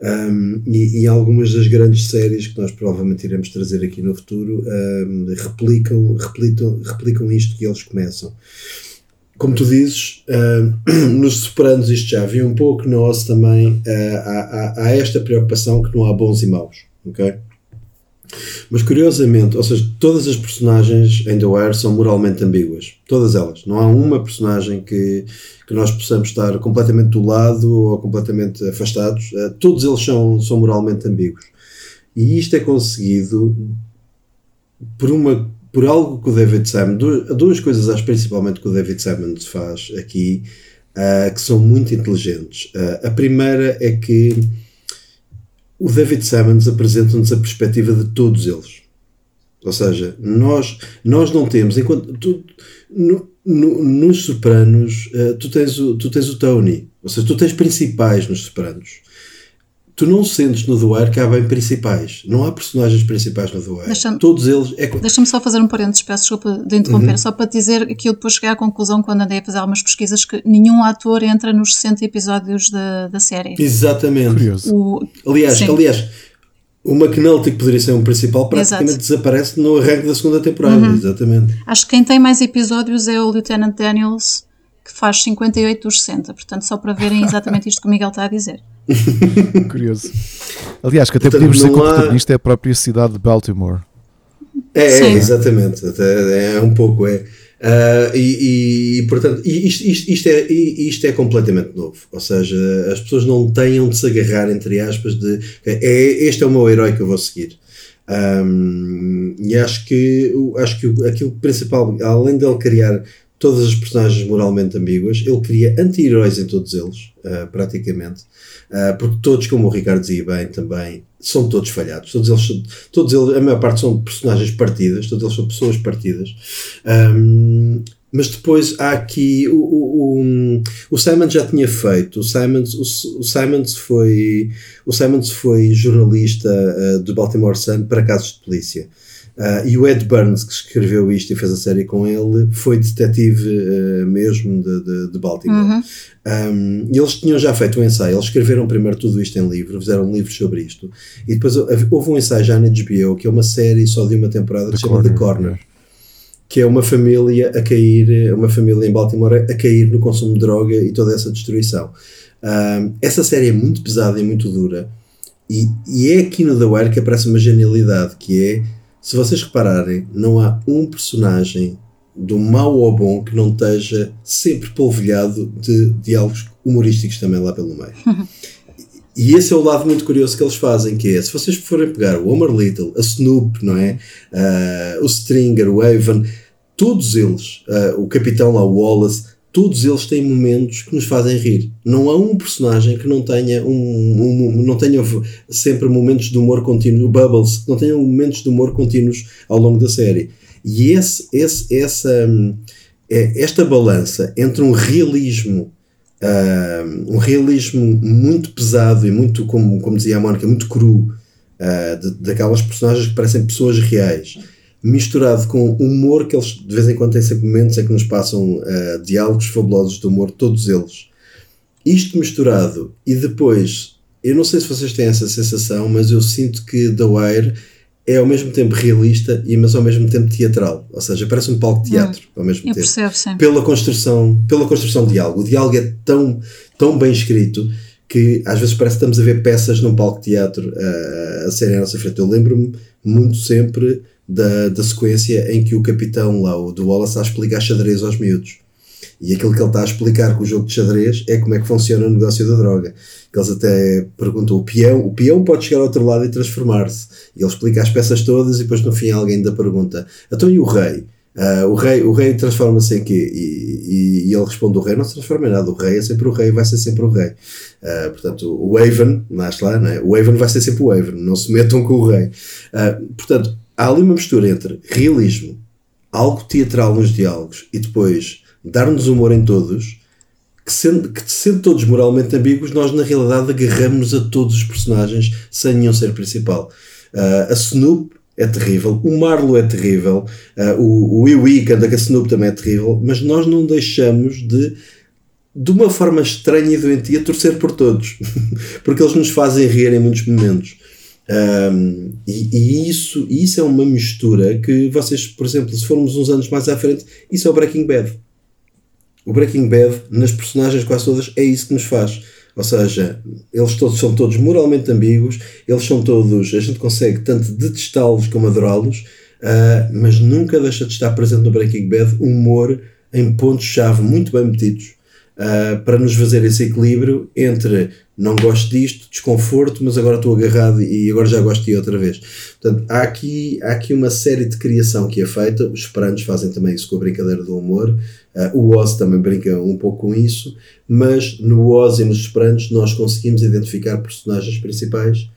Um, e, e algumas das grandes séries que nós provavelmente iremos trazer aqui no futuro um, replicam, replicam, replicam isto que eles começam. Como tu dizes, um, nos Sopranos isto já havia um pouco, Oz também uh, há, há, há esta preocupação que não há bons e maus, ok? Mas curiosamente, ou seja, todas as personagens em The Wire são moralmente ambíguas. Todas elas. Não há uma personagem que, que nós possamos estar completamente do lado ou completamente afastados. Eh, todos eles são, são moralmente ambíguos. E isto é conseguido por, uma, por algo que o David Simon. Duas, coisas, acho principalmente que o David Simon faz aqui, eh, que são muito inteligentes. Eh, a primeira é que o David Simmons apresenta-nos a perspectiva de todos eles. Ou seja, nós, nós não temos, enquanto tu, no, no, nos Sopranos, uh, tu, tens o, tu tens o Tony, ou seja, tu tens principais nos Sopranos. Tu não sentes no The Wire que há bem principais. Não há personagens principais no The Wire. Deixa-me- Todos eles. É, Deixa-me só fazer um parênteses, peço desculpa de interromper, só para te dizer que eu depois cheguei à conclusão, quando andei a fazer algumas pesquisas, que nenhum ator entra nos 60 episódios da, da série. exatamente. Curioso. O, Aliás, Sim. aliás, o McNulty, que poderia ser um principal, praticamente Exato. desaparece no arranque da segunda temporada. Exatamente. acho que quem tem mais episódios é o Lieutenant Daniels, que faz 58 dos 60. Portanto, só para verem exatamente isto que o Miguel está a dizer. Curioso. Aliás, que até Portanto, podíamos dizer que o protagonista é a própria cidade de Baltimore. É, é, exatamente. Até é um pouco, é. Ah, e, e, portanto, isto, isto, isto, é, isto é completamente novo. Ou seja, as pessoas não tenham de se agarrar, entre aspas, de é, este é o meu herói que eu vou seguir. Ahm, e acho que, acho que aquilo principal, além dele criar todas as personagens moralmente ambíguas, ele cria anti-heróis em todos eles, ah, praticamente. Ah, porque todos, como o Ricardo dizia bem também, são todos falhados. Todos eles, todos eles, a maior parte são personagens partidas, todos eles são pessoas partidas. Ahm, mas depois há aqui o, o, o, o Simons já tinha feito. O Simons, o, o Simons foi o Simons foi jornalista ah, do Baltimore Sun para casos de polícia. Ah, e o Ed Burns, que escreveu isto e fez a série com ele, foi detetive ah, mesmo de, de, de Baltimore. Um, e eles tinham já feito um ensaio, eles escreveram primeiro tudo isto em livro, fizeram um livro sobre isto, e depois houve um ensaio já na HBO, que é uma série só de uma temporada que se chama The Corner, que é uma família a cair, uma família em Baltimore a cair no consumo de droga e toda essa destruição. Um, essa série é muito pesada e muito dura, e, e é aqui no The Wire que aparece uma genialidade, que é se vocês repararem, não há um personagem do mau ao bom que não esteja sempre polvilhado de diálogos humorísticos também lá pelo meio. E esse é o lado muito curioso que eles fazem, que é, se vocês forem pegar o Homer Little, a Snoop, não é? Uh, o Stringer, o Avon, todos eles, uh, o capitão lá, o Wallace, todos eles têm momentos que nos fazem rir. Não há um personagem que não tenha, um, um, não tenha sempre momentos de humor contínuo, Bubbles, que não tenha momentos de humor contínuos ao longo da série. E esse, esse, essa, é, esta balança entre um realismo uh, um realismo muito pesado e muito, como, como dizia a Mónica, muito cru, uh, daquelas personagens que parecem pessoas reais, misturado com humor que eles de vez em quando têm sempre momentos em que nos passam uh, diálogos fabulosos de humor, todos eles. Isto misturado e depois, eu não sei se vocês têm essa sensação, mas eu sinto que The Wire é ao mesmo tempo realista e mas ao mesmo tempo teatral, ou seja, parece um palco de teatro hum, ao mesmo tempo. Percebo, sim. Pela construção, pela construção de diálogo. O diálogo é tão, tão bem escrito que às vezes parece que estamos a ver peças num palco de teatro uh, a serem à nossa frente. Eu lembro-me muito sempre da, da sequência em que o capitão lá, o do Wallace, está a explicar xadrez aos miúdos. E aquilo que ele está a explicar com o jogo de xadrez é como é que funciona o negócio da droga. Eles até perguntam: o peão, o peão pode chegar ao outro lado e transformar-se. E ele explica as peças todas e depois no fim alguém ainda pergunta: então e o rei? Uh, o rei, o rei transforma-se em quê? E, e, e, ele responde: o rei não se transforma em nada, o rei é sempre o rei, vai ser sempre o rei. Uh, portanto, o Aven, nasce é? o Aven vai ser sempre o Aven, não se metam com o rei. Uh, portanto, há ali uma mistura entre realismo, algo teatral nos diálogos e depois dar-nos humor em todos, que sendo, que sendo todos moralmente ambíguos, nós na realidade agarramos-nos a todos os personagens sem nenhum ser principal. Uh, a Snoop é terrível, o Marlo é terrível, uh, o, o Wee que anda com a Snoop também é terrível, mas nós não deixamos de de uma forma estranha e doentia torcer por todos, porque eles nos fazem rir em muitos momentos. Um, e, e, isso, isso é uma mistura que vocês, por exemplo, se formos uns anos mais à frente, isso é o Breaking Bad. O Breaking Bad, nas personagens quase todas, é isso que nos faz. Ou seja, eles todos são todos moralmente ambíguos, eles são todos, a gente consegue tanto detestá-los como adorá-los, uh, mas nunca deixa de estar presente no Breaking Bad humor em pontos-chave muito bem metidos uh, para nos fazer esse equilíbrio entre não gosto disto, desconforto, mas agora estou agarrado e agora já gosto de outra vez. Portanto, há aqui, há aqui uma série de criação que é feita, os esperantes fazem também isso com a brincadeira do humor, uh, o Oz também brinca um pouco com isso, mas no Oz e nos esperantes nós conseguimos identificar personagens principais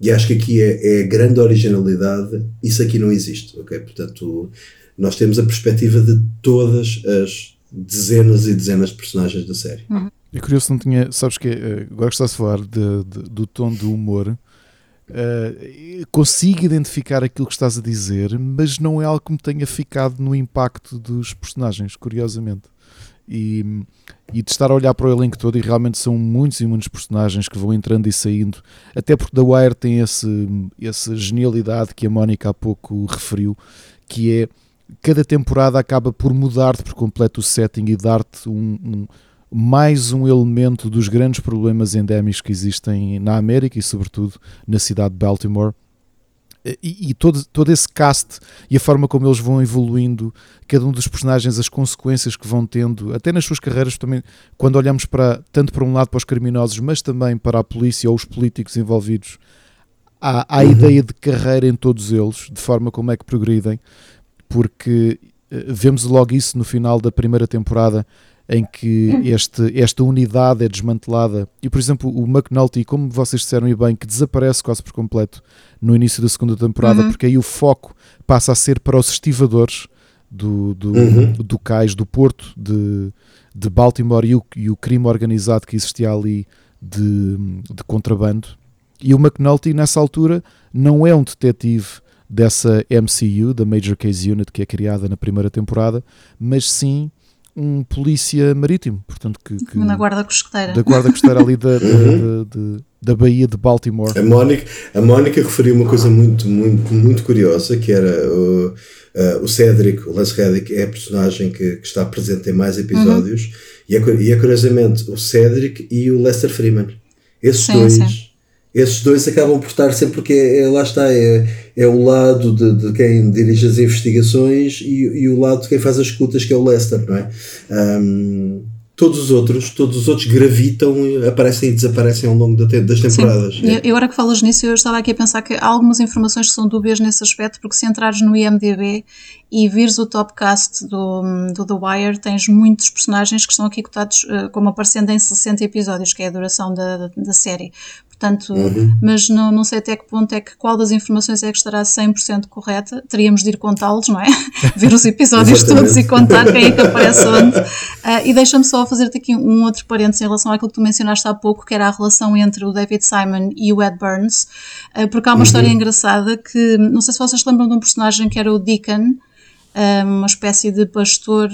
e acho que aqui é, é grande originalidade, isso aqui não existe, ok? Portanto, nós temos a perspectiva de todas as dezenas e dezenas de personagens da série. Uhum. É curioso, não tinha. Sabes que eh, agora que estás a falar de, de, do tom do humor, uh, consigo identificar aquilo que estás a dizer, mas não é algo que me tenha ficado no impacto dos personagens, curiosamente. E, e de estar a olhar para o elenco todo, e realmente são muitos e muitos personagens que vão entrando e saindo, até porque The Wire tem esse, essa genialidade que a Mónica há pouco referiu, que é cada temporada acaba por mudar-te por completo o setting e dar-te um, um, mais um elemento dos grandes problemas endémicos que existem na América e, sobretudo, na cidade de Baltimore. E, e, todo, todo esse cast e a forma como eles vão evoluindo, cada um dos personagens, as consequências que vão tendo, até nas suas carreiras, também, quando olhamos para tanto para um lado para os criminosos, mas também para a polícia ou os políticos envolvidos, há, há uhum. ideia de carreira em todos eles, de forma como é que progridem porque eh, vemos logo isso no final da primeira temporada em que este, esta unidade é desmantelada e por exemplo o McNulty, como vocês disseram e bem, que desaparece quase por completo no início da segunda temporada, uhum. porque aí o foco passa a ser para os estivadores do, do, uhum. do cais, do porto de, de Baltimore e o, e o crime organizado que existia ali de, de contrabando e o McNulty nessa altura não é um detetive dessa MCU, da Major Case Unit, que é criada na primeira temporada, mas sim um polícia marítimo, portanto que, que na guarda costeira, da guarda costeira ali da, uhum. da, da, Baía de Baltimore. A Mónica, a Mónica referiu uma coisa muito muito muito curiosa que era o, uh, o Cedric, o Lance Reddick é a personagem que, que está presente em mais episódios uhum. e, é, e é curiosamente o Cedric e o Lester Freeman, esses sim, dois sim esses dois acabam por estar sempre porque é, é, lá está, é, é o lado de, de quem dirige as investigações e, e, o lado de quem faz as escutas, que é o Lester, não é? Um, todos os outros, todos os outros gravitam, aparecem e desaparecem ao longo das temporadas. Sim. E agora que falas nisso, eu estava aqui a pensar que há algumas informações que são dúbias nesse aspecto, porque se entrares no IMDB e vires o topcast do, do The Wire, tens muitos personagens que estão aqui cotados uh, como aparecendo em 60 episódios, que é a duração da, da série. Portanto, uhum. mas não, não sei até que ponto é que qual das informações é que estará 100% correta. Teríamos de ir contá-los, não é? Ver os episódios todos e contar quem é que aparece onde. Uh, e deixa-me só fazer-te aqui um outro parênteses em relação àquilo que tu mencionaste há pouco, que era a relação entre o David Simon e o Ed Burns, uh, porque há uma uhum. história engraçada que, não sei se vocês lembram de um personagem que era o Deacon, uh, uma espécie de pastor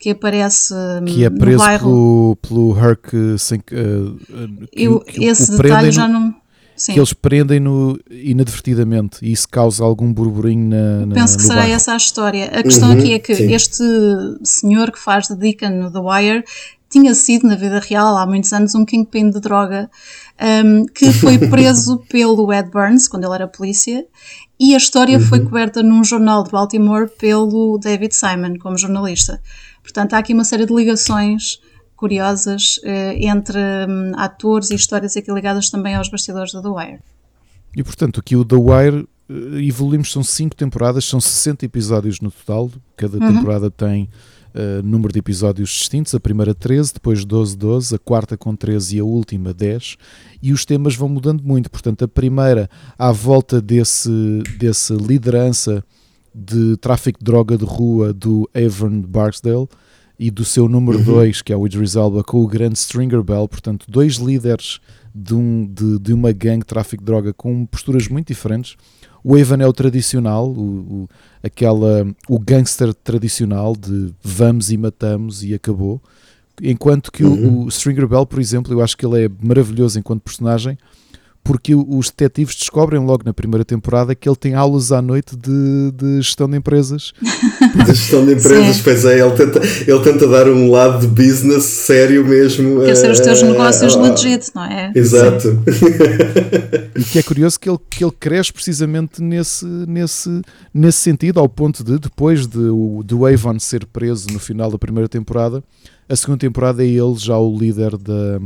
que aparece que é preso pelo, pelo Herc sem uh, eu, que, esse detalhe já não Sim. que eles prendem-no inadvertidamente e isso causa algum burburinho na, na Penso que será bairro. essa a história. A questão uhum, aqui é que sim. este senhor que faz de Deacon no The Wire tinha sido na vida real há muitos anos um kingpin de droga um, que foi preso pelo Ed Burns quando ele era polícia e a história uhum. foi coberta num jornal de Baltimore pelo David Simon como jornalista. Portanto, há aqui uma série de ligações curiosas eh, entre hum, atores e histórias aqui ligadas também aos bastidores do The Wire. E portanto, aqui o The Wire eh, evoluímos, são 5 temporadas, são 60 episódios no total, cada uhum. temporada tem uh, número de episódios distintos, a primeira 13, depois 12, 12, a quarta com 13 e a última 10, e os temas vão mudando muito, portanto a primeira à volta desse, desse liderança de tráfico de droga de rua do Avon Barksdale e do seu número 2, uhum. que é o Idris Elba, com o grande Stringer Bell, portanto, dois líderes de, um, de, de uma gangue de tráfico de droga com posturas muito diferentes. O Avon é o tradicional, o, o, aquela, o gangster tradicional de vamos e matamos e acabou. Enquanto que uhum. o, o Stringer Bell, por exemplo, eu acho que ele é maravilhoso enquanto personagem, porque os detetives descobrem logo na primeira temporada que ele tem aulas à noite de, de gestão de empresas. De gestão de empresas, Sim. pois é, ele tenta, ele tenta dar um lado de business sério mesmo. Quer ser os teus negócios uh, legit, não é? Exato. e que é curioso que ele, que ele cresce precisamente nesse, nesse, nesse sentido, ao ponto de, depois de, do Avon ser preso no final da primeira temporada, a segunda temporada é ele já o líder da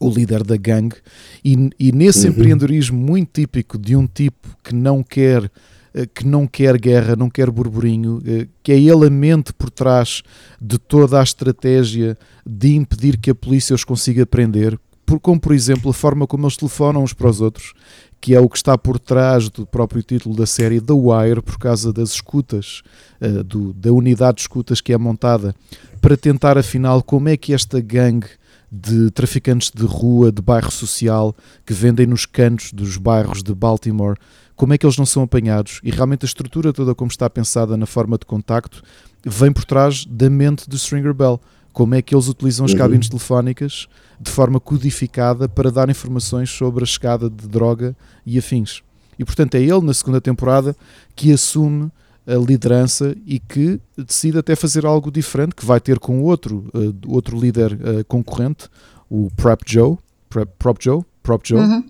o líder da gangue, e, e nesse uhum. empreendedorismo muito típico de um tipo que não quer eh, que não quer guerra, não quer burburinho, eh, que é ele a mente por trás de toda a estratégia de impedir que a polícia os consiga prender, como por exemplo a forma como eles telefonam uns para os outros, que é o que está por trás do próprio título da série The Wire, por causa das escutas, eh, do, da unidade de escutas que é montada, para tentar afinal como é que esta gangue de traficantes de rua, de bairro social, que vendem nos cantos dos bairros de Baltimore, como é que eles não são apanhados? E realmente a estrutura toda como está pensada na forma de contacto vem por trás da mente do Stringer Bell. Como é que eles utilizam as uhum. cabines telefónicas de forma codificada para dar informações sobre a chegada de droga e afins. E portanto é ele, na segunda temporada, que assume a liderança e que decide até fazer algo diferente, que vai ter com outro, uh, outro líder uh, concorrente, o Prep Joe, Prep, Prop Joe, Prop Joe, uhum.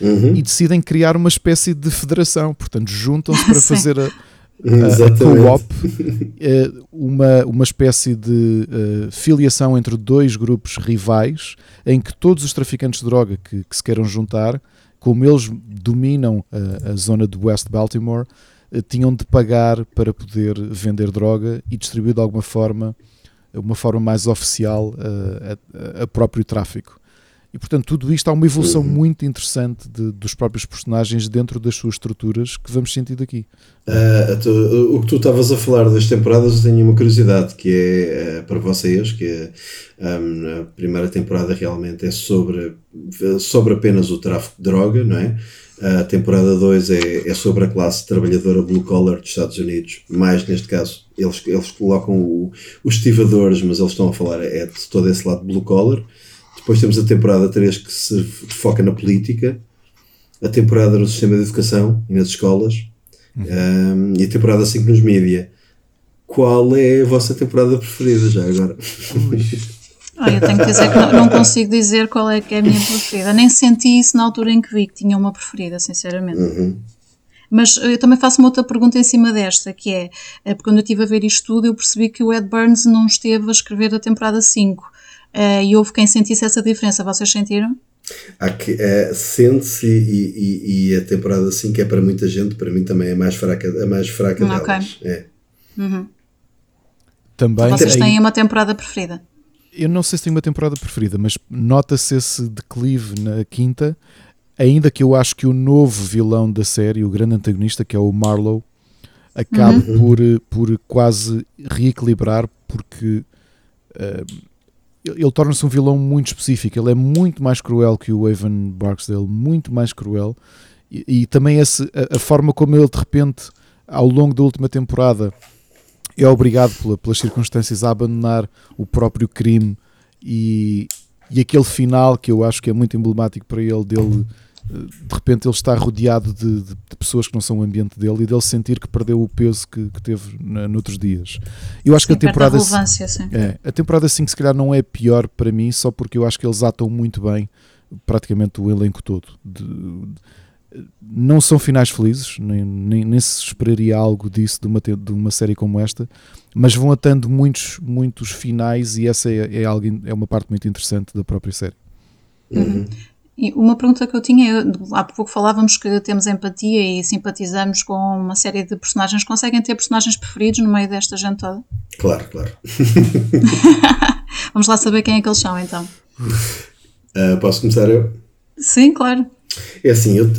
Uhum. e decidem criar uma espécie de federação, portanto juntam-se para fazer a, a, a co-op, uh, uma, uma espécie de filiação entre dois grupos rivais, em que todos os traficantes de droga que, que se queiram juntar, como eles dominam a, a zona de West Baltimore, eh, tinham de pagar para poder vender droga e distribuir de alguma forma, uma forma mais oficial, eh, a, a próprio tráfico. E portanto, tudo isto há uma evolução uhum. muito interessante de, dos próprios personagens dentro das suas estruturas que vamos sentir daqui. Uh, tu, o que tu estavas a falar das temporadas, eu tenho uma curiosidade que é uh, para vocês, que é, um, a primeira temporada realmente é sobre, sobre apenas o tráfico de droga, não é? A temporada 2 é, é sobre a classe trabalhadora blue collar dos Estados Unidos, mais neste caso, eles, eles colocam o, os estivadores, mas eles estão a falar é de todo esse lado blue collar. Depois temos a temporada 3 que se foca na política, a temporada no sistema de educação e nas escolas, uhum. um, e a temporada 5 nos mídia. Qual é a vossa temporada preferida já agora? Olha, eu tenho que dizer que não, não, consigo dizer qual é que é a minha preferida. Nem senti isso na altura em que vi que tinha uma preferida, sinceramente. Uhum. Mas eu também faço uma outra pergunta em cima desta, que é, é porque quando eu estive a ver isto tudo, eu percebi que o Ed Burns não esteve a escrever a temporada 5. Uh, e houve quem sentisse essa diferença. Vocês sentiram? Que, é, sente-se e, e, e, a temporada 5 é para muita gente, para mim também é mais fraca, a mais fraca okay. delas. É. Uhum. Também Vocês têm aí, uma temporada preferida? Eu não sei se tenho uma temporada preferida, mas nota-se esse declive na quinta, ainda que eu acho que o novo vilão da série, o grande antagonista, que é o Marlowe, acaba uhum. por, por quase reequilibrar, porque uh, ele torna-se um vilão muito específico. Ele é muito mais cruel que o Evan Barksdale, muito mais cruel. E, e também esse, a, a, forma como ele de repente, ao longo da última temporada, é obrigado pela, pelas circunstâncias a abandonar o próprio crime e, e aquele final que eu acho que é muito emblemático para ele dele de repente ele está rodeado de, de, de, pessoas que não são o ambiente dele e dele sentir que perdeu o peso que, que teve na, noutros dias. Eu acho sim, que a temporada a, é, a temporada 5 se calhar não é pior para mim só porque eu acho que eles atam muito bem praticamente o elenco todo. De, não são finais felizes, nem, nem, nem, se esperaria algo disso de uma, de uma série como esta, mas vão atando muitos, muitos finais e essa é, é, algo, é uma parte muito interessante da própria série. Uhum. E uma pergunta que eu tinha, há pouco falávamos que temos empatia e simpatizamos com uma série de personagens. Conseguem ter personagens preferidos no meio desta gente toda? Claro, claro. Vamos lá saber quem é que eles são então. Uh, posso começar eu? Sim, claro. É assim, eu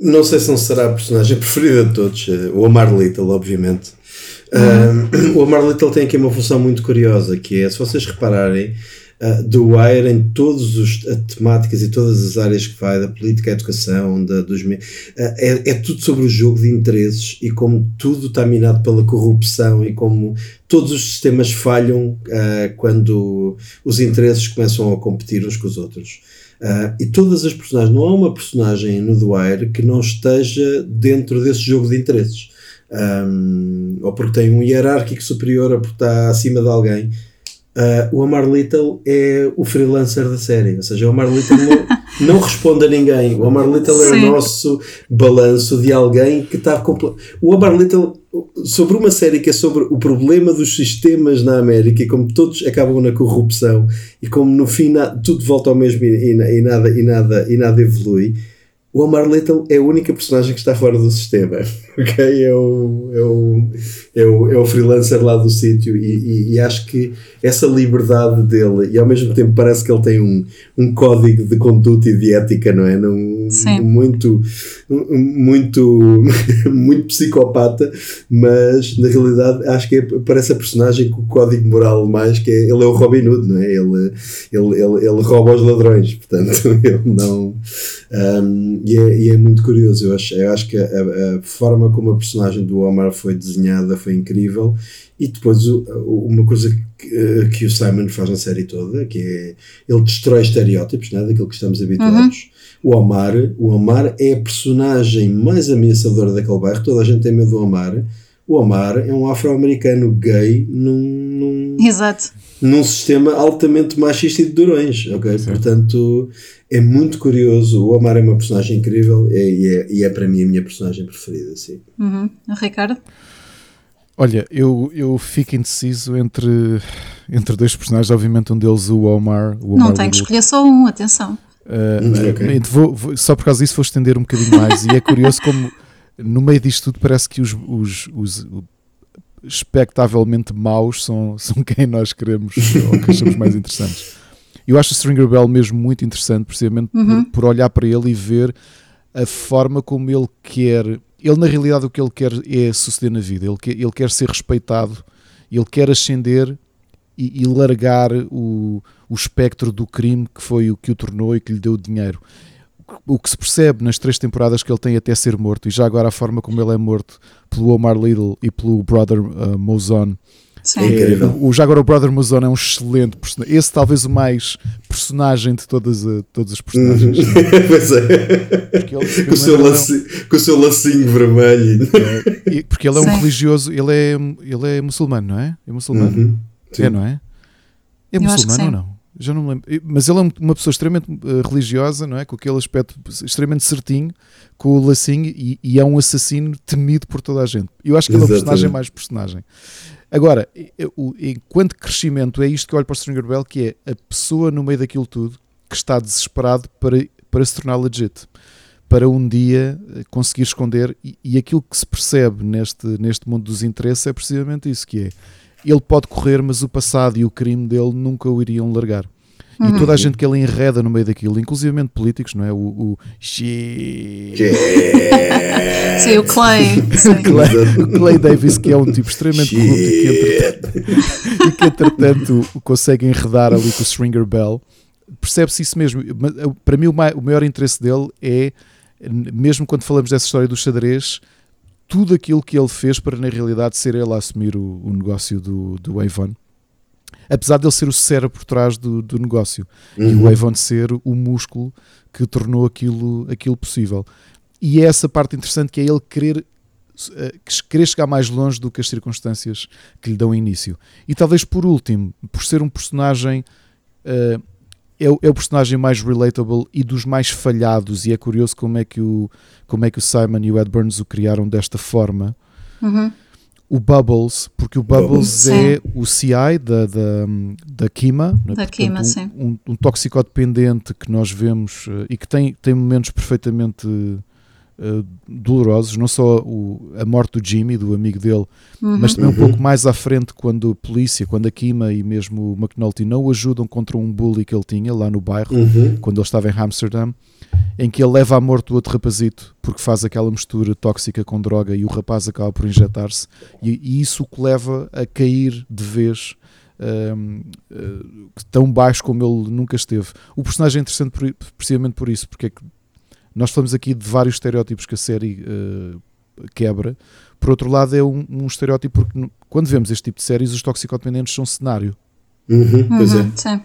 não sei se não será a personagem preferida de todos, eh, o Omar Little, obviamente. Uhum. Uh, o Omar Little tem aqui uma função muito curiosa, que é, se vocês repararem, uh, The Wire em todas as temáticas e todas as áreas que vai, da política, à educação, da, dos, uh, é, é tudo sobre o jogo de interesses e como tudo está minado pela corrupção e como todos os sistemas falham uh, quando os interesses começam a competir uns com os outros. Uh, e todas as personagens, não há uma personagem no Wire que não esteja dentro desse jogo de interesses. Um, ou porque tem um hierárquico superior, ou porque está acima de alguém. Uh, o Omar Little é o freelancer da série, ou seja, o Omar Little não, não responde a ninguém. O Omar Little Sim. é o nosso balanço de alguém que está. O Omar Little, sobre uma série que é sobre o problema dos sistemas na América e como todos acabam na corrupção e como no fim tudo volta ao mesmo e, e, e nada, e, nada, e nada evolui o Omar Little é a única personagem que está fora do sistema, ok? É o, é o, é o, é o freelancer lá do sítio e, e, e, acho que essa liberdade dele e ao mesmo tempo parece que ele tem um, um código de conduta e de ética, não é? Num, muito, muito, muito psicopata, mas na realidade acho que é, parece a personagem com o código moral mais que é, ele é o Robin Hood, não é? Ele, ele, ele, ele rouba os ladrões, portanto ele não... Um, e, é, e, é, muito curioso, eu acho, eu acho que a, a, forma como a personagem do Omar foi desenhada foi incrível. E depois uma coisa que, que, o Simon faz na série toda, que é ele destrói estereótipos né, daquilo que estamos habituados. Uhum. O Omar, o Omar é a personagem mais ameaçadora daquele bairro, toda a gente tem medo do Omar. O Omar é um afro-americano gay num, num, Exato. num sistema altamente machista e de durões, ok? Portanto, é muito curioso. O Omar é uma personagem incrível e é, e é para mim a minha personagem preferida. Sim. Uhum. Ricardo? Olha, eu, eu fico indeciso entre, entre dois personagens, obviamente um deles o Omar. O Omar Não tem que escolher só um, atenção. Uh, okay. vou, vou, só por causa disso vou estender um bocadinho mais e é curioso como no meio disto tudo parece que os, os, os expectavelmente maus são, são quem nós queremos ou que achamos mais interessantes. Eu acho o Stringer Bell mesmo muito interessante, precisamente uhum. por, por, olhar para ele e ver a forma como ele quer. Ele, na realidade, o que ele quer é suceder na vida. Ele quer, ele quer ser respeitado, ele quer ascender e, e largar o, o espectro do crime que foi o que o tornou e que lhe deu o dinheiro. O que se percebe nas três temporadas que ele tem até ser morto, e já agora a forma como ele é morto pelo Omar Little e pelo Brother uh, Mozon Sim. É, o agora o Brother Muzon é um excelente personagem. Esse talvez o mais personagem de todas, a, todos os personagens. Uhum. pois é. com, o seu lacinho, com o seu lacinho vermelho. É, porque ele é um Sim. religioso, ele é, ele é muçulmano, não é? É muçulmano? Uhum. É, não é? É muçulmano ou não? Já não me lembro. Mas ele é uma pessoa extremamente uh, religiosa, não é? Com aquele aspecto extremamente certinho, com o lacinho, e, e, é um assassino temido por toda a gente. Eu acho que ele é o personagem mais personagem. Agora, enquanto crescimento, é isto que eu olho para o Stringer Bell, que é a pessoa no meio daquilo tudo que está desesperado para, para se tornar legit para um dia eh, conseguir esconder e, e, aquilo que se percebe neste, neste mundo dos interesses é precisamente isso que é ele pode correr mas o passado e o crime dele nunca o iriam largar. E toda a gente que ele enreda no meio daquilo inclusive políticos não é? O, o Sim, o Clay. o Clay. O Clay Davis que é um tipo extremamente corrupto e que entretanto, e que entretanto consegue enredar ali com o Stringer Bell. Percebe-se isso mesmo. Para mim o maior interesse dele é mesmo quando falamos dessa história do xadrez, tudo aquilo que ele fez para na realidade ser ele a assumir o, o negócio do, do Avon. Apesar de ele ser o cérebro por trás do, do negócio uhum. e o Avon ser o músculo que tornou aquilo, aquilo possível. E é essa parte interessante que é ele querer, uh, querer chegar mais longe do que as circunstâncias que lhe dão início. E talvez por último, por ser um personagem uh, é o, é o, personagem mais relatable e dos mais falhados, e é curioso como é que o, como é que o Simon e o Ed Burns o criaram desta forma. Uhum. O Bubbles, porque o Bubbles é o CI da, da, da Kima, né? da Kima um, um, um, toxicodependente que nós vemos uh, e que tem, tem momentos perfeitamente uh, dolorosos, não só o, a morte do Jimmy, do amigo dele, uhum. mas também um uhum. pouco mais à frente quando a polícia, quando a Kima e mesmo o McNulty não o ajudam contra um bully que ele tinha lá no bairro, uhum. quando ele estava em Amsterdam, em que ele leva à morte o outro rapazito porque faz aquela mistura tóxica com droga e o rapaz acaba por injetar-se e, e, isso o leva a cair de vez um, uh, eh, tão baixo como ele nunca esteve. O personagem é interessante por, precisamente por isso, porque é que nós falamos aqui de vários estereótipos que a série uh, quebra. Por outro lado, é um, um, estereótipo porque quando vemos este tipo de séries, os toxicodependentes são cenário. Uhum, pois uhum, é.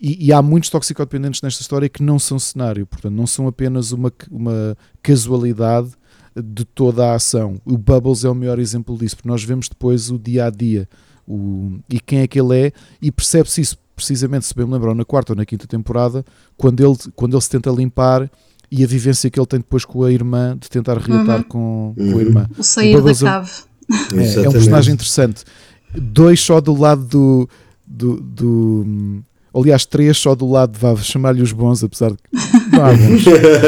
E, e, há muitos toxicodependentes nesta história que não são cenário, portanto, não são apenas uma, uma casualidade de toda a ação. O Bubbles é o melhor exemplo disso, porque nós vemos depois o dia a dia o, e quem é que ele é, e percebe-se isso precisamente, se bem me lembram, na quarta ou na quinta temporada, quando ele, quando ele se tenta limpar e a vivência que ele tem depois com a irmã de tentar reatar uhum. com, com, a uhum. irmã. O sair o da cave. É, é, um personagem interessante. Dois só do lado do. do, do aliás, três só do lado, vá chamar-lhe os bons, apesar de não há bons.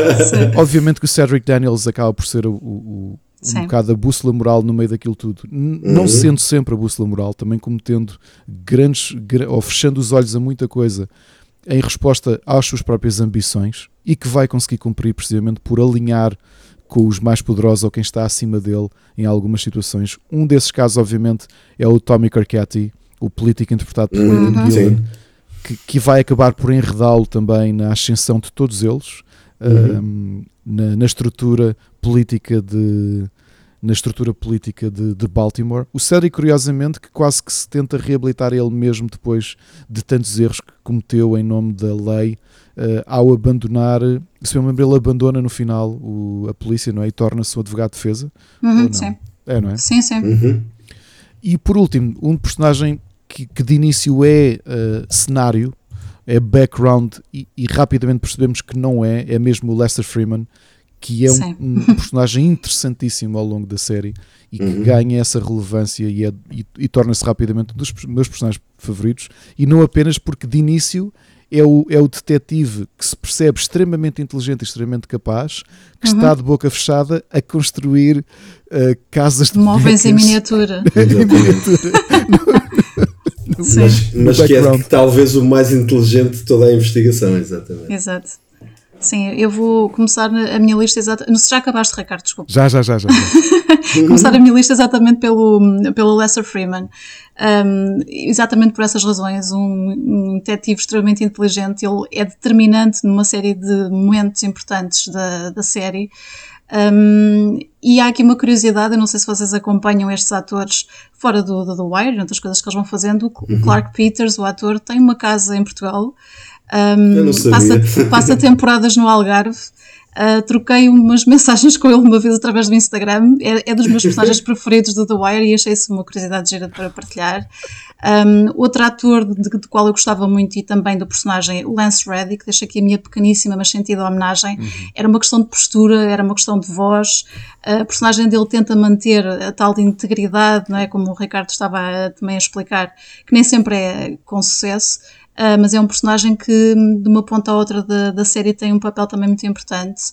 Obviamente que o Cedric Daniels acaba por ser o, o um bocado a bússola moral no meio daquilo tudo. N uhum. Não sendo sempre a bússola moral, também cometendo grandes, ou fechando os olhos a muita coisa em resposta às suas próprias ambições e que vai conseguir cumprir precisamente por alinhar com os mais poderosos ou quem está acima dele em algumas situações. Um desses casos, obviamente, é o Tommy Carcetti, o político interpretado por uhum. Aidan Gillen, que, que, vai acabar por enredá-lo também na ascensão de todos eles, uhum. um, na, na, estrutura política de, na estrutura política de, de, Baltimore. O Cedric, curiosamente, que quase que se tenta reabilitar ele mesmo depois de tantos erros que cometeu em nome da lei, uh, ao abandonar, se eu me lembro, ele abandona no final o, a polícia, não é? E torna-se o advogado de defesa. Uhum, sim. É, não é? Sim, sim. Uhum. E por último, um personagem que, que de início é uh, cenário, é background, e, e rapidamente percebemos que não é, é mesmo o Lester Freeman, que é um, um, personagem interessantíssimo ao longo da série e que uhum. ganha essa relevância e, é, e, e torna-se rapidamente um dos meus personagens favoritos e não apenas porque de início é o, é o detetive que se percebe extremamente inteligente e extremamente capaz, que uhum. está de boca fechada a construir uh, casas de móveis em miniatura. em miniatura. mas, mas que é talvez o mais inteligente de toda a investigação, exatamente. Exato. Sim, eu vou começar a minha lista exatamente. Já acabaste, Ricardo, desculpa. Já, já, já. já. começar a minha lista exatamente pelo, pelo Lester Freeman. Um, exatamente por essas razões. Um, um, detetive extremamente inteligente. Ele é determinante numa série de momentos importantes da, da série. Um, e há aqui uma curiosidade, eu não sei se vocês acompanham estes atores fora do, do, Wire, entre as coisas que eles vão fazendo. O uhum. Clark Peters, o ator, tem uma casa em Portugal. Um, passa, passa temporadas no Algarve. Uh, troquei umas mensagens com ele uma vez através do Instagram. É, é dos meus personagens preferidos do The Wire e achei isso uma curiosidade gira para partilhar. Um, outro ator de, de, qual eu gostava muito e também do personagem, Lance Reddick, deixo aqui a minha pequeníssima, mas sentida homenagem. Uhum. Era uma questão de postura, era uma questão de voz. A personagem dele tenta manter a tal de integridade, não é? Como o Ricardo estava a, também a explicar, que nem sempre é com sucesso. Uh, mas é um personagem que, de uma ponta à outra da, da série, tem um papel também muito importante.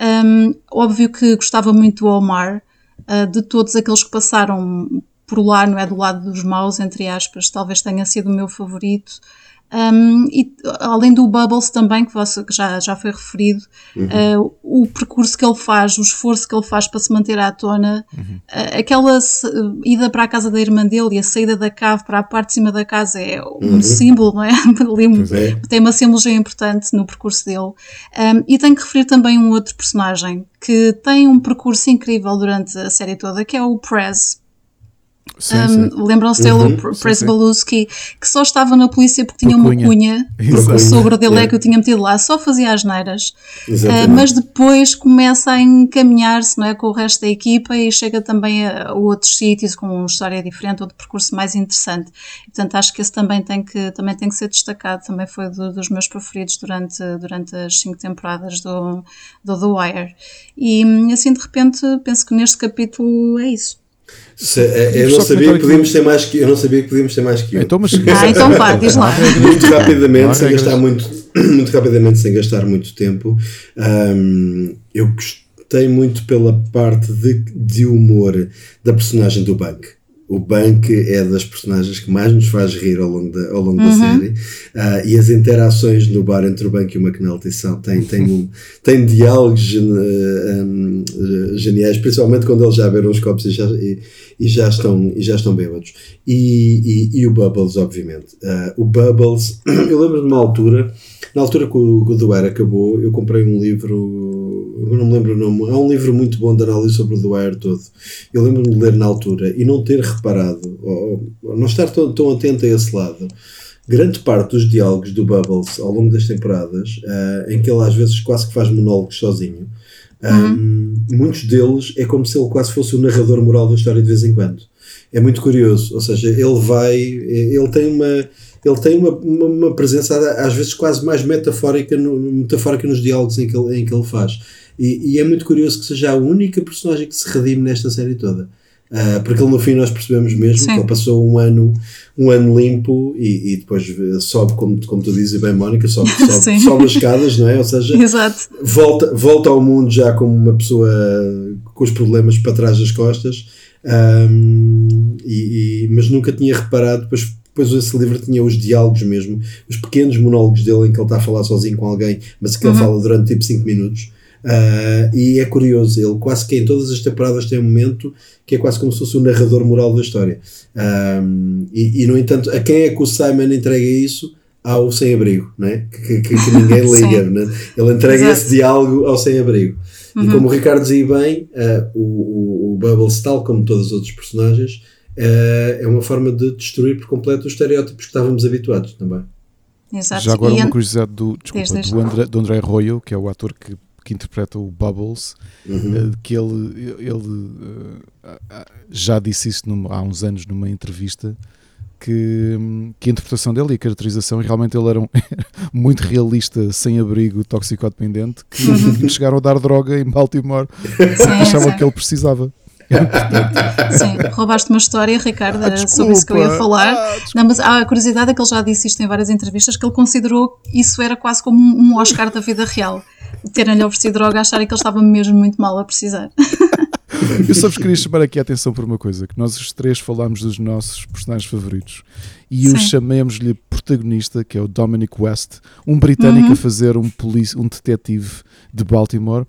Um, óbvio que gostava muito do Omar, uh, de todos aqueles que passaram por lá, não é? Do lado dos maus, entre aspas, talvez tenha sido o meu favorito. Um, e além do Bubbles também, que, você, que já, já foi referido, uhum. uh, o percurso que ele faz, o esforço que ele faz para se manter à tona, uhum. uh, aquela ida para a casa da irmã dele e a saída da cave para a parte de cima da casa é um uhum. símbolo, não é? é? Tem uma simbologia importante no percurso dele. Um, e tenho que referir também um outro personagem que tem um percurso incrível durante a série toda, que é o Prez um, Lembram-se dele, uhum, o Presbaluski, que só estava na polícia porque tinha uma cunha, o sogro dele é que o tinha metido lá, só fazia as neiras. Uh, mas depois começa a encaminhar-se é, com o resto da equipa e chega também a, a, outros sítios com uma história diferente, outro percurso mais interessante. E, portanto, acho que esse também tem que, também tem que ser destacado, também foi do, dos meus preferidos durante, durante as cinco temporadas do, do The Wire. E assim, de repente, penso que neste capítulo é isso. Se, é, eu, não sabia que podíamos ter mais que eu não sabia que podíamos ter mais que. Então, mas... Ah, então vá, diz lá. Muito rapidamente, sem gastar muito, muito rapidamente, sem gastar muito tempo. Um, eu gostei muito pela parte de, de humor da personagem do Bank o Bank é das personagens que mais nos faz rir ao longo da, ao longo uhum. da série uh, e as interações no bar entre o Bank e o McNulty são, têm, têm, um, têm diálogos gen, uh, um, uh, geniais, principalmente quando eles já beberam os copos e já, e, e, já, estão, e já estão bêbados. E, e, e o Bubbles, obviamente. o Bubbles, eu lembro de uma altura, na altura que o, que o acabou, eu comprei um livro eu não me lembro o nome, há um livro muito bom de análise sobre o Dwyer todo. Eu lembro-me de ler na altura e não ter reparado, ou, ou não estar tão, tão atento a esse lado. Grande parte dos diálogos do Bubbles ao longo das temporadas, uh, em que ele às vezes quase que faz monólogos sozinho, um, uhum. muitos deles é como se ele quase fosse o narrador moral da história de vez em quando. É muito curioso, ou seja, ele vai, ele tem uma ele tem uma, uma, uma, presença às vezes quase mais metafórica, no, metafórica nos diálogos em que ele, em que ele faz. E, e, é muito curioso que seja a única personagem que se redime nesta série toda. Uh, porque ele no fim nós percebemos mesmo Sim. que ele passou um ano, um ano limpo e, e depois sobe, como, como tu dizes bem, Mónica, sobe, sobe, sobe as escadas, não é? Ou seja, Exato. Volta, volta ao mundo já como uma pessoa com os problemas para trás das costas, um, e, e, mas nunca tinha reparado, depois depois esse livro tinha os diálogos mesmo, os pequenos monólogos dele em que ele está a falar sozinho com alguém, mas que uhum. ele fala durante tipo 5 minutos. Uh, e é curioso, ele quase que em todas as temporadas tem um momento que é quase como se fosse o narrador moral da história. Um, e, e, no entanto, a quem é que o Simon entrega isso? Ao sem-abrigo, né? que, que, que ninguém liga. né? Ele entrega Exato. esse diálogo ao sem-abrigo. Uhum. E como o Ricardo dizia bem, uh, o, o, o Bubbles, tal como todos os outros personagens, é uma forma de destruir por completo os estereótipos que estávamos habituados também. Exato. Já agora uma curiosidade do, desculpa, do, André, do André Royo, que é o ator que que interpreta o Bubbles, uhum. Eh, que ele, ele eh, já disse isso numa, há uns anos numa entrevista. Que, que, a interpretação dele e a caracterização realmente ele era um, muito realista, sem abrigo, toxicodependente, que uhum. chegaram a dar droga em Baltimore achavam que ele precisava. Sim, roubaste uma história, Ricardo, ah, sobre isso que eu ia falar. Ah, não, mas a curiosidade é que ele já disse isto em várias entrevistas, que ele considerou que isso era quase como um Oscar da vida real terem-lhe oferecido droga, acharem que ele estava mesmo muito mal a precisar. Eu só vos queria chamar aqui a atenção por uma coisa: que nós os três falámos dos nossos personagens favoritos e o chamemos-lhe protagonista, que é o Dominic West, um britânico uhum. a fazer um, police, um detetive de Baltimore.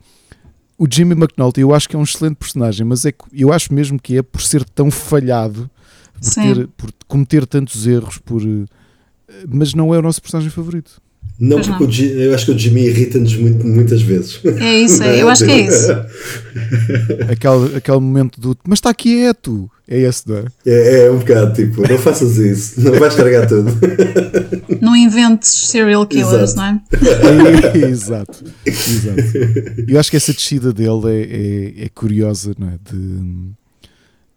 O Jimmy McNulty, eu acho que é um excelente personagem, mas é, eu acho mesmo que é por ser tão falhado, por, ter, por cometer tantos erros, por, eh, mas não é o nosso personagem favorito. Não, Pois porque o Ji- eu acho que o Jimmy irrita-nos muitas vezes. É isso, é, eu acho que é isso. Aquele, aquele momento do mas está quieto. É esse, não é? É, é um bocado tipo, não faças isso, não vais estragar tudo. Não inventes serial killers, Exato. não é? exato, exato. Eu acho que essa descida dele é, é, é curiosa, não é? De,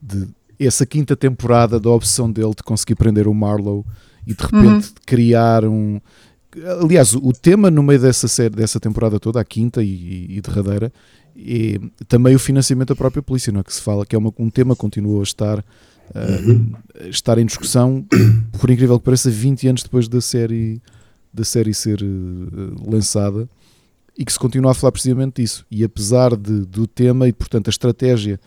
de essa quinta temporada da opção dele de conseguir prender o Marlow e de repente criar um. Aliás, o tema no meio dessa série, dessa temporada toda, a quinta e, e derradeira, é também o financiamento da própria polícia, não é? Que se fala que é uma- um tema que continua a estar, uh, a estar em discussão, por incrível que pareça, 20 anos depois da série, da série ser uh, lançada e que se continua a falar precisamente disso. E apesar de, do tema e, portanto, a estratégia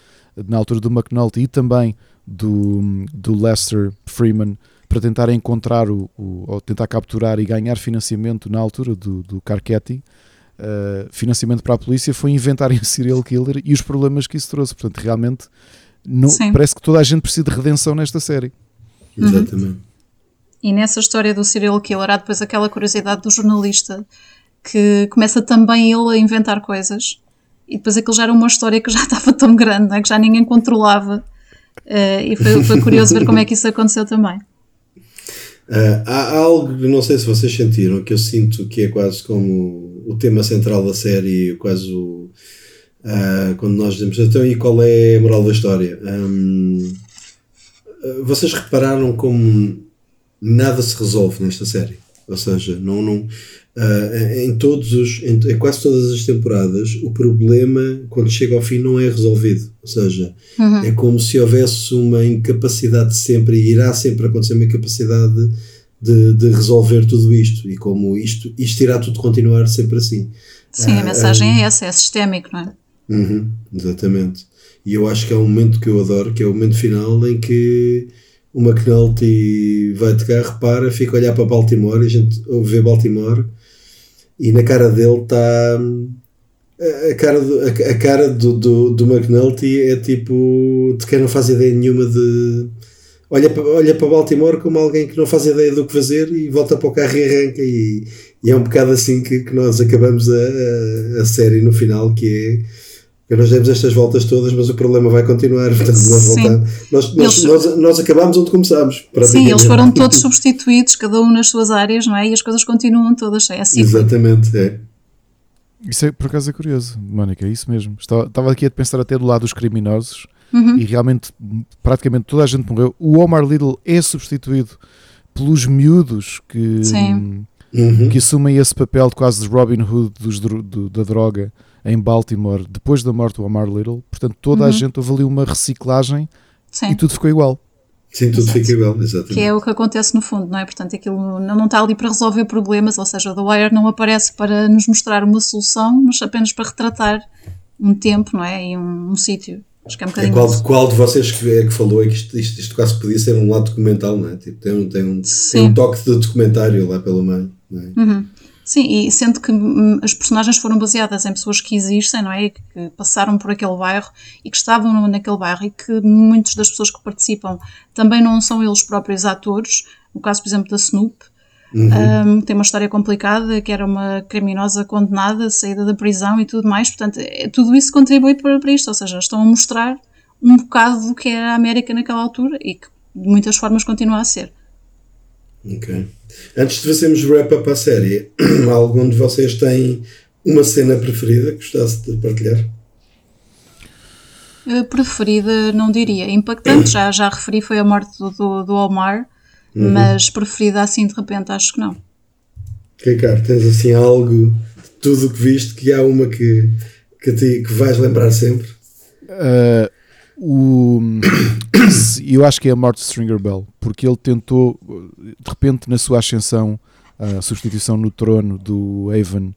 na altura do McNulty e também do, do Lester Freeman para tentar encontrar o, o- ou tentar capturar e ganhar financiamento na altura do, do uh, financiamento para a polícia, foi inventarem o serial killer e os problemas que isso trouxe. Portanto, realmente não- parece que toda a gente precisa de redenção nesta série. Exatamente. E nessa história do serial killer há depois aquela curiosidade do jornalista que começa também ele a inventar coisas e depois aquilo já era uma história que já estava tão grande, não é? que já ninguém controlava. Eh, e foi, foi curioso ver como é que isso aconteceu também. Ah, há algo, não sei se vocês sentiram, que eu sinto que é quase como o tema central da série, quase o. ah, quando nós dizemos então e qual é a moral da história? Hum, ah, vocês repararam como nada se resolve nesta série? Ou seja, não, não, ah, em, todos os, em, em quase todas as temporadas, o problema, quando chega ao fim, não é resolvido. Ou seja, é como se houvesse uma incapacidade sempre, e irá sempre acontecer uma incapacidade de, de resolver tudo isto. E como isto, isto irá tudo continuar sempre assim. Sim, a mensagem é essa, é sistémico, não é? Uhum, exatamente. E eu acho que é um momento que eu adoro, que é o momento final em que o McNulty vai de carro, para, fica a olhar para Baltimore e a gente vê Baltimore e na cara dele está a cara, do, a, a cara do, do, do McNulty é tipo de quem não faz ideia nenhuma de olha olha para Baltimore como alguém que não faz ideia do que fazer e volta para o carro e arranca. E, e é um bocado assim que, que nós acabamos a, a, a série no final que é que nós demos estas voltas todas, mas o problema vai continuar. Portanto, nós, voltamos, nós, nós, Eles- nós, nós acabámos onde começámos. Sim, eles foram todos substituídos, cada um nas suas áreas, não é? E as coisas continuam todas. É assim. Exatamente, é. Isso é, por acaso é curioso, Mónica, é isso mesmo. Estava, estava aqui a pensar até do lado dos criminosos Uhum. e realmente praticamente toda a gente morreu. O Omar Little é substituído pelos miúdos que, Sim. Uhum. que assumem esse papel de quase de Robin Hood dos do- da droga em Baltimore depois da morte do Omar Little. Portanto, toda a Uhum. gente houve ali uma reciclagem Sim. e tudo ficou igual. Sim, tudo Exato. fica igual, exatamente. Que é o que acontece no fundo, não é? Portanto, aquilo não, não está ali para resolver problemas, ou seja, o The Wire não aparece para nos mostrar uma solução, mas apenas para retratar um tempo, não é? E um, um sítio. Acho que é um É bocadinho qual, isso. qual de vocês que, é que falou é que isto, isto, isto quase podia ser um lado documental, não é? Tipo, tem, um- tem, um, tem um toque de documentário lá pelo meio. Não é? Uhum. Sim, e sendo que hum, as personagens foram baseadas em pessoas que existem, não é? E que passaram por aquele bairro e que estavam naquele bairro e que muitas das pessoas que participam também não são eles próprios atores. No caso, por exemplo, da Snoop, hum, tem uma história complicada, que era uma criminosa condenada, saída da prisão e tudo mais. Portanto, é- tudo isso contribui para, para isto, ou seja, estão a mostrar um bocado do que era a América naquela altura e que de muitas formas continua a ser. Ok. Antes de fazermos wrap-up à série, algum de vocês tem uma cena preferida que gostasse de partilhar? Uh, preferida, não diria. Impactante, já, já referi, foi a morte do, do, do Omar, mas preferida assim de repente, acho que não. Ricardo, tens assim algo de tudo o que viste que há uma que, que, te, que vais lembrar sempre? Uh, o, eu acho que é a morte de Stringer Bell, porque ele tentou, de repente, na sua ascensão, a substituição no trono do Avon,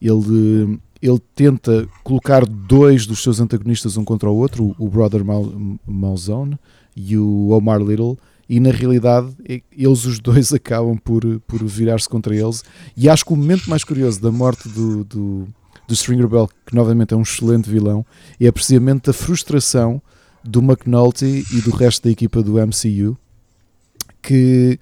ele, ele tenta colocar dois dos seus antagonistas um contra o outro, o Brother Mal, Malzone e o Omar Little, e na realidade eles os dois acabam por, por virar-se contra eles. E acho que o momento mais curioso da morte do, do, do Stringer Bell, que novamente é um excelente vilão, é precisamente a frustração do McNulty e do resto da equipa do MCU que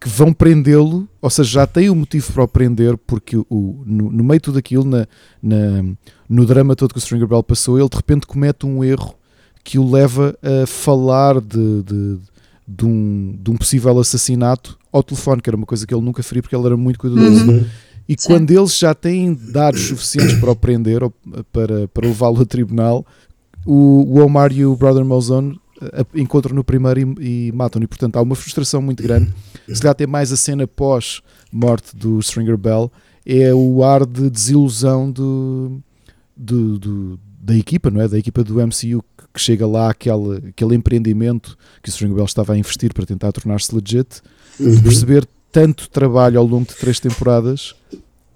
que vão prendê-lo, ou seja, já tem o um motivo para o prender, porque o, no, no meio de tudo aquilo, na, na, no drama todo que o Stringer Bell passou, ele de repente comete um erro que o leva a falar de, de, de, um, de um possível assassinato ao telefone, que era uma coisa que ele nunca faria porque ele era muito cuidadoso. Uhum. E Sim. quando eles já têm dados suficientes para o prender ou para, para levá-lo a tribunal, o, o Omar e o Brother Malzone encontram no primeiro e, e matam-no. E portanto há uma frustração muito grande. Se calhar tem mais a cena pós-morte do Stringer Bell, é o ar de desilusão do, do, do, da equipa, não é? Da equipa do MCU que chega lá aquele, aquele empreendimento que o Stringer Bell estava a investir para tentar tornar-se legit uhum. e perceber tanto trabalho ao longo de três temporadas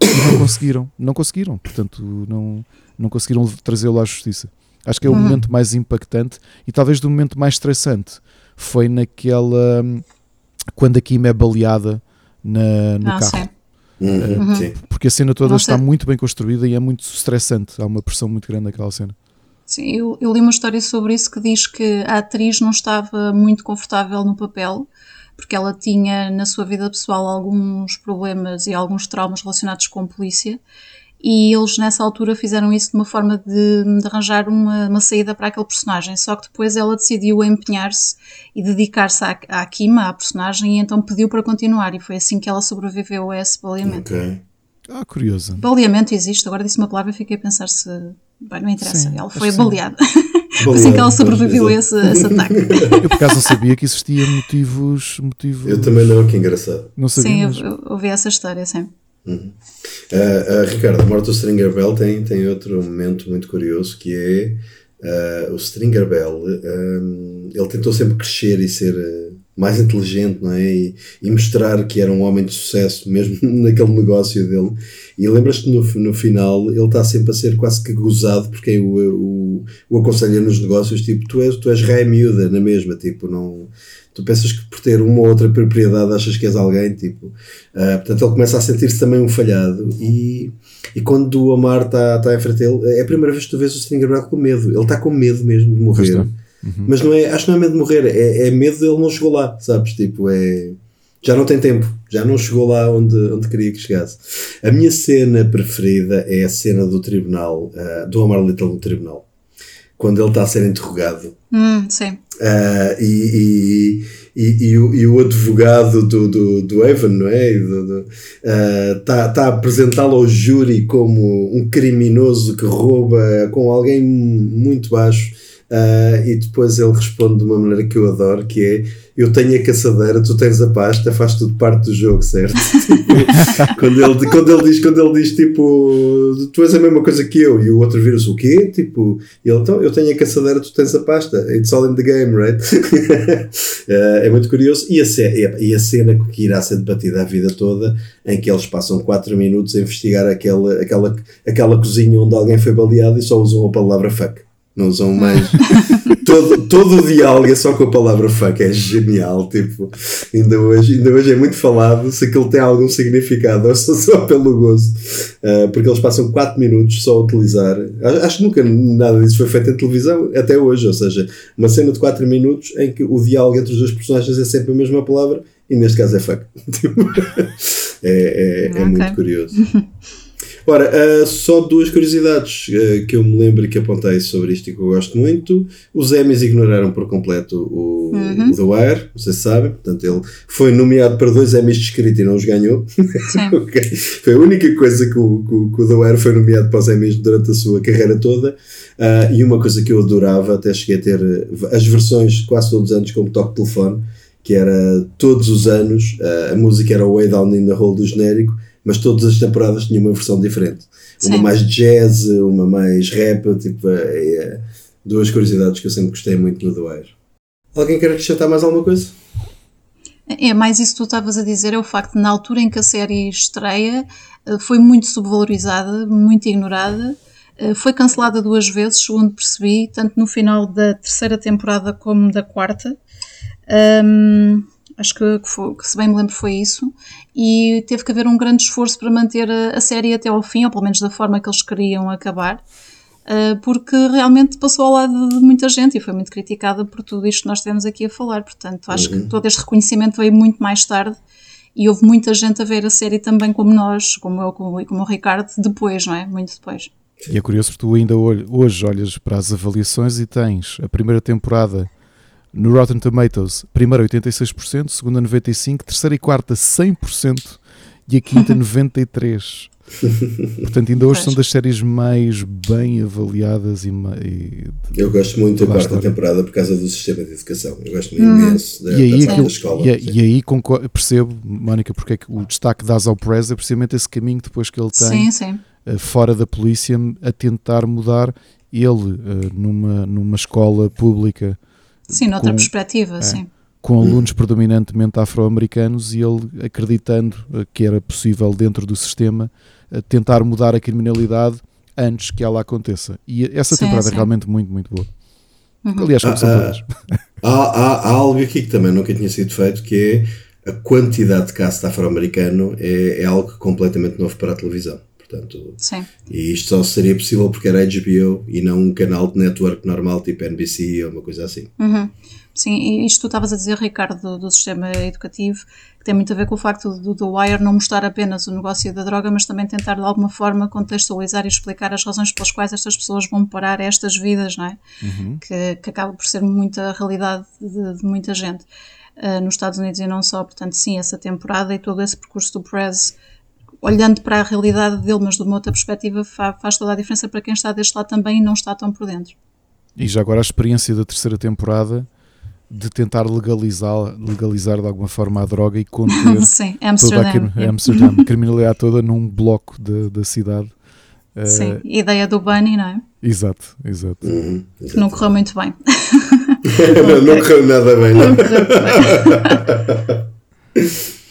e não conseguiram, não conseguiram, portanto não, não conseguiram trazê-lo à justiça. Acho que é o uhum. momento mais impactante e talvez do momento mais estressante foi naquela quando a Kim é baleada na, no ah, carro. Uhum. Uh, porque a cena toda está muito bem construída e é muito estressante. Há uma pressão muito grande naquela cena. Sim, eu, eu, li uma história sobre isso que diz que a atriz não estava muito confortável no papel porque ela tinha na sua vida pessoal alguns problemas e alguns traumas relacionados com a polícia e eles nessa altura fizeram isso de uma forma de, de arranjar uma, uma, saída para aquele personagem. Só que depois ela decidiu empenhar-se e dedicar-se à, à Kima, à personagem, e então pediu para continuar. E foi assim que ela sobreviveu a esse baleamento. Okay. Ah, curioso. Baleamento existe, agora disse uma palavra e fiquei a pensar se. Bem, não interessa, sim, ela foi baleada. Foi assim que ela sobreviveu a esse, esse, ataque. Eu por acaso não sabia que existia motivos. motivos... Eu também não, que engraçado. Não sabia. Sim, eu, eu ouvi essa história, sim. Uhum. Uh, uh, Ricardo, a morte do Stringer Bell tem, tem outro momento muito curioso que é uh, o Stringer Bell. ele tentou sempre crescer e ser mais inteligente, não é? E, e, mostrar que era um homem de sucesso, mesmo naquele negócio dele. E lembras-te no, no final, ele está sempre a ser quase que gozado porque o, o, o aconselha nos negócios, tipo, tu és, tu és rei miúda na mesma, tipo, não tu pensas que por ter uma ou outra propriedade achas que és alguém, tipo, uh, portanto ele começa a sentir-se também um falhado e, e quando o Omar está tá em frente dele, é a primeira vez que tu vês o Stringer Bell com medo, ele está com medo mesmo de morrer, uhum. mas não é, acho que não é medo de morrer, é, é medo de ele não chegou lá, sabes, tipo, é já não tem tempo, já não chegou lá onde, onde queria que chegasse. A minha cena preferida é a cena do tribunal, uh, do Omar Little no tribunal quando ele está a ser interrogado. Hum, sim. Uh, e, e, e, e, o, e o advogado do, do, do Evan, não é? Está uh, tá a apresentá-lo ao júri como um criminoso que rouba com alguém muito baixo. Uh, e depois ele responde de uma maneira que eu adoro, que é eu tenho a caçadeira, tu tens a pasta, faz tudo parte do jogo, certo? quando, ele, quando, ele diz, quando ele diz tipo, tu és a mesma coisa que eu, e o outro vira-se o quê? Tipo, ele, então, eu tenho a caçadeira, tu tens a pasta, it's all in the game, right? uh, é muito curioso, e a, cena, e a cena que irá ser debatida a vida toda, em que eles passam 4 minutos a investigar aquela, aquela, aquela cozinha onde alguém foi baleado e só usam a palavra fuck não usam mais. todo, todo o diálogo é só com a palavra fuck, é genial. Tipo, ainda hoje, ainda hoje é muito falado se aquilo tem algum significado ou só, só pelo gozo. Uh, porque eles passam 4 minutos só a utilizar. Acho que nunca nada disso foi feito em televisão até hoje. Ou seja, uma cena de 4 minutos em que o diálogo entre os dois personagens é sempre a mesma palavra e neste caso é fuck. Tipo, é, é, é muito curioso. Ora, uh, só duas curiosidades uh, que eu me lembro e que apontei sobre isto e que eu gosto muito. Os Emmys ignoraram por completo o, uhum. o The Wire, vocês sabem, portanto ele foi nomeado para dois Emmys de escrita e não os ganhou. okay. Foi a única coisa que o, que, que o, The Wire foi nomeado para os Emmys durante a sua carreira toda. Uh, e uma coisa que eu adorava, até cheguei a ter as versões quase todos os anos como toque de telefone, que era todos os anos, a música era Way Down in the Hole do genérico mas todas as temporadas tinham uma versão diferente. Sim. Uma mais jazz, uma mais rap, tipo, é, é, duas curiosidades que eu sempre gostei muito no Wire. Alguém quer acrescentar mais alguma coisa? É mais isso que tu estavas a dizer, é o facto de na altura em que a série estreia eh, foi muito subvalorizada, muito ignorada, eh, foi cancelada duas vezes, segundo percebi, tanto no final da terceira temporada como da quarta. Um, Acho que, que, foi, que, se bem me lembro, foi isso. E teve que haver um grande esforço para manter a, a série até ao fim, ou pelo menos da forma que eles queriam acabar, uh, porque realmente passou ao lado de muita gente e foi muito criticada por tudo isto que nós estivemos aqui a falar. Portanto, acho uhum. que todo este reconhecimento veio muito mais tarde E houve muita gente a ver a série também como nós, como eu como, como o Ricardo, depois, não é? Muito depois. E é curioso porque tu ainda hoje olhas para as avaliações e tens a primeira temporada no Rotten Tomatoes, primeira 86%, segunda 95%, terceira e quarta 100% e a quinta 93%. Portanto, ainda hoje são das séries mais bem avaliadas e, e Eu gosto muito da quarta temporada por causa do sistema de educação. Eu gosto hum. imenso da, e aí, da, aquilo, escola. E, e aí percebo, Mónica, porque é que o destaque dás ao Prez é precisamente esse caminho depois que ele tem sim, sim. Uh, fora da polícia a tentar mudar ele uh, numa, numa escola pública. Sim, noutra com, perspectiva, é, sim com alunos predominantemente afro-americanos e ele acreditando eh, que era possível dentro do sistema tentar mudar a criminalidade antes que ela aconteça. E essa sim, temporada sim. é realmente muito, muito boa. Uhum. Aliás, como ah, são ah, todas. Há, há, há, algo aqui que também nunca tinha sido feito, que é a quantidade de cast afro-americano é, é algo completamente novo para a televisão. Portanto, Sim. E isto só seria possível porque era HBO e não um canal de network normal tipo NBC ou uma coisa assim. Uhum. Sim, e isto tu estavas a dizer, Ricardo, do, do, sistema educativo, que tem muito a ver com o facto do, do Wire não mostrar apenas o negócio da droga, mas também tentar de alguma forma contextualizar e explicar as razões pelas quais estas pessoas vão parar estas vidas, não é? Uhum. Que, que acaba por ser muita realidade de, de muita gente uh, nos Estados Unidos e não só. Portanto, sim, essa temporada e todo esse percurso do Prez olhando para a realidade dele, mas de uma outra perspectiva, faz toda a diferença para quem está deste lado também e não está tão por dentro. E já agora a experiência da terceira temporada de tentar legalizar, legalizar de alguma forma a droga e conter Sim, Amsterdam, toda a, Amsterdam, a criminalidade toda num bloco de, da cidade. Sim, uh, ideia do Bunny, não é? Exato, exato. Uhum, que não correu muito bem. não, não correu nada bem, não. não correu bem.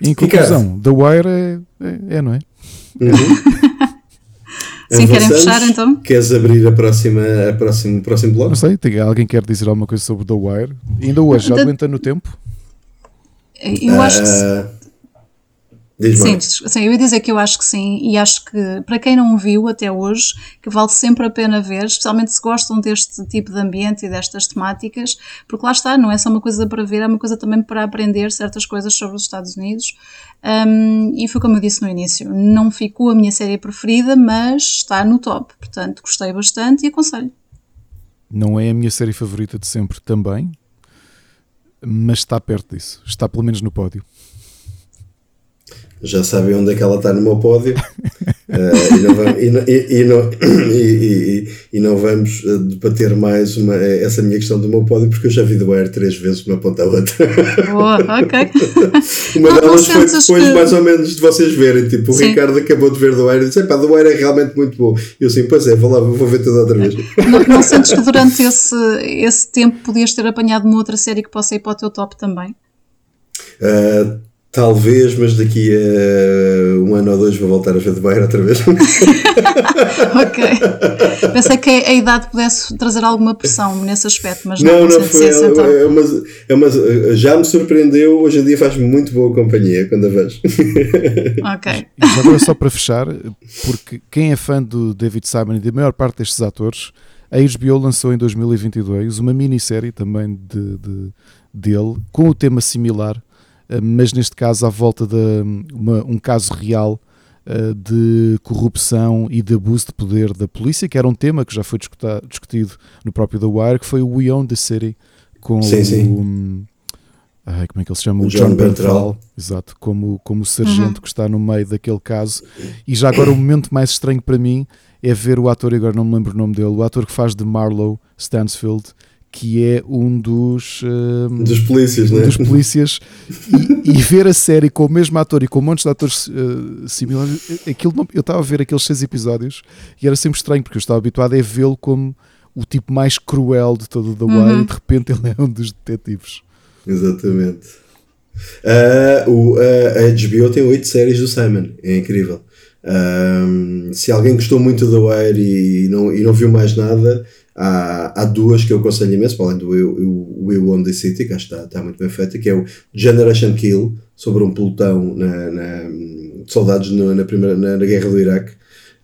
Em conclusão, The Wire é, é, é não é? Uhum. Sim, querem fechar então? Queres abrir a próxima, a próximo, o próximo bloco? Não sei, tem, alguém quer dizer alguma coisa sobre The Wire? Ainda hoje, já aguenta no tempo? Eu acho que. Uh, sim, sim, eu ia dizer que eu acho que sim, e acho que para quem não viu até hoje, que vale sempre a pena ver, especialmente se gostam deste tipo de ambiente e destas temáticas, porque lá está, não é só uma coisa para ver, é uma coisa também para aprender certas coisas sobre os Estados Unidos. Um, e foi como eu disse no início, não ficou a minha série preferida, mas está no top, portanto gostei bastante e aconselho. Não é a minha série favorita de sempre também, mas está perto disso, está pelo menos no pódio já sabem onde é que ela está no meu pódio uh, e, não vamos, e, e, e, não, e, não vamos eh, debater mais uma, essa minha questão do meu pódio porque eu já vi do Air três vezes uma ponta a outra. Boa, ok. uma não, delas foi depois que... mais ou menos de vocês verem, tipo, o Sim. Ricardo acabou de ver do Air e disse, pá, do Air é realmente muito bom. E eu assim, pois é, vou lá, vou ver tudo outra vez. Não, não sentes que durante esse, esse tempo podias ter apanhado uma outra série que possa ir para o teu top também? Uh, Talvez, mas daqui a um ano ou dois vou voltar a ver de Bayern outra vez. ok. Pensei que a idade pudesse trazer alguma pressão nesse aspecto, mas não, não, não foi. É, então. é, uma, é uma, já me surpreendeu, hoje em dia faz muito boa companhia quando a vejo. ok. E agora só para fechar, porque quem é fã do David Simon e da maior parte destes atores, a HBO lançou em 2022 uma minissérie também de, de, dele, com o tema similar mas neste caso à volta de uma, um caso real uh, de corrupção e de abuso de poder da polícia, que era um tema que já foi discutido no próprio The Wire, que foi o We Own the City, com sim, sim. o. Um, ai, como é que ele se chama? O John, John Bernthal, exato, como, como o sargento uhum. que está no meio daquele caso. E já agora o momento mais estranho para mim é ver o ator, agora não me lembro o nome dele, o ator que faz de Marlowe Stansfield, que é um dos, uh, dos polícias, um né? dos polícias e, e, ver a série com o mesmo ator e com montes de atores uh, similares, aquilo não, eu estava a ver aqueles seis episódios e era sempre estranho porque eu estava habituado a vê-lo como o tipo mais cruel de todo o The Wire uhum. e de repente ele é um dos detetives. Exatamente. Uh, o, a HBO tem oito séries do Simon, é incrível. se alguém gostou muito do The Wire e não, e não viu mais nada, Há, há duas que eu aconselho imenso, para além do We, We the City, que acho que está, está muito bem feita, que é o Generation Kill, sobre um pelotão na, na, de soldados no, na, primeira, na, na, guerra do Iraque,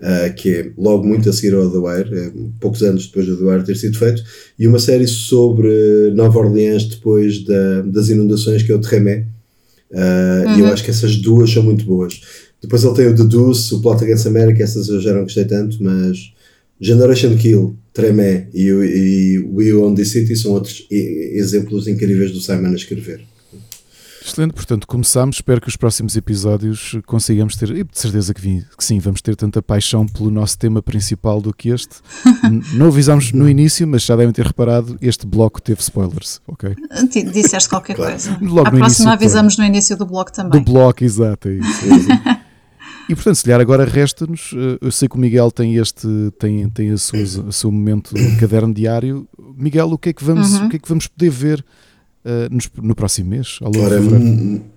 uh, que é logo muito a seguir ao The Wire, é, poucos anos depois do The Wire ter sido feito, e uma série sobre Nova Orleans depois da, das inundações, que é o Tremé, Uh, uhum. E eu acho que essas duas são muito boas. Depois ele tem o The Deuce, o Plot Against America, essas eu já não gostei tanto, mas Generation Kill, Tremé e, e We Own the City são outros exemplos incríveis do Simon a escrever. Excelente, portanto, começamos. Espero que os próximos episódios consigamos ter, e de certeza que, vim, que sim, vamos ter tanta paixão pelo nosso tema principal do que este. não avisámos no início, mas já devem ter reparado, este bloco teve spoilers, ok? Disseste qualquer coisa. Logo a próxima início, avisamos no início do bloco também. Do bloco, exato, é isso. É isso. E portanto, se calhar agora resta-nos, eh, eu sei que o Miguel tem este, tem, tem a sua, o seu momento de caderno diário. Miguel, o que é que vamos, uhum. o que é que vamos poder ver uh, no, no, próximo mês? Ora,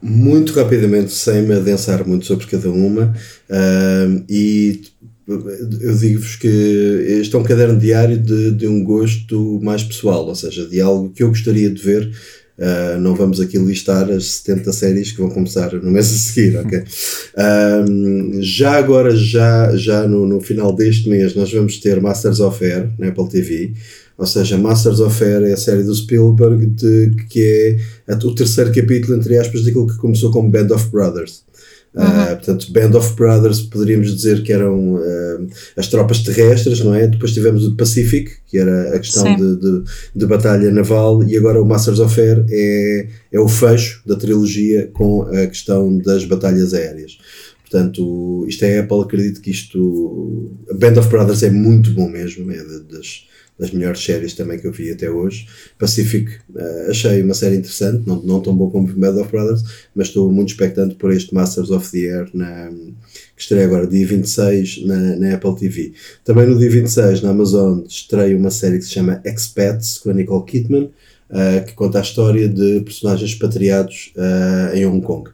muito rapidamente, sem me adensar muito sobre cada uma, uh, e eu digo-vos que este é um caderno diário de, de um gosto mais pessoal, ou seja, de algo que eu gostaria de ver Uh, não vamos aqui listar as 70 séries que vão começar no mês a seguir, ok? Já agora, já, já no, no final deste mês, nós vamos ter Masters of Air na Apple TV. Ou seja, Masters of Air é a série do Spielberg de, que é o terceiro capítulo, entre aspas, daquilo que começou como Band of Brothers. Uhum. Uh, portanto, Band of Brothers poderíamos dizer que eram uh, as tropas terrestres, não é? Depois tivemos o Pacific, que era a questão de, de, de, batalha naval, e agora o Masters of Air é, é o fecho da trilogia com a questão das batalhas aéreas. Portanto, isto é Apple, acredito que isto. Band of Brothers é muito bom mesmo, é das das melhores séries também que eu vi até hoje. Pacific uh, achei uma série interessante, não, não tão boa como Band of Brothers, mas estou muito expectante por este Masters of the Air na, que estreia agora dia 26 na, na Apple TV. Também no dia 26 na Amazon estreia uma série que se chama Expats com a Nicole Kidman, uh, que conta a história de personagens expatriados uh, em Hong Kong.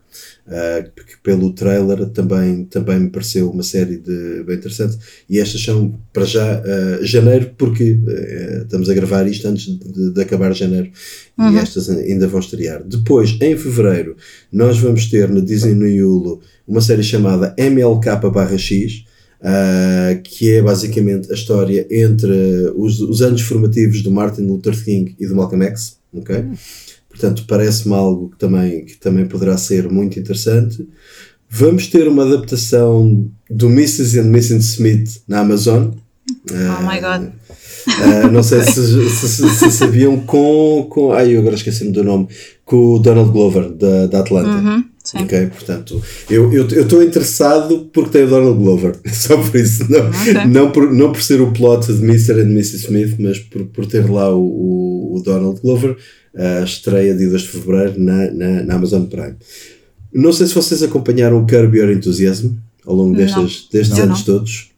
Uh, porque pelo trailer também, também me pareceu uma série de, bem interessante. E estas são para já uh, janeiro, porque uh, estamos a gravar isto antes de, de acabar janeiro uhum. e estas ainda vão estrear. Depois, em fevereiro, nós vamos ter na Disney no Yulo uma série chamada MLK/X. Uh, que é basicamente a história entre os, os anos formativos do Martin Luther King e do Malcolm X, ok? Portanto, parece-me algo que também, que também poderá ser muito interessante. Vamos ter uma adaptação do Mrs. and Mrs. Smith na Amazon. Oh my god. Uh, não sei se, se, se, sabiam com, com. Ai, eu agora esqueci-me do nome. Com o Donald Glover, da, da Atlanta. Uhum, ok, portanto, eu estou interessado porque tem o Donald Glover, só por isso. Não, okay. não, por, não por ser o plot de Mr. and Mrs. Smith, mas por, por ter lá o, o, o Donald Glover estreia de 2 de fevereiro na, na, na, Amazon Prime. Não sei se vocês acompanharam o Curb Your Enthusiasm ao longo destes, destes não, anos não. todos.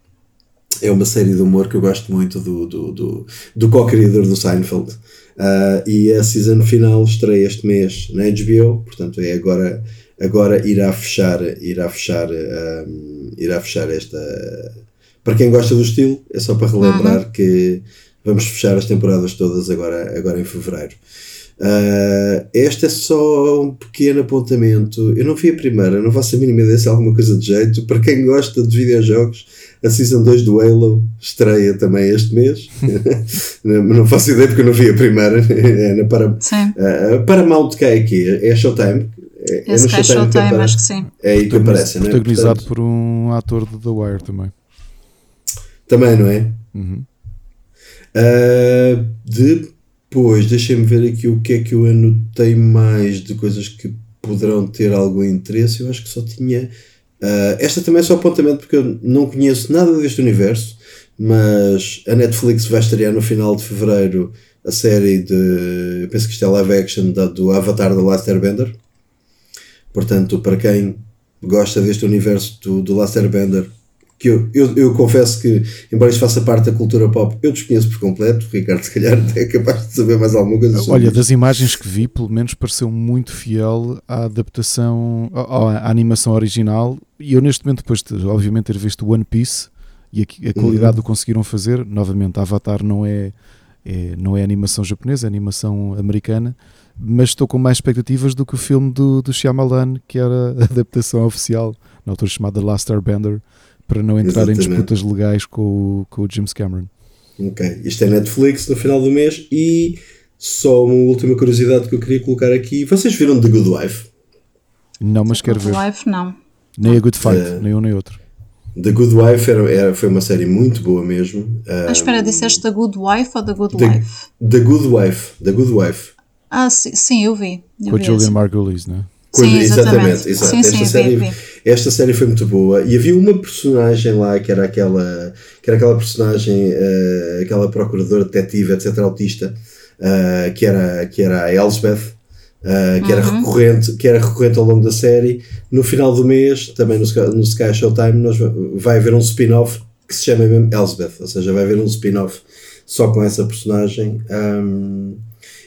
É uma série de humor que eu gosto muito do, do, do, do co-criador do Seinfeld. Uh, e a season final estreia este mês na HBO, portanto é agora, agora irá fechar, irá fechar, um, irá fechar esta. Para quem gosta do estilo, é só para relembrar uhum. que vamos fechar as temporadas todas agora, agora em fevereiro. Uh, este é só um pequeno apontamento. Eu não vi a primeira, não faço a mínima ideia se há alguma coisa de jeito. Para quem gosta de videojogos, a Season 2 do Halo estreia também este mês. não faço ideia porque eu não vi a primeira. É na para, uh, Paramount que é aqui, é a Showtime. É, Esse é no Showtime, Showtime acho que sim. É aí que aparece, né? Protagonizado Portanto, por um ator de The Wire também. Também, não é? Uhum. Uh, de Pois, deixem-me ver aqui o que é que eu anotei mais de coisas que poderão ter algum interesse. Eu acho que só tinha. Uh, esta também é só apontamento porque eu não conheço nada deste universo, mas a Netflix vai estrear no final de fevereiro a série de. Eu penso que isto é live action da, do Avatar da Last Airbender. Portanto, para quem gosta deste universo do, do Last Airbender, que eu, eu, eu, confesso que, embora isto faça parte da cultura pop, eu desconheço por completo. O Ricardo, se calhar, é capaz de saber mais alguma coisa sobre Olha, das imagens que vi, pelo menos pareceu muito fiel à adaptação, à, à animação original. E eu, neste momento, depois de, obviamente, ter visto One Piece e a, a qualidade uhum. do que conseguiram fazer, novamente, Avatar não é, é, não é animação japonesa, é animação americana. Mas estou com mais expectativas do que o filme do, do Shyamalan, que era a adaptação oficial, na altura chamada Last Airbender para não entrar Exatamente. em disputas legais com o, com o James Cameron. Ok, isto é Netflix no final do mês e só uma última curiosidade que eu queria colocar aqui. Vocês viram The Good Wife? Não, mas quero Good ver. Life, não. Nem a Good Fight, É. nem um nem outro. The Good Wife era, era- foi uma série muito boa mesmo. Ah, espera, disseste The Good Wife ou The Good The, Life? The Good Wife. The Good Wife. Ah, sim, sim, eu vi. Eu Com a vi Julian essa. Margulies, não é? Sim, exatamente. exato. Sim, esta, sim, vi, série, vi. Esta série foi muito boa. E havia uma personagem lá que era aquela, que era aquela personagem, eh, aquela procuradora detetive, etc., autista, eh, que, era, que era a Elsbeth. eh, que, era Uhum. recorrente, que era recorrente ao longo da série. No final do mês, também no, Sky- no Sky Showtime, nós, va- vai haver um spin-off que se chama mesmo Elsbeth, ou seja, vai haver um spin-off só com essa personagem. ahm,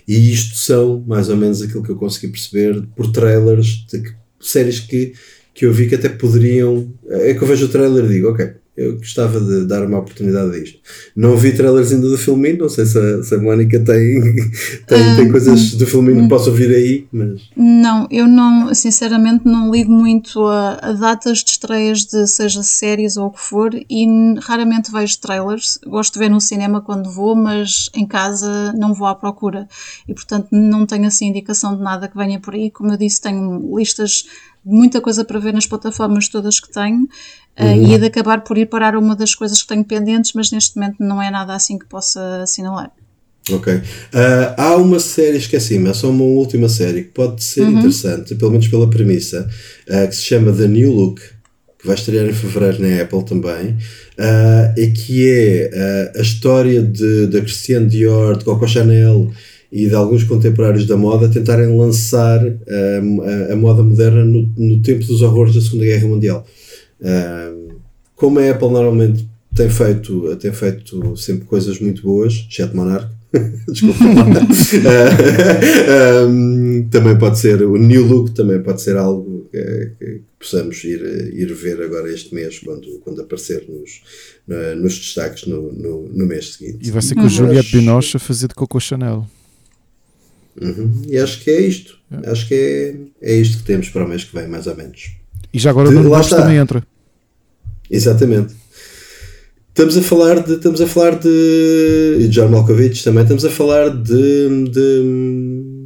e isto são mais ou menos aquilo que eu consegui perceber por trailers de que- séries que, que eu vi que até poderiam. É que eu vejo o trailer e digo, ok, eu gostava de dar uma oportunidade a isto. Não vi trailers ainda do filminho, não sei se a, se a Mónica tem, tem, tem coisas do filminho que posso ouvir aí, mas. Não, eu não, sinceramente, não ligo muito a, a datas de estreias de seja séries ou o que for e raramente vejo trailers. Gosto de ver no cinema quando vou, mas em casa não vou à procura e, portanto, não tenho assim indicação de nada que venha por aí. Como eu disse, tenho listas muita coisa para ver nas plataformas todas que tenho eh, e é de acabar por ir parar uma das coisas que tenho pendentes, mas neste momento não é nada assim que possa assinalar. Ok. Ah, há uma série, esqueci-me, é só uma última série que pode ser interessante, pelo menos pela premissa, ah, que se chama The New Look, que vai estrear em fevereiro na Apple também, ah, e que é a história de, da Christiane Dior, de Coco Chanel e de alguns contemporâneos da moda tentarem lançar a, a moda moderna no, no tempo dos horrores da Segunda Guerra Mundial. Como a Apple normalmente tem feito, tem feito sempre coisas muito boas, exceto Monarch. Desculpa. Ah, um, também pode ser o New Look, também pode ser algo que, que possamos ir, ir ver agora este mês, quando, quando aparecer nos, na- nos destaques no, no, no mês seguinte. E vai ser com a Juliette Binoche a fazer de Coco Chanel. Uhum. E acho que é isto. Acho que é, é isto que temos para o mês que vem, mais ou menos. E já agora o De- Nuno Borges está. também entra. Exatamente. Estamos a falar de. Estamos a falar de. E John Malkovich também. Estamos a falar de. de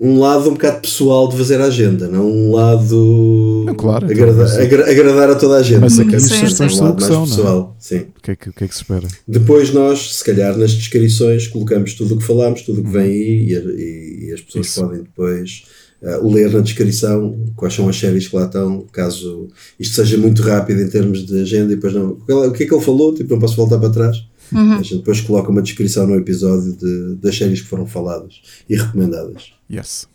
um lado um bocado pessoal de fazer a agenda, não um lado. Não, claro, então, agrada- mas- agra- agradar a toda a gente. Mas aqui Queremos as sugestões um são o lado que são, é? pessoal. Sim. O que, é que, o que é que se espera? Depois nós, se calhar, nas descrições colocamos tudo o que falámos, tudo o que vem aí e, e- e as pessoas Isso. podem depois ah, ler na descrição quais são as séries que lá estão, caso isto seja muito rápido em termos de agenda e depois não. O que é que ele falou? Tipo, não posso voltar para trás. A gente depois coloca uma descrição no episódio de, das séries que foram faladas e recomendadas. Yes.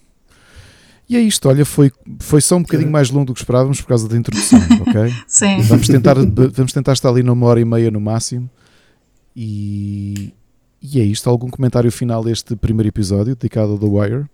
E é isto, olha, foi, foi só um bocadinho mais longo do que esperávamos por causa da introdução, ok? Sim. Vamos tentar, vamos tentar estar ali numa hora e meia no máximo. E, e é isto. Algum comentário final deste primeiro episódio dedicado ao The Wire?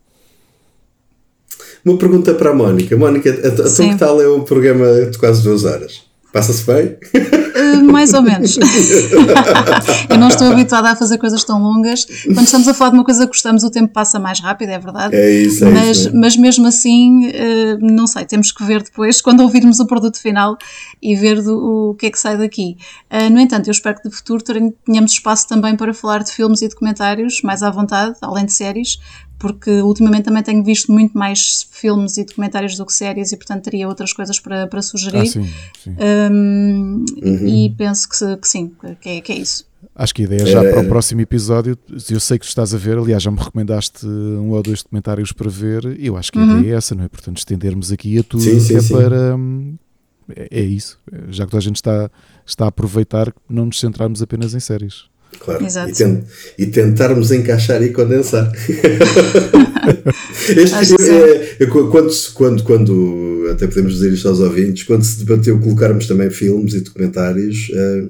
Uma pergunta para a Mónica. Mónica, então que tal é um programa de quase duas horas? Passa-se bem? Uh, mais ou menos. eu não estou habituada a fazer coisas tão longas. Quando estamos a falar de uma coisa que gostamos, o tempo passa mais rápido, é verdade. É isso, é mas, isso. mas mesmo assim, uh, não sei, temos que ver depois, quando ouvirmos o produto final e ver do- o que é que sai daqui. Uh, no entanto, eu espero que de futuro tenhamos espaço também para falar de filmes e documentários, mais à vontade, além de séries, porque ultimamente também tenho visto muito mais filmes e documentários do que séries e, portanto, teria outras coisas para, para sugerir. Ah, sim, sim. Um, Uhum. E penso que, que sim, que é, que é isso. Acho que a ideia já Era- para o próximo episódio, eu sei que tu estás a ver, aliás, já me recomendaste um ou dois documentários para ver, e eu acho que a Uhum. ideia é essa, não é? Portanto, estendermos aqui a tudo, Sim, sim, é sim. para. hum, É, é isso, já que toda a gente está, está a aproveitar, não nos centrarmos apenas em séries. Claro. Exato. E, ten- e tentarmos encaixar e condensar. Este- é- é- quando, quando, quando, até podemos dizer isto aos ouvintes, quando se debateu colocarmos também filmes e documentários, eh,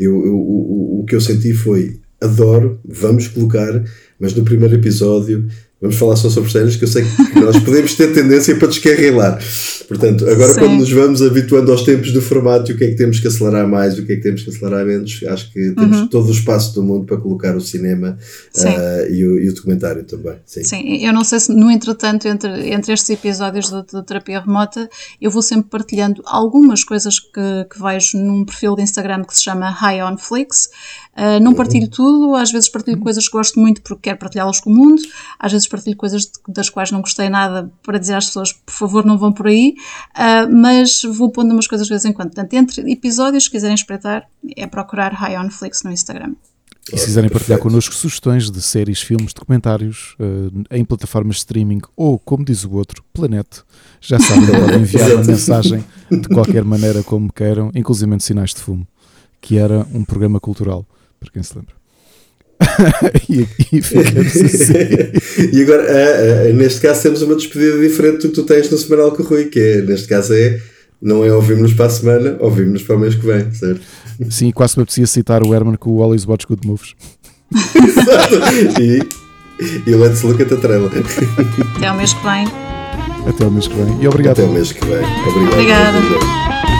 eu, eu- o- o que eu senti foi adoro, vamos colocar, mas no primeiro episódio vamos falar só sobre séries que eu sei que nós podemos ter tendência para descarrilar. Portanto, agora Sim. quando nos vamos habituando aos tempos do formato e o que é que temos que acelerar mais o que é que temos que acelerar menos, acho que temos todo o espaço do mundo para colocar o cinema ah, e, o, e o documentário também. Sim. Sim, eu não sei se, no entretanto, entre, entre estes episódios do, do Terapia Remota, eu vou sempre partilhando algumas coisas que, que vejo num perfil de Instagram que se chama High on Flix. Uh, não partilho tudo, às vezes partilho coisas que gosto muito porque quero partilhá-las com o mundo, às vezes vezes partilho coisas das quais não gostei nada para dizer às pessoas, por favor, não vão por aí, uh, mas vou pondo umas coisas de vez em quando. Portanto, entre episódios, se quiserem espreitar, é procurar High on Flix no Instagram. E se quiserem partilhar connosco sugestões de séries, filmes, documentários uh, em plataformas de streaming ou, como diz o outro, Planete, já sabem, podem enviar uma mensagem de qualquer maneira como queiram, inclusive sinais de fumo, que era um programa cultural, para quem se lembra. e, e ficamos assim. e agora, uh, uh, neste caso, temos uma despedida diferente do que tu tens no semanal com o Rui, que é, neste caso é não é ouvimos-nos para a semana, ouvimos-nos para o mês que vem, certo? Sim, quase me apetecia citar o Herman com o Always Watch Good Moves. e, e o Let's Look at the Trailer. Até ao mês que vem. Até ao mês que vem. E obrigado. Até ao mês que vem. Obrigado. Obrigada.